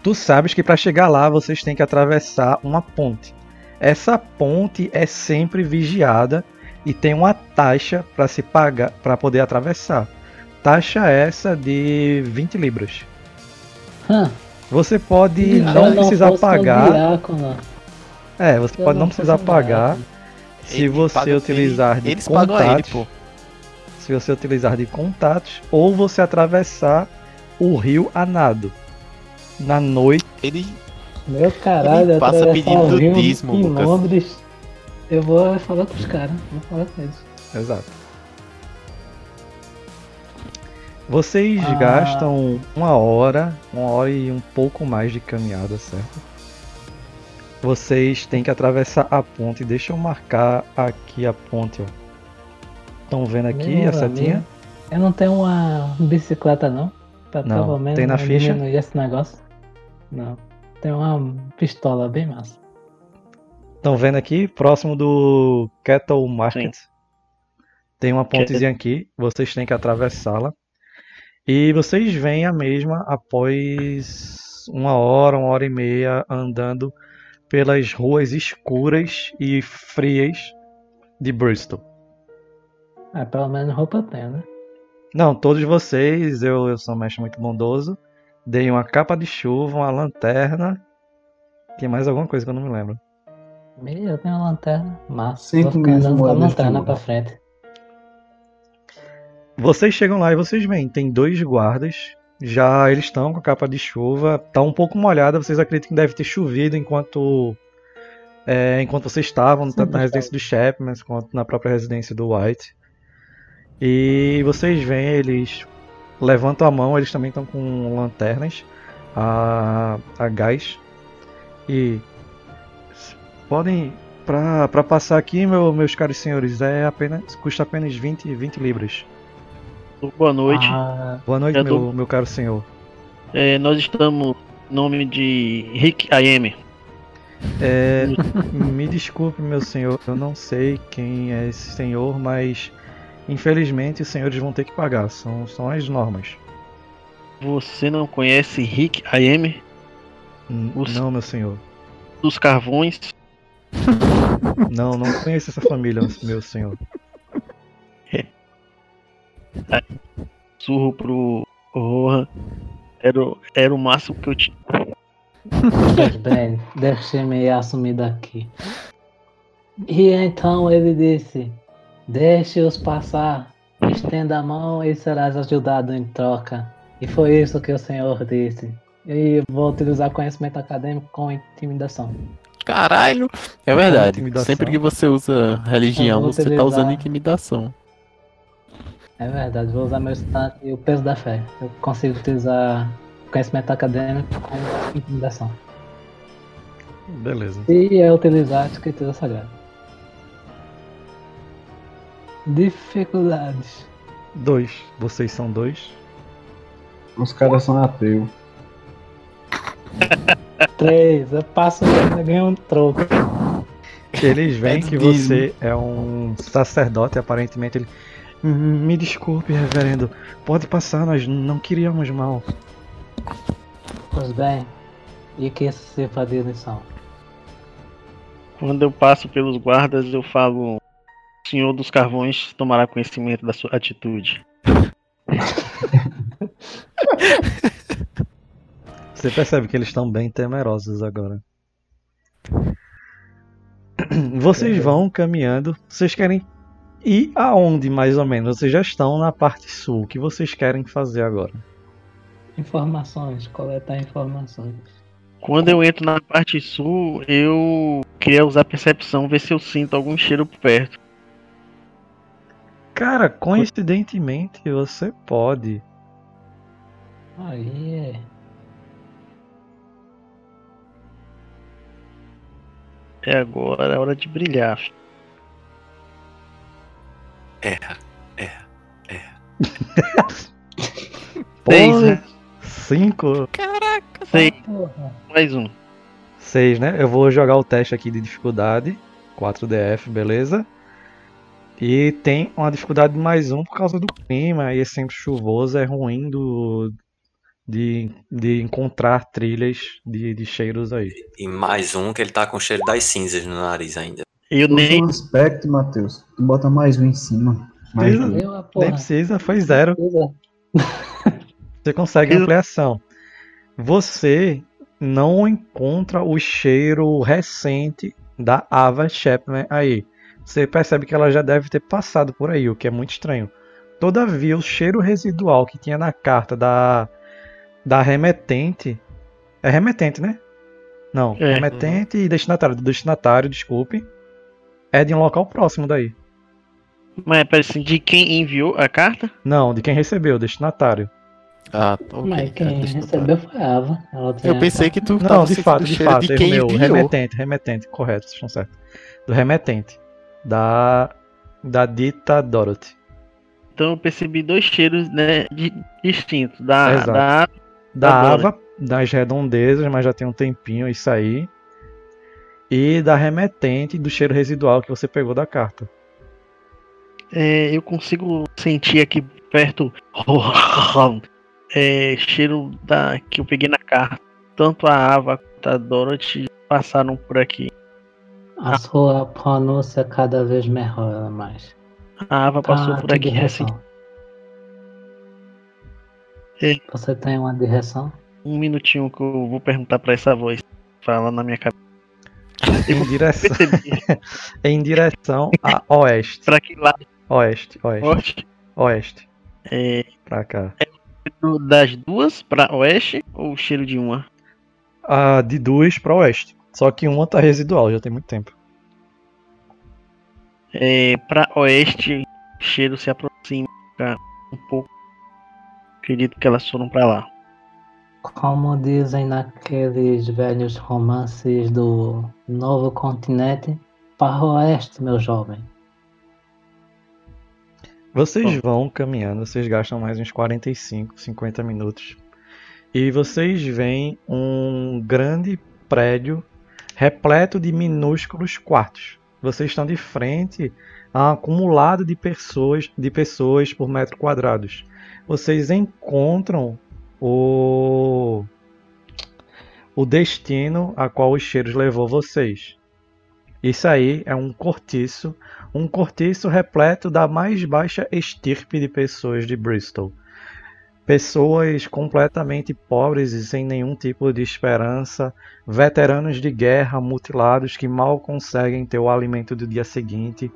Tu sabes que para chegar lá vocês têm que atravessar uma ponte. Essa ponte é sempre vigiada e tem uma taxa para se pagar para poder atravessar. Taxa essa de 20 libras. Hã, Você pode não eu precisar pagar. É, você se eu pode não precisar pagar se Ele você paga- utilizar ele- de ele, contatos. Se você utilizar de contatos ou você atravessar o rio a nado. Na noite. Ele. Meu caralho, Ele passa pedindo o rio dízimo, em Lucas. Londres. Eu vou falar com os caras, vou falar com eles. Exato. Vocês Ah. gastam uma hora, uma hora e um pouco mais de caminhada, certo? Vocês têm que atravessar a ponte. Deixa eu marcar aqui a ponte, ó. Estão vendo aqui Meu a setinha? amigo, Eu não tenho uma bicicleta não. Pra Não, pelo menos tem na ficha? esse negócio. Não. Tem uma pistola bem massa. Estão vendo aqui, próximo do Cattle Market. Tem uma pontezinha aqui, vocês têm que atravessá-la. E vocês veem a mesma após uma hora, uma hora e meia andando pelas ruas escuras e frias de Bristol. Ah, pelo menos roupa tenho, né? Não, todos vocês, eu, eu sou um mestre muito bondoso, dei uma capa de chuva, uma lanterna. Tem mais alguma coisa que eu não me lembro. Ih, Eu tenho uma lanterna. Massa. Cinco Vou ficar andando com a lanterna pra frente. Vocês chegam lá e vocês veem, tem dois guardas. Já eles estão com a capa de chuva, tá um pouco molhada. Vocês acreditam que deve ter chovido enquanto é, enquanto vocês estavam tanto na residência do Chapman quanto na própria residência do White. E vocês veem eles levantam a mão, eles também estão com lanternas a, a gás e podem para passar aqui, meu- meus caros senhores, é apenas custa apenas 20, 20 libras. Boa noite. Ah, Boa noite, Eu meu, tô- meu caro senhor. É, nós estamos em nome de Rick AM. É, me desculpe, meu senhor, eu não sei quem é esse senhor, mas infelizmente os senhores vão ter que pagar, são, são as normas. Você não conhece Rick AM Os- Não, meu senhor. dos Carvões? Não, não conheço essa família, meu senhor. Surro pro Rohan. Era, o- era o máximo que eu tinha. Pois bem, deixe-me assumir daqui. E então ele disse: Deixe-os passar, estenda a mão e serás ajudado em troca. E foi isso que o senhor disse. E vou utilizar conhecimento acadêmico com intimidação. Caralho! É verdade. Intimidação. Sempre que você usa religião, você tá usando intimidação. É verdade, vou usar meu stand e o peso da fé. Eu consigo utilizar conhecimento acadêmico com intimidação. Beleza. E eu utilizar a escritura sagrada. Dificuldades. Dois. Vocês são dois. Os caras são ateus. Três, eu passo e ganho um troco. Eles veem É que dízimo. você é um sacerdote, aparentemente ele. "Hum, Me desculpe, reverendo. Pode passar, nós não queríamos mal. Pois bem, e que sirva de lição. Quando eu passo pelos guardas, eu falo: O Senhor dos Carvões tomará conhecimento da sua atitude. Você percebe que eles estão bem temerosos agora. Vocês vão caminhando. Vocês querem ir aonde mais ou menos? Vocês já estão na parte sul. O que vocês querem fazer agora? Informações, coletar informações. Quando eu entro na parte sul, eu queria usar percepção, ver se eu sinto algum cheiro por perto. Cara, coincidentemente você pode. Aí é. É agora a hora de brilhar. filho. Erra. Seis, Porra, né? Cinco. Seis, Porra. mais um. 6, né? Eu vou jogar o teste aqui de dificuldade. 4DF, beleza? E tem uma dificuldade de mais um por causa do clima. E é sempre chuvoso, é ruim do, de, de encontrar trilhas de, de cheiros aí. E mais um que ele tá com cheiro das cinzas no nariz ainda. Eu Usa nem. um aspecto, Matheus. Tu bota mais um em cima. Mais Beleza. dois. Eu, a Nem precisa, foi zero. Precisa. Você consegue Eu- ampliação. Você não encontra o cheiro recente da Ava Chapman aí. Você percebe que ela já deve ter passado por aí, o que é muito estranho. Todavia, o cheiro residual que tinha na carta da, da remetente. É remetente, né? Não, É. remetente e destinatário. Do destinatário, desculpe. É de um local próximo daí. Mas pera assim, de quem enviou a carta? Não, de quem recebeu, o destinatário. Ah, ok. Mas quem eu recebeu foi a Ava. Eu pensei que tu Não, tava de fato, o de fato, de quem meu. enviou. Remetente, remetente, correto, vocês estão certos. Do remetente. Da. Da dita Dorothy. Então eu percebi dois cheiros né, di- distintos. Da, Exato. da Da Ava, das redondezas, mas já tem um tempinho isso aí. E da remetente do cheiro residual que você pegou da carta. é, eu consigo sentir aqui perto é, cheiro da que eu peguei na carta. Tanto a Ava quanto a Dorothy passaram por aqui. A sua pronúncia cada vez melhora mais. A Ava passou Ah, por aqui assim, É. Você tem uma direção? um minutinho que eu vou perguntar pra essa voz. Fala na minha cabeça. Em direção, em direção a oeste. pra que lado? Oeste, oeste, Oeste. oeste. É, Pra cá. das duas pra oeste ou o cheiro de uma? Ah, de duas pra oeste. Só que uma tá residual, já tem muito tempo. É, pra oeste, o cheiro se aproxima um pouco. Acredito que elas foram pra lá. Como dizem naqueles velhos romances do Novo Continente, para o oeste, meu jovem. Vocês vão caminhando, vocês gastam mais uns 45, 50 minutos. E vocês veem um grande prédio repleto de minúsculos quartos. Vocês estão de frente a um acumulado de pessoas, de pessoas por metro quadrados. Vocês encontram o o destino a qual os cheiros levou vocês. Isso aí é um cortiço, um cortiço repleto da mais baixa estirpe de pessoas de Bristol. Pessoas completamente pobres e sem nenhum tipo de esperança, veteranos de guerra mutilados que mal conseguem ter o alimento do dia seguinte.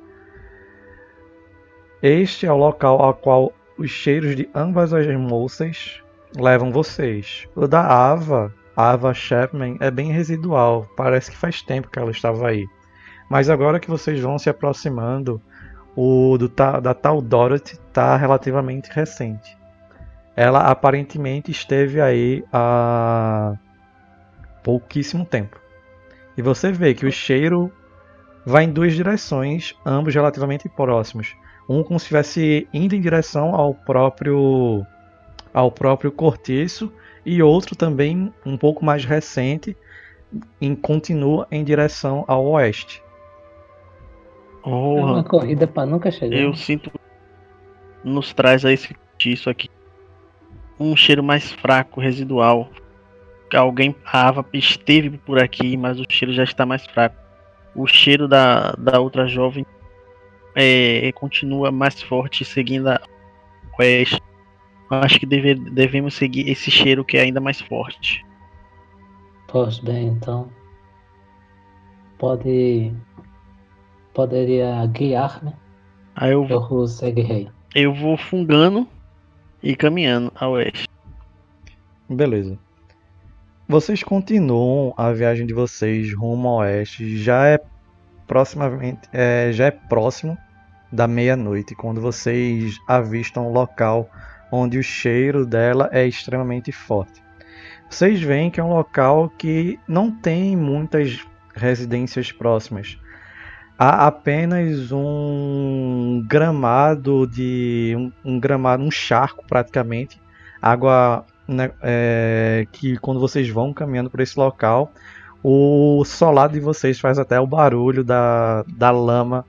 Este é o local ao qual os cheiros de ambas as moças levam vocês. O da Ava, Ava Chapman, é bem residual, parece que faz tempo que ela estava aí. Mas agora que vocês vão se aproximando, o do, da tal Dorothy está relativamente recente. Ela aparentemente esteve aí há pouquíssimo tempo. E você vê que o cheiro vai em duas direções, ambos relativamente próximos. Um como se estivesse indo em direção ao próprio ao próprio cortiço e outro também um pouco mais recente em, continua em direção ao oeste. É uma corrida para nunca chegar. Eu sinto nos traz a esse isso aqui um cheiro mais fraco, residual. Alguém a Ava esteve por aqui, mas o cheiro já está mais fraco. O cheiro da, da outra jovem é, continua mais forte, seguindo a oeste. Acho que deve, devemos seguir esse cheiro que é ainda mais forte. Pois bem, então. Pode. Poderia guiar-me? Aí eu, eu seguirei. Eu vou fungando e caminhando a oeste. Beleza. Vocês continuam a viagem de vocês rumo ao oeste. Já é proximamente, é, já é próximo da meia-noite quando vocês avistam o local onde o cheiro dela é extremamente forte. Vocês veem que é um local que não tem muitas residências próximas. Há apenas um gramado de um, um gramado, um charco praticamente, água né, é, que quando vocês vão caminhando por esse local, o solado de vocês faz até o barulho da, da lama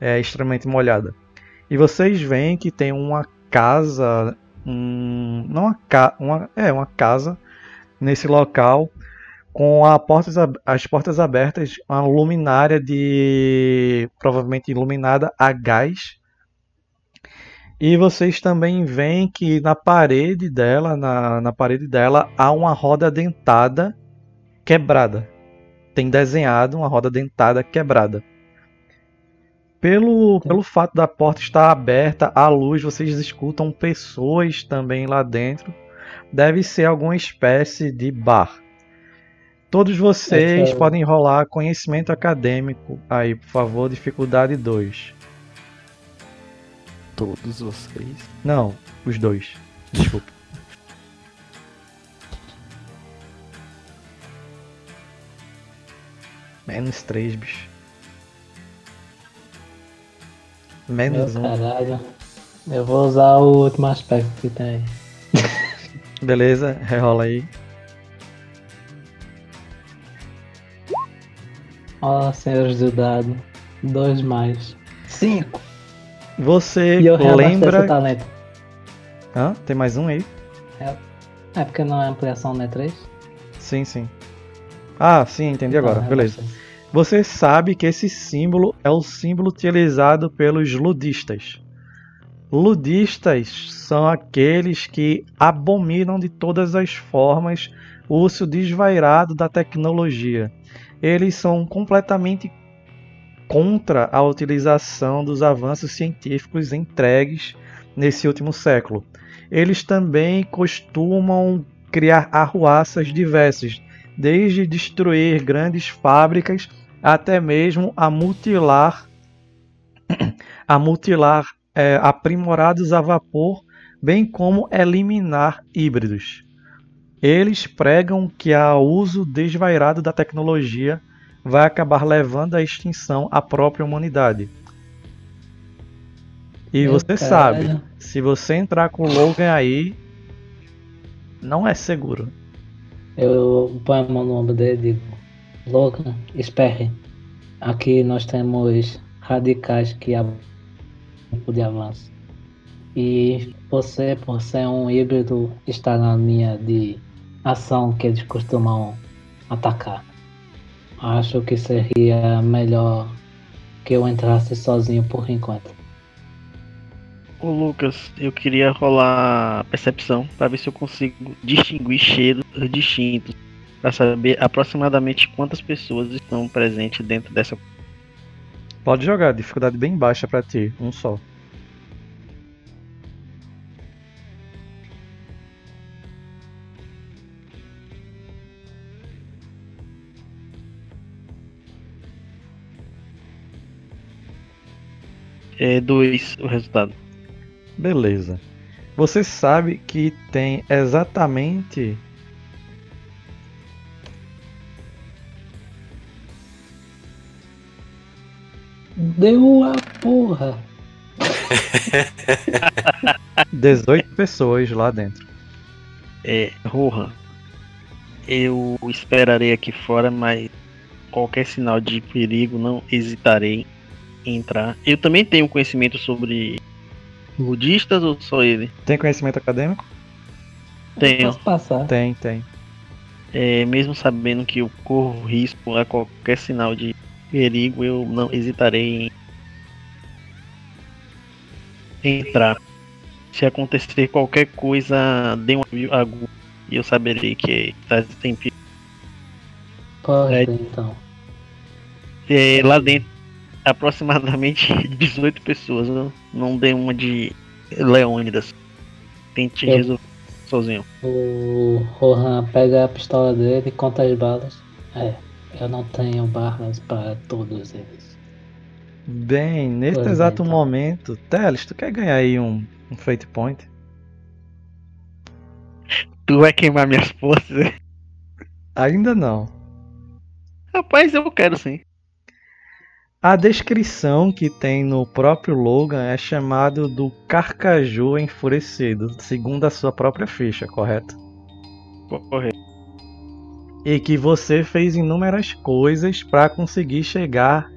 é, extremamente molhada. E vocês veem que tem uma casa, um, não uma, uma, é uma casa nesse local com portas, as portas abertas, uma luminária de provavelmente iluminada a gás. E vocês também veem que na parede dela, na, na parede dela, há uma roda dentada quebrada. Tem desenhado uma roda dentada quebrada. Pelo, pelo fato da porta estar aberta à luz, vocês escutam pessoas também lá dentro. Deve ser alguma espécie de bar. Todos vocês é podem rolar conhecimento acadêmico aí, por favor, dificuldade 2. Todos vocês? Não, os dois. Desculpa. Menos 3, bicho. Menos Meu um. Caralho. Eu vou usar o último aspecto que tem. Beleza, rerola aí. Ó, oh, senhores do dado. Dois mais. Cinco. Você e eu lembra. Talento. Hã? Tem mais um aí? É, é porque não é ampliação, né? Três? Sim, sim. Ah, sim, entendi então, agora. Beleza. Você sabe que esse símbolo é o símbolo utilizado pelos ludistas. Ludistas são aqueles que abominam de todas as formas o uso desvairado da tecnologia eles são completamente contra a utilização dos avanços científicos entregues nesse último século. Eles também costumam criar arruaças diversas, desde destruir grandes fábricas até mesmo a mutilar a mutilar é, aprimorados a vapor, bem como eliminar híbridos. Eles pregam que o uso desvairado da tecnologia vai acabar levando à extinção a própria humanidade. E Meu você sabe, se você entrar com o Logan aí, não é seguro. Eu ponho a mão no ombro dele e digo: Logan, espere. Aqui nós temos radicais que tempo de avanço. E você, por ser um híbrido, está na linha de ação que eles costumam atacar. acho que seria melhor que eu entrasse sozinho por enquanto. Ô Lucas, eu queria rolar percepção para ver se eu consigo distinguir cheiros distintos para saber aproximadamente quantas pessoas estão presentes dentro dessa. Pode jogar, dificuldade bem baixa pra ti, um só. É dois o resultado. Beleza. Você sabe que tem exatamente Deu a porra. 18 pessoas lá dentro. É, Rohan, eu esperarei aqui fora, mas qualquer sinal de perigo não hesitarei em entrar. Eu também tenho conhecimento sobre ludistas ou só ele? Tem conhecimento acadêmico? Tenho. Posso passar. Tem, tem. É, mesmo sabendo que eu corro risco a qualquer sinal de perigo, eu não hesitarei em entrar. Se acontecer qualquer coisa, dê um aviso agudo e eu saberei que está em perigo. Pode, É. então. É, lá dentro, aproximadamente 18 pessoas. Não, não dê uma de Leônidas. Tente Eu- resolver sozinho. O Rohan pega a pistola dele e conta as balas. É, eu não tenho balas para todos eles. Bem, neste Pois exato então. momento, Teles, tu quer ganhar aí um, um Fate Point? Tu vai queimar minhas forças? Ainda não. Rapaz, eu quero sim. A descrição que tem no próprio Logan é chamado do Carcaju Enfurecido, segundo a sua própria ficha, correto? Correto. E que você fez inúmeras coisas para conseguir chegar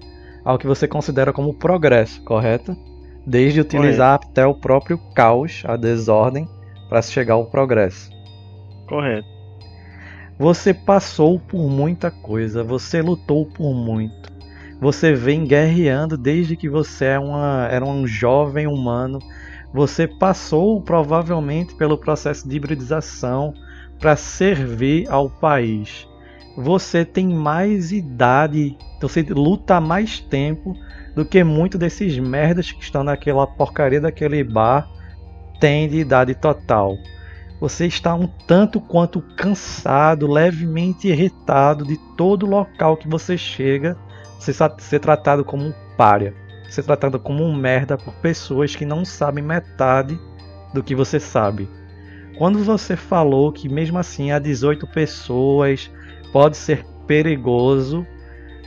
ao que você considera como progresso, correto? Desde utilizar até o próprio caos, a desordem, para se chegar ao progresso. Correto. Você passou por muita coisa, você lutou por muito. Você vem guerreando desde que você é uma, era um jovem humano. Você passou provavelmente pelo processo de hibridização para servir ao país. Você tem mais idade, você luta mais tempo do que muitos desses merdas que estão naquela porcaria daquele bar têm de idade total. Você está um tanto quanto cansado, levemente irritado de todo local que você chega, sa- ser tratado como um pária, ser tratado como um merda por pessoas que não sabem metade do que você sabe. Quando você falou que mesmo assim há 18 pessoas pode ser perigoso,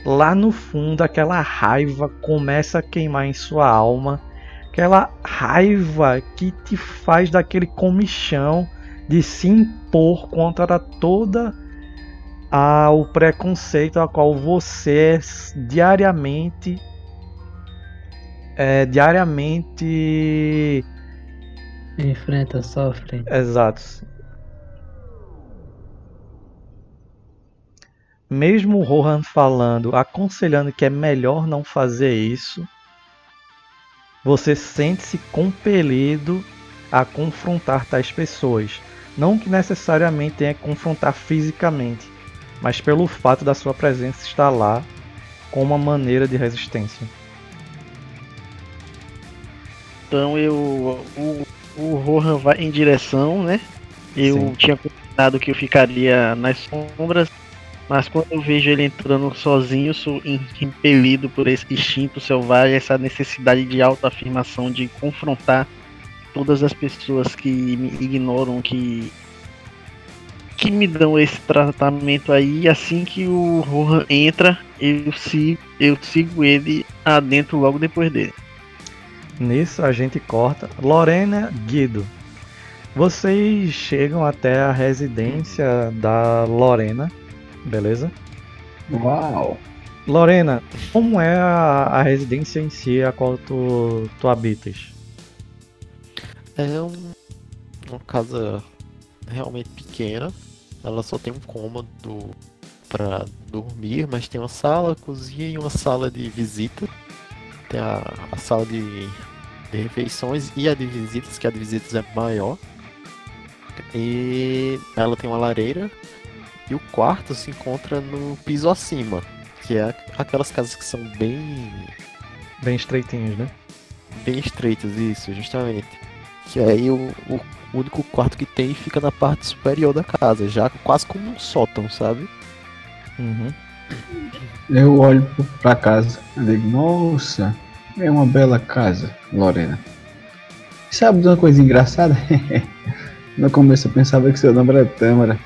lá no fundo aquela raiva começa a queimar em sua alma, aquela raiva que te faz daquele comichão de se impor contra toda a, o preconceito a qual você é diariamente é, diariamente Enfrenta, sofre. exatos mesmo o Rohan falando aconselhando que é melhor não fazer isso você sente-se compelido a confrontar tais pessoas não que necessariamente tenha que confrontar fisicamente, mas pelo fato da sua presença estar lá com uma maneira de resistência. Então eu. O, o Rohan vai em direção, né? Eu Sim. tinha combinado que eu ficaria nas sombras. Mas quando eu vejo ele entrando sozinho, sou im- impelido por esse instinto selvagem, essa necessidade de autoafirmação, de confrontar todas as pessoas que me ignoram, que que me dão esse tratamento aí. Assim que o Rohan entra, eu sigo, eu sigo ele adentro logo depois dele. Nisso a gente corta. Lorena Guido. Vocês chegam até a residência da Lorena, beleza? Uau! Lorena, como é a, a residência em si a qual tu, tu habitas? É um- uma casa realmente pequena. Ela só tem um cômodo pra dormir, mas tem uma sala, cozinha e uma sala de visita. Tem a, a sala de, de refeições e a de visitas, que a de visitas é maior. E ela tem uma lareira. E o quarto se encontra no piso acima, que é aquelas casas que são bem Bem estreitinhos, né? bem estreitas, isso, justamente. Que aí o, o único quarto que tem fica na parte superior da casa, já quase como um sótão, sabe? Uhum. Eu olho pra casa e digo, nossa, é uma bela casa, Lorena. Sabe de uma coisa engraçada? No começo eu pensava que seu nome era Tâmara.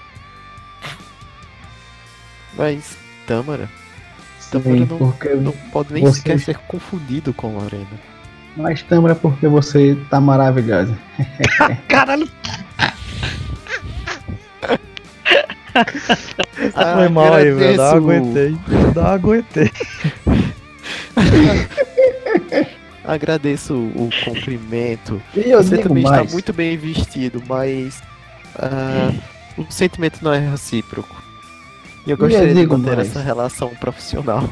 Mas Tâmara Sim, Tâmara não- porque, não pode nem Você- sequer ser confundido com Lorena. mas Tâmara porque você tá maravilhosa. Caralho! Ah, Foi mal aí, velho. Não aguentei. Não aguentei. Agradeço o cumprimento. E eu Você também mais, está muito bem vestido, mas ah, o sentimento não é recíproco. E eu E eu gostaria de manter mais. essa relação profissional.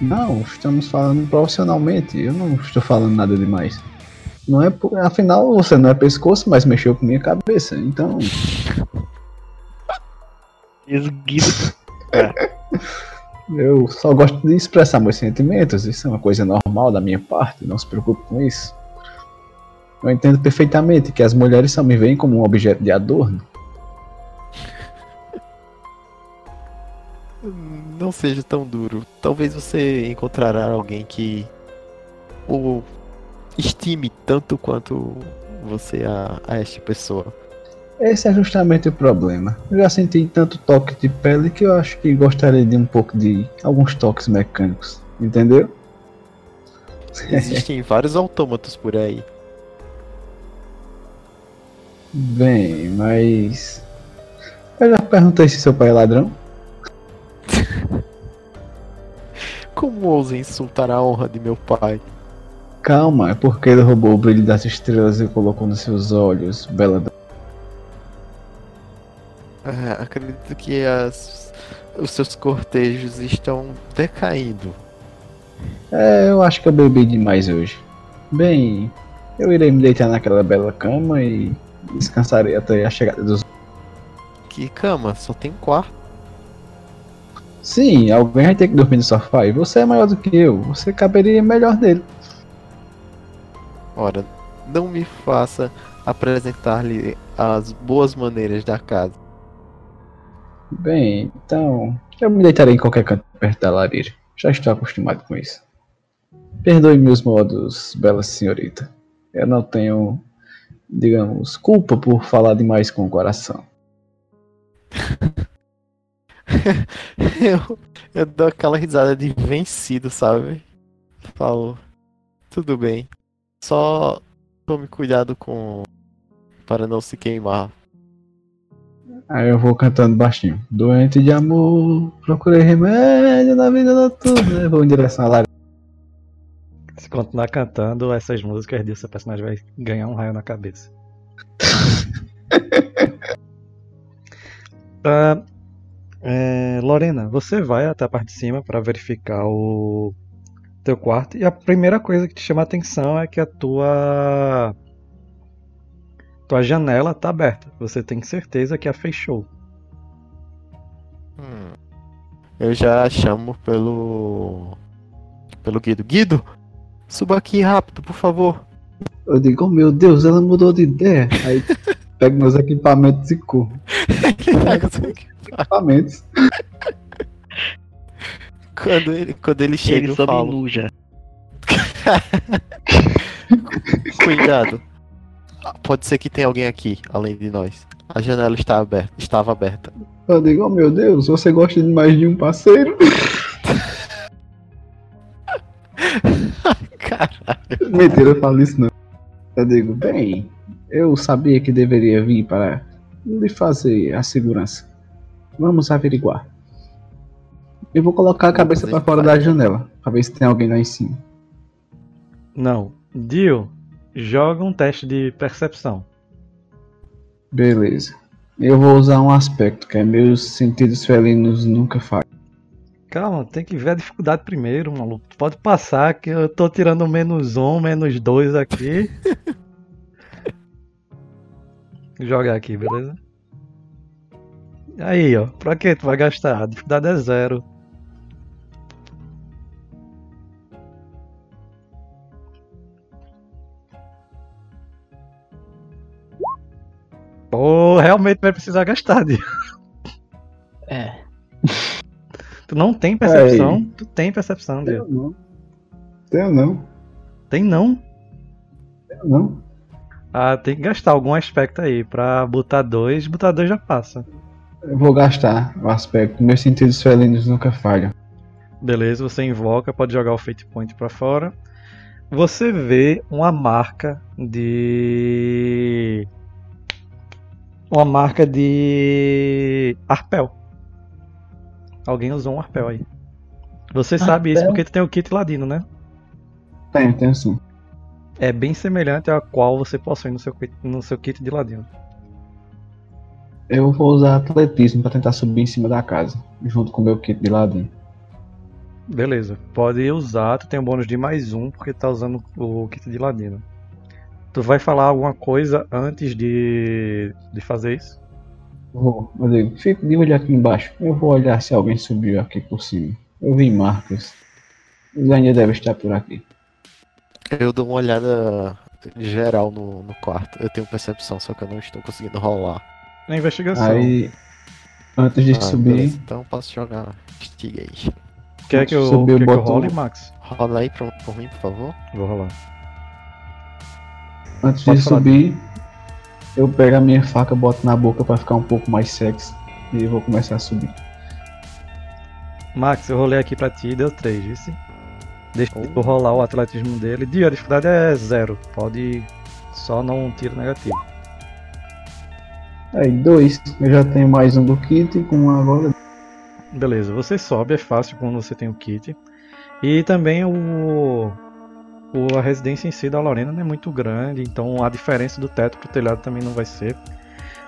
Não, estamos falando profissionalmente. Eu não estou falando nada demais. Não é, por- afinal, você não é pescoço, mas mexeu com minha cabeça. Então, Esguido. eu só gosto de expressar meus sentimentos. Isso é uma coisa normal da minha parte. Não se preocupe com isso. Eu entendo perfeitamente que as mulheres só me veem como um objeto de adorno. Não seja tão duro. Talvez você encontrará alguém que o estime tanto quanto você a, a esta pessoa. Esse é justamente o problema. Eu já senti tanto toque de pele que eu acho que gostaria de um pouco de alguns toques mecânicos. Entendeu? Existem vários autômatos por aí. Bem, mas. Eu já perguntei se seu pai é ladrão. Como ousa insultar a honra de meu pai? Calma, é porque ele roubou o brilho das estrelas e colocou nos seus olhos, bela. Ah, acredito que as, os seus cortejos estão decaindo. É, eu acho que eu bebi demais hoje. Bem, eu irei me deitar naquela bela cama e descansarei até a chegada dos. Que cama? Só tem um quarto. Sim, alguém vai ter que dormir no sofá e você é maior do que eu, você caberia melhor nele. Ora, não me faça apresentar-lhe as boas maneiras da casa. Bem, então eu me deitarei em qualquer canto perto da lareira. Já estou acostumado com isso. Perdoe meus modos, bela senhorita. Eu não tenho, digamos, culpa por falar demais com o coração. eu, eu dou aquela risada de vencido, sabe? Falo, tudo bem. Só tome cuidado com. para não se queimar. Aí eu vou cantando baixinho. Doente de amor, procurei remédio na vida noturna. Vou em direção à lareira. Se continuar cantando essas músicas disso, o personagem vai ganhar um raio na cabeça. Ah, é, Lorena, você vai até a parte de cima para verificar o teu quarto e a primeira coisa que te chama a atenção é que a tua tua janela tá aberta. Você tem certeza que a fechou. Hum. Eu já chamo pelo. pelo Guido. Guido! Suba aqui rápido, por favor. Eu digo, oh meu Deus, ela mudou de ideia. Aí pego meus equipamentos e corro. Equipamentos. quando, ele, quando ele chega, Ele eu falo. nu já. Cuidado. Ah, Pode ser que tenha alguém aqui, além de nós. A janela está aberta, estava aberta. Eu digo, oh meu Deus, você gosta de mais de um parceiro? Caralho. Mentira, eu falo isso não. Eu digo, bem, eu sabia que deveria vir para lhe fazer a segurança. Vamos averiguar. Eu vou colocar a cabeça para fora da janela, para ver se tem alguém lá em cima. Não. Dio, joga um teste de percepção. Beleza. Eu vou usar um aspecto, que é meus sentidos felinos nunca falham. Calma, tem que ver a dificuldade primeiro, maluco. Pode passar que eu tô tirando menos um, menos dois aqui. Vou jogar aqui, beleza? Aí, ó. Pra que tu vai gastar? A dificuldade é zero. Pô, realmente vai precisar gastar, Dio. É. Tu não tem percepção? Tu tem percepção, Dio. Eu não. Eu não. Tem não? Eu não. Ah, tem que gastar algum aspecto aí. Pra botar dois, botar dois já passa. Eu vou gastar o aspecto. Meus sentidos felinos nunca falham. Beleza, você invoca, pode jogar o Fate Point pra fora. Você vê uma marca de. Uma marca de. Arpel. Alguém usou um arpel aí. Você sabe isso Arpel? porque tu tem o kit ladino, né? Tenho, tenho sim. É bem semelhante a qual você possui no seu, kit- no seu kit de ladino. Eu vou usar atletismo pra tentar subir em cima da casa, junto com o meu kit de ladinho. Beleza, pode usar, tu tem um bônus de mais um porque tá usando o kit de ladino. Tu vai falar alguma coisa antes de, de fazer isso? Vou, eu digo, fico de olho aqui embaixo. Eu vou olhar se alguém subiu aqui por cima. Eu vi marcas. Eles ainda devem estar por aqui. Eu dou uma olhada geral no, no quarto. Eu tenho percepção, só que eu não estou conseguindo rolar. Na investigação. Aí, antes de Ah, subir, beleza. Então posso jogar. Quer que eu, subiu, quer que eu role, Max? Rola aí pra, por mim, por favor. Vou rolar. Antes Pode de falar. subir, eu pego a minha faca, boto na boca pra ficar um pouco mais sexy e vou começar a subir. Max, eu rolei aqui pra ti e deu 3, vice? Deixa Oh. eu rolar o atletismo dele. Dio, a dificuldade é zero. Pode só não um tiro negativo. Aí, dois. Eu já tenho mais um do kit e com um agora. Beleza, você sobe, é fácil quando você tem o kit. E também o, o- a residência em si da Lorena não é muito grande, então a diferença do teto pro telhado também não vai ser.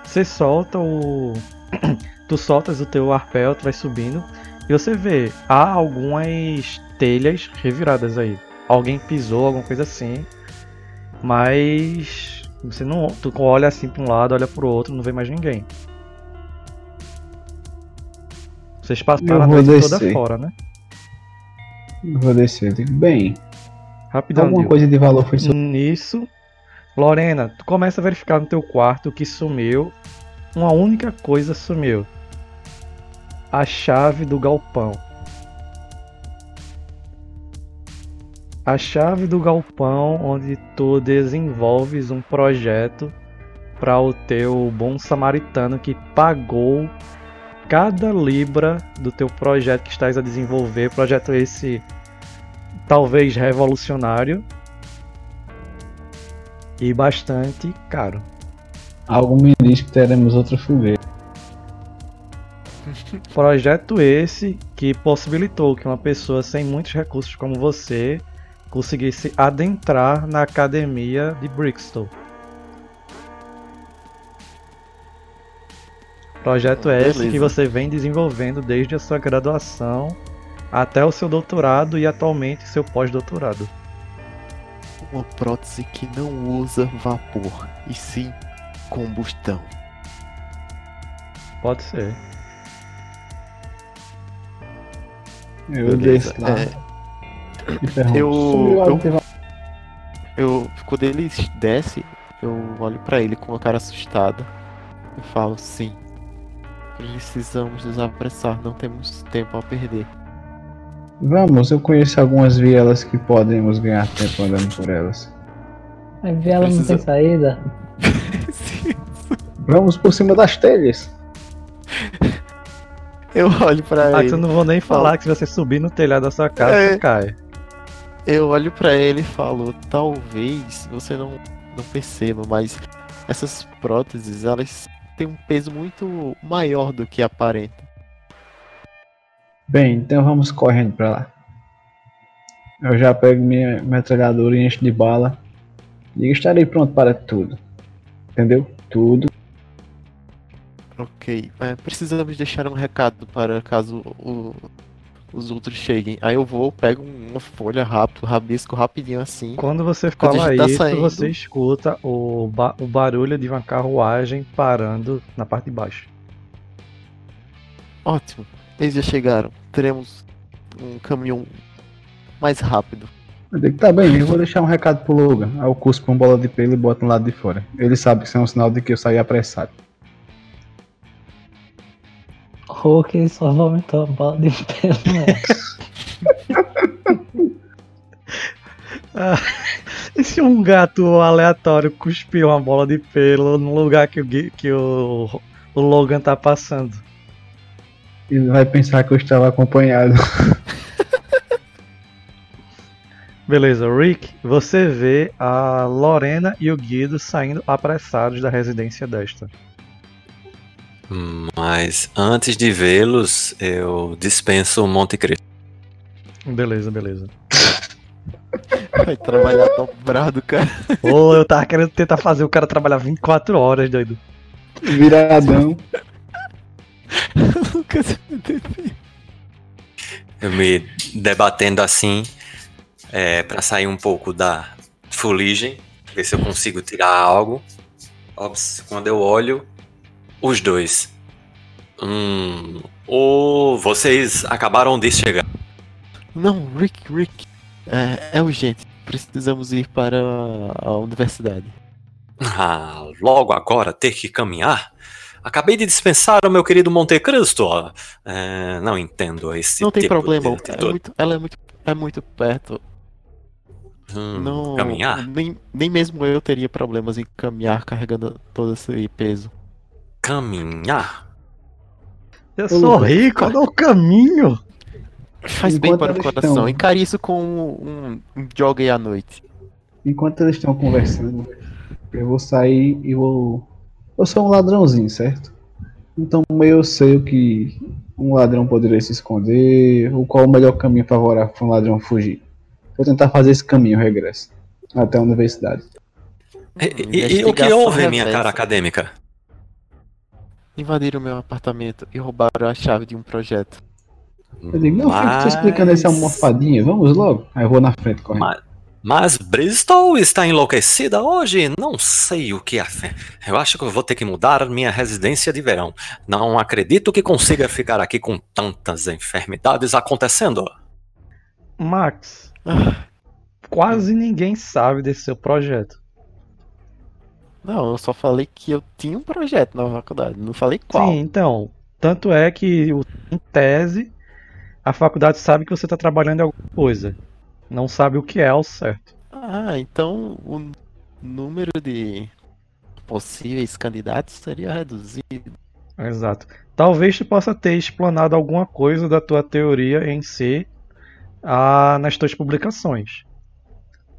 Você solta o. tu soltas o teu arpel, tu vai subindo. E você vê, há algumas telhas reviradas aí. Alguém pisou, alguma coisa assim. Mas. Você não. Tu olha assim pra um lado, olha pro outro, não vê mais ninguém. Vocês passaram a noite toda fora, né? Vou descer. Bem, Rapidão, alguma coisa de valor foi só. Nisso, Lorena, tu começa a verificar no teu quarto que sumiu. Uma única coisa sumiu. A chave do galpão. A chave do galpão onde tu desenvolves um projeto para o teu bom samaritano que pagou cada libra do teu projeto que estás a desenvolver, projeto esse talvez revolucionário e bastante caro. Algo me diz que teremos outra fogueira. Projeto esse que possibilitou que uma pessoa sem muitos recursos como você conseguisse adentrar na academia de Brixton. Projeto esse Beleza. que você vem desenvolvendo desde a sua graduação até o seu doutorado e atualmente seu pós-doutorado. Uma prótese que não usa vapor, e sim combustão. Pode ser. Eu Beleza, é, eu- "Sumiu algo eu- de valor?" Eu, quando ele desce, eu olho pra ele com uma cara assustada e falo: sim, precisamos nos apressar, não temos tempo a perder. Vamos, eu conheço algumas vielas que podemos ganhar tempo andando por elas. A viela não Precisa- tem saída. Vamos por cima das telhas. eu olho pra Ah, ele. eu não vou nem falar que se você subir no telhado da sua casa, É. você cai. Eu olho pra ele e falo, talvez você não, não perceba, mas essas próteses, elas têm um peso muito maior do que aparenta. Bem, então vamos correndo pra lá. Eu já pego minha metralhadora e encho de bala. E estarei pronto para tudo. Entendeu? Tudo. Ok. É, precisamos deixar um recado para caso o- os outros cheguem. Aí eu vou, pego uma folha rápido, rabisco rapidinho assim. Quando você fala tá isso, saindo- você escuta o, ba- o barulho de uma carruagem parando na parte de baixo. Ótimo. Eles já chegaram. Teremos um caminhão mais rápido. Eu digo, tá bem, eu vou deixar um recado pro Logan. Aí eu cuspo uma bola de pelo e boto no lado de fora. Ele sabe que isso é um sinal de que eu saí apressado. Hulk só vomitou a bola de pelo, né? E se um gato aleatório cuspiu uma bola de pelo no lugar que o, que o, o Logan tá passando? Ele vai pensar que eu estava acompanhado. Beleza, Rick, você vê a Lorena e o Guido saindo apressados da residência desta. Mas antes de vê-los, eu dispenso o Monte Cristo. Beleza, beleza. Vai trabalhar dobrado, cara. Ô, eu tava querendo tentar fazer o cara trabalhar 24 horas, doido. Viradão. Lucas, Eu me debatendo assim, é, para sair um pouco da fuligem, ver se eu consigo tirar algo. Ops, quando eu olho, os dois. Hum, ou vocês acabaram de chegar. Não, Rick, Rick. É, é urgente. Precisamos ir para a universidade. Ah, logo agora ter que caminhar? Acabei de dispensar o meu querido Monte Cristo. É, não entendo esse não tem tipo problema. de É muito, ela é muito, é muito perto. Hum, não, Caminhar? Nem, nem mesmo eu teria problemas em caminhar carregando todo esse peso. Caminhar? Eu sou rico, olha o caminho. Faz bem Enquanto para o coração. estão- Encare isso com um, um jogue à noite. Enquanto eles estão conversando, eu vou sair e vou. Eu sou um ladrãozinho, certo? Então eu sei o que um ladrão poderia se esconder, ou qual o melhor caminho favorável para um ladrão fugir. Vou tentar fazer esse caminho, regresso, até a universidade. E, e- e o que houve, minha cara acadêmica? Invadiram meu apartamento e roubaram a chave de um projeto. Eu digo, não, fica te explicando essa Mas- almofadinha, vamos logo. Aí eu vou na frente correndo. Mas, mas Bristol está enlouquecida hoje? Não sei o que é. Eu acho que eu vou ter que mudar minha residência de verão. Não acredito que consiga ficar aqui com tantas enfermidades acontecendo. Max, quase ninguém sabe desse seu projeto. Não, eu só falei que eu tinha um projeto na faculdade. Não falei qual. Sim, então. Tanto é que, o- em tese, a faculdade sabe que você está trabalhando em alguma coisa. Não sabe o que é ao certo. Ah, então o número de possíveis candidatos seria reduzido. Exato. Talvez tu possa ter explanado alguma coisa da tua teoria em si ah, nas tuas publicações.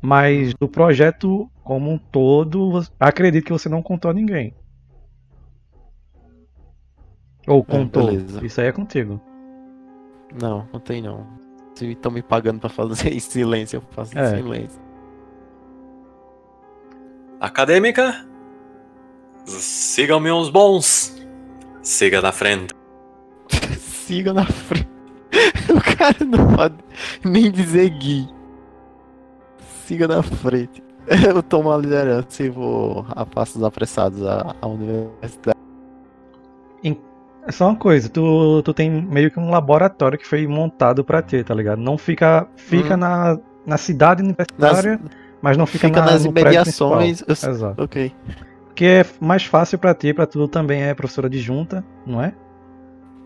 Mas do projeto como um todo, acredito que você não contou a ninguém. Ou contou. beleza. Isso aí é contigo. Não, não tem não. Se estão me pagando pra fazer em silêncio, eu faço em É. silêncio. Acadêmica? Sigam meus bons. Siga na frente. Siga na frente. O cara não pode nem dizer Gui. Siga na frente. Eu tomo a liderança e vou a passos apressados à, à universidade. É só uma coisa, tu, tu tem meio que um laboratório que foi montado pra ti, tá ligado? Não fica, fica Hum. na, na cidade Nas, universitária, mas não fica, fica na, nas imediações. eu-. Exato. ok. Que é mais fácil pra ti, pra tu também é professora de junta, não é?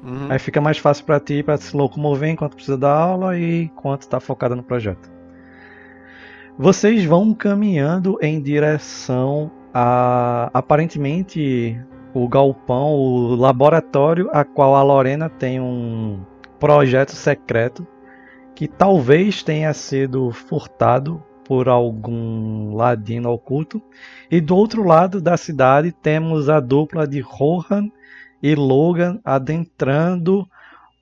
Uhum. Aí fica mais fácil pra ti pra se locomover enquanto precisa dar aula e enquanto tá focada no projeto. Vocês vão caminhando em direção a aparentemente o galpão, o laboratório a qual a Lorena tem um projeto secreto que talvez tenha sido furtado por algum ladino oculto. E do outro lado da cidade temos a dupla de Rohan e Logan adentrando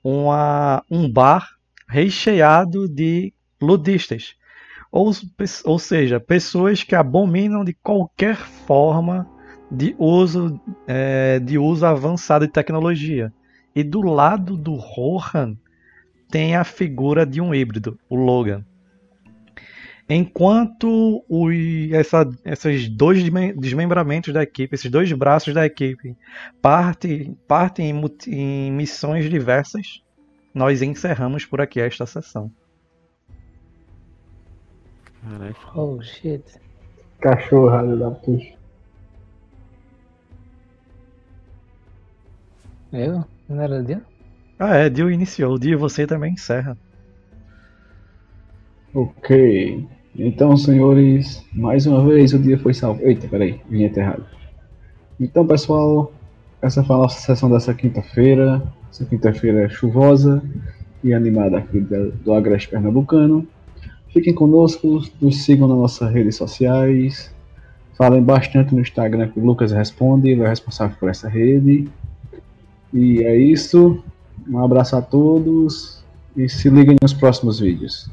uma, um bar recheado de ludistas. Ou, ou seja, pessoas que abominam de qualquer forma de uso, é, de uso avançado de tecnologia. E do lado do Rohan tem a figura de um híbrido, o Logan. Enquanto os, essa, esses dois desmembramentos da equipe, esses dois braços da equipe, partem, partem em, em missões diversas, nós encerramos por aqui esta sessão. Caraca. Oh shit. Cachorrada da puxa. Eu? Não era Dio? Ah, é, Dio iniciou. Dio, você também encerra. Ok. Então, senhores, mais uma vez o dia foi salvo. Eita, peraí, vinheta errada. Então, pessoal, essa foi a nossa sessão dessa quinta-feira. Essa quinta-feira chuvosa e animada aqui do Agreste Pernambucano. Fiquem conosco, nos sigam nas nossas redes sociais. Falem bastante no Instagram que o Lucas responde, ele é responsável por essa rede. E é isso. Um abraço a todos e se liguem nos próximos vídeos.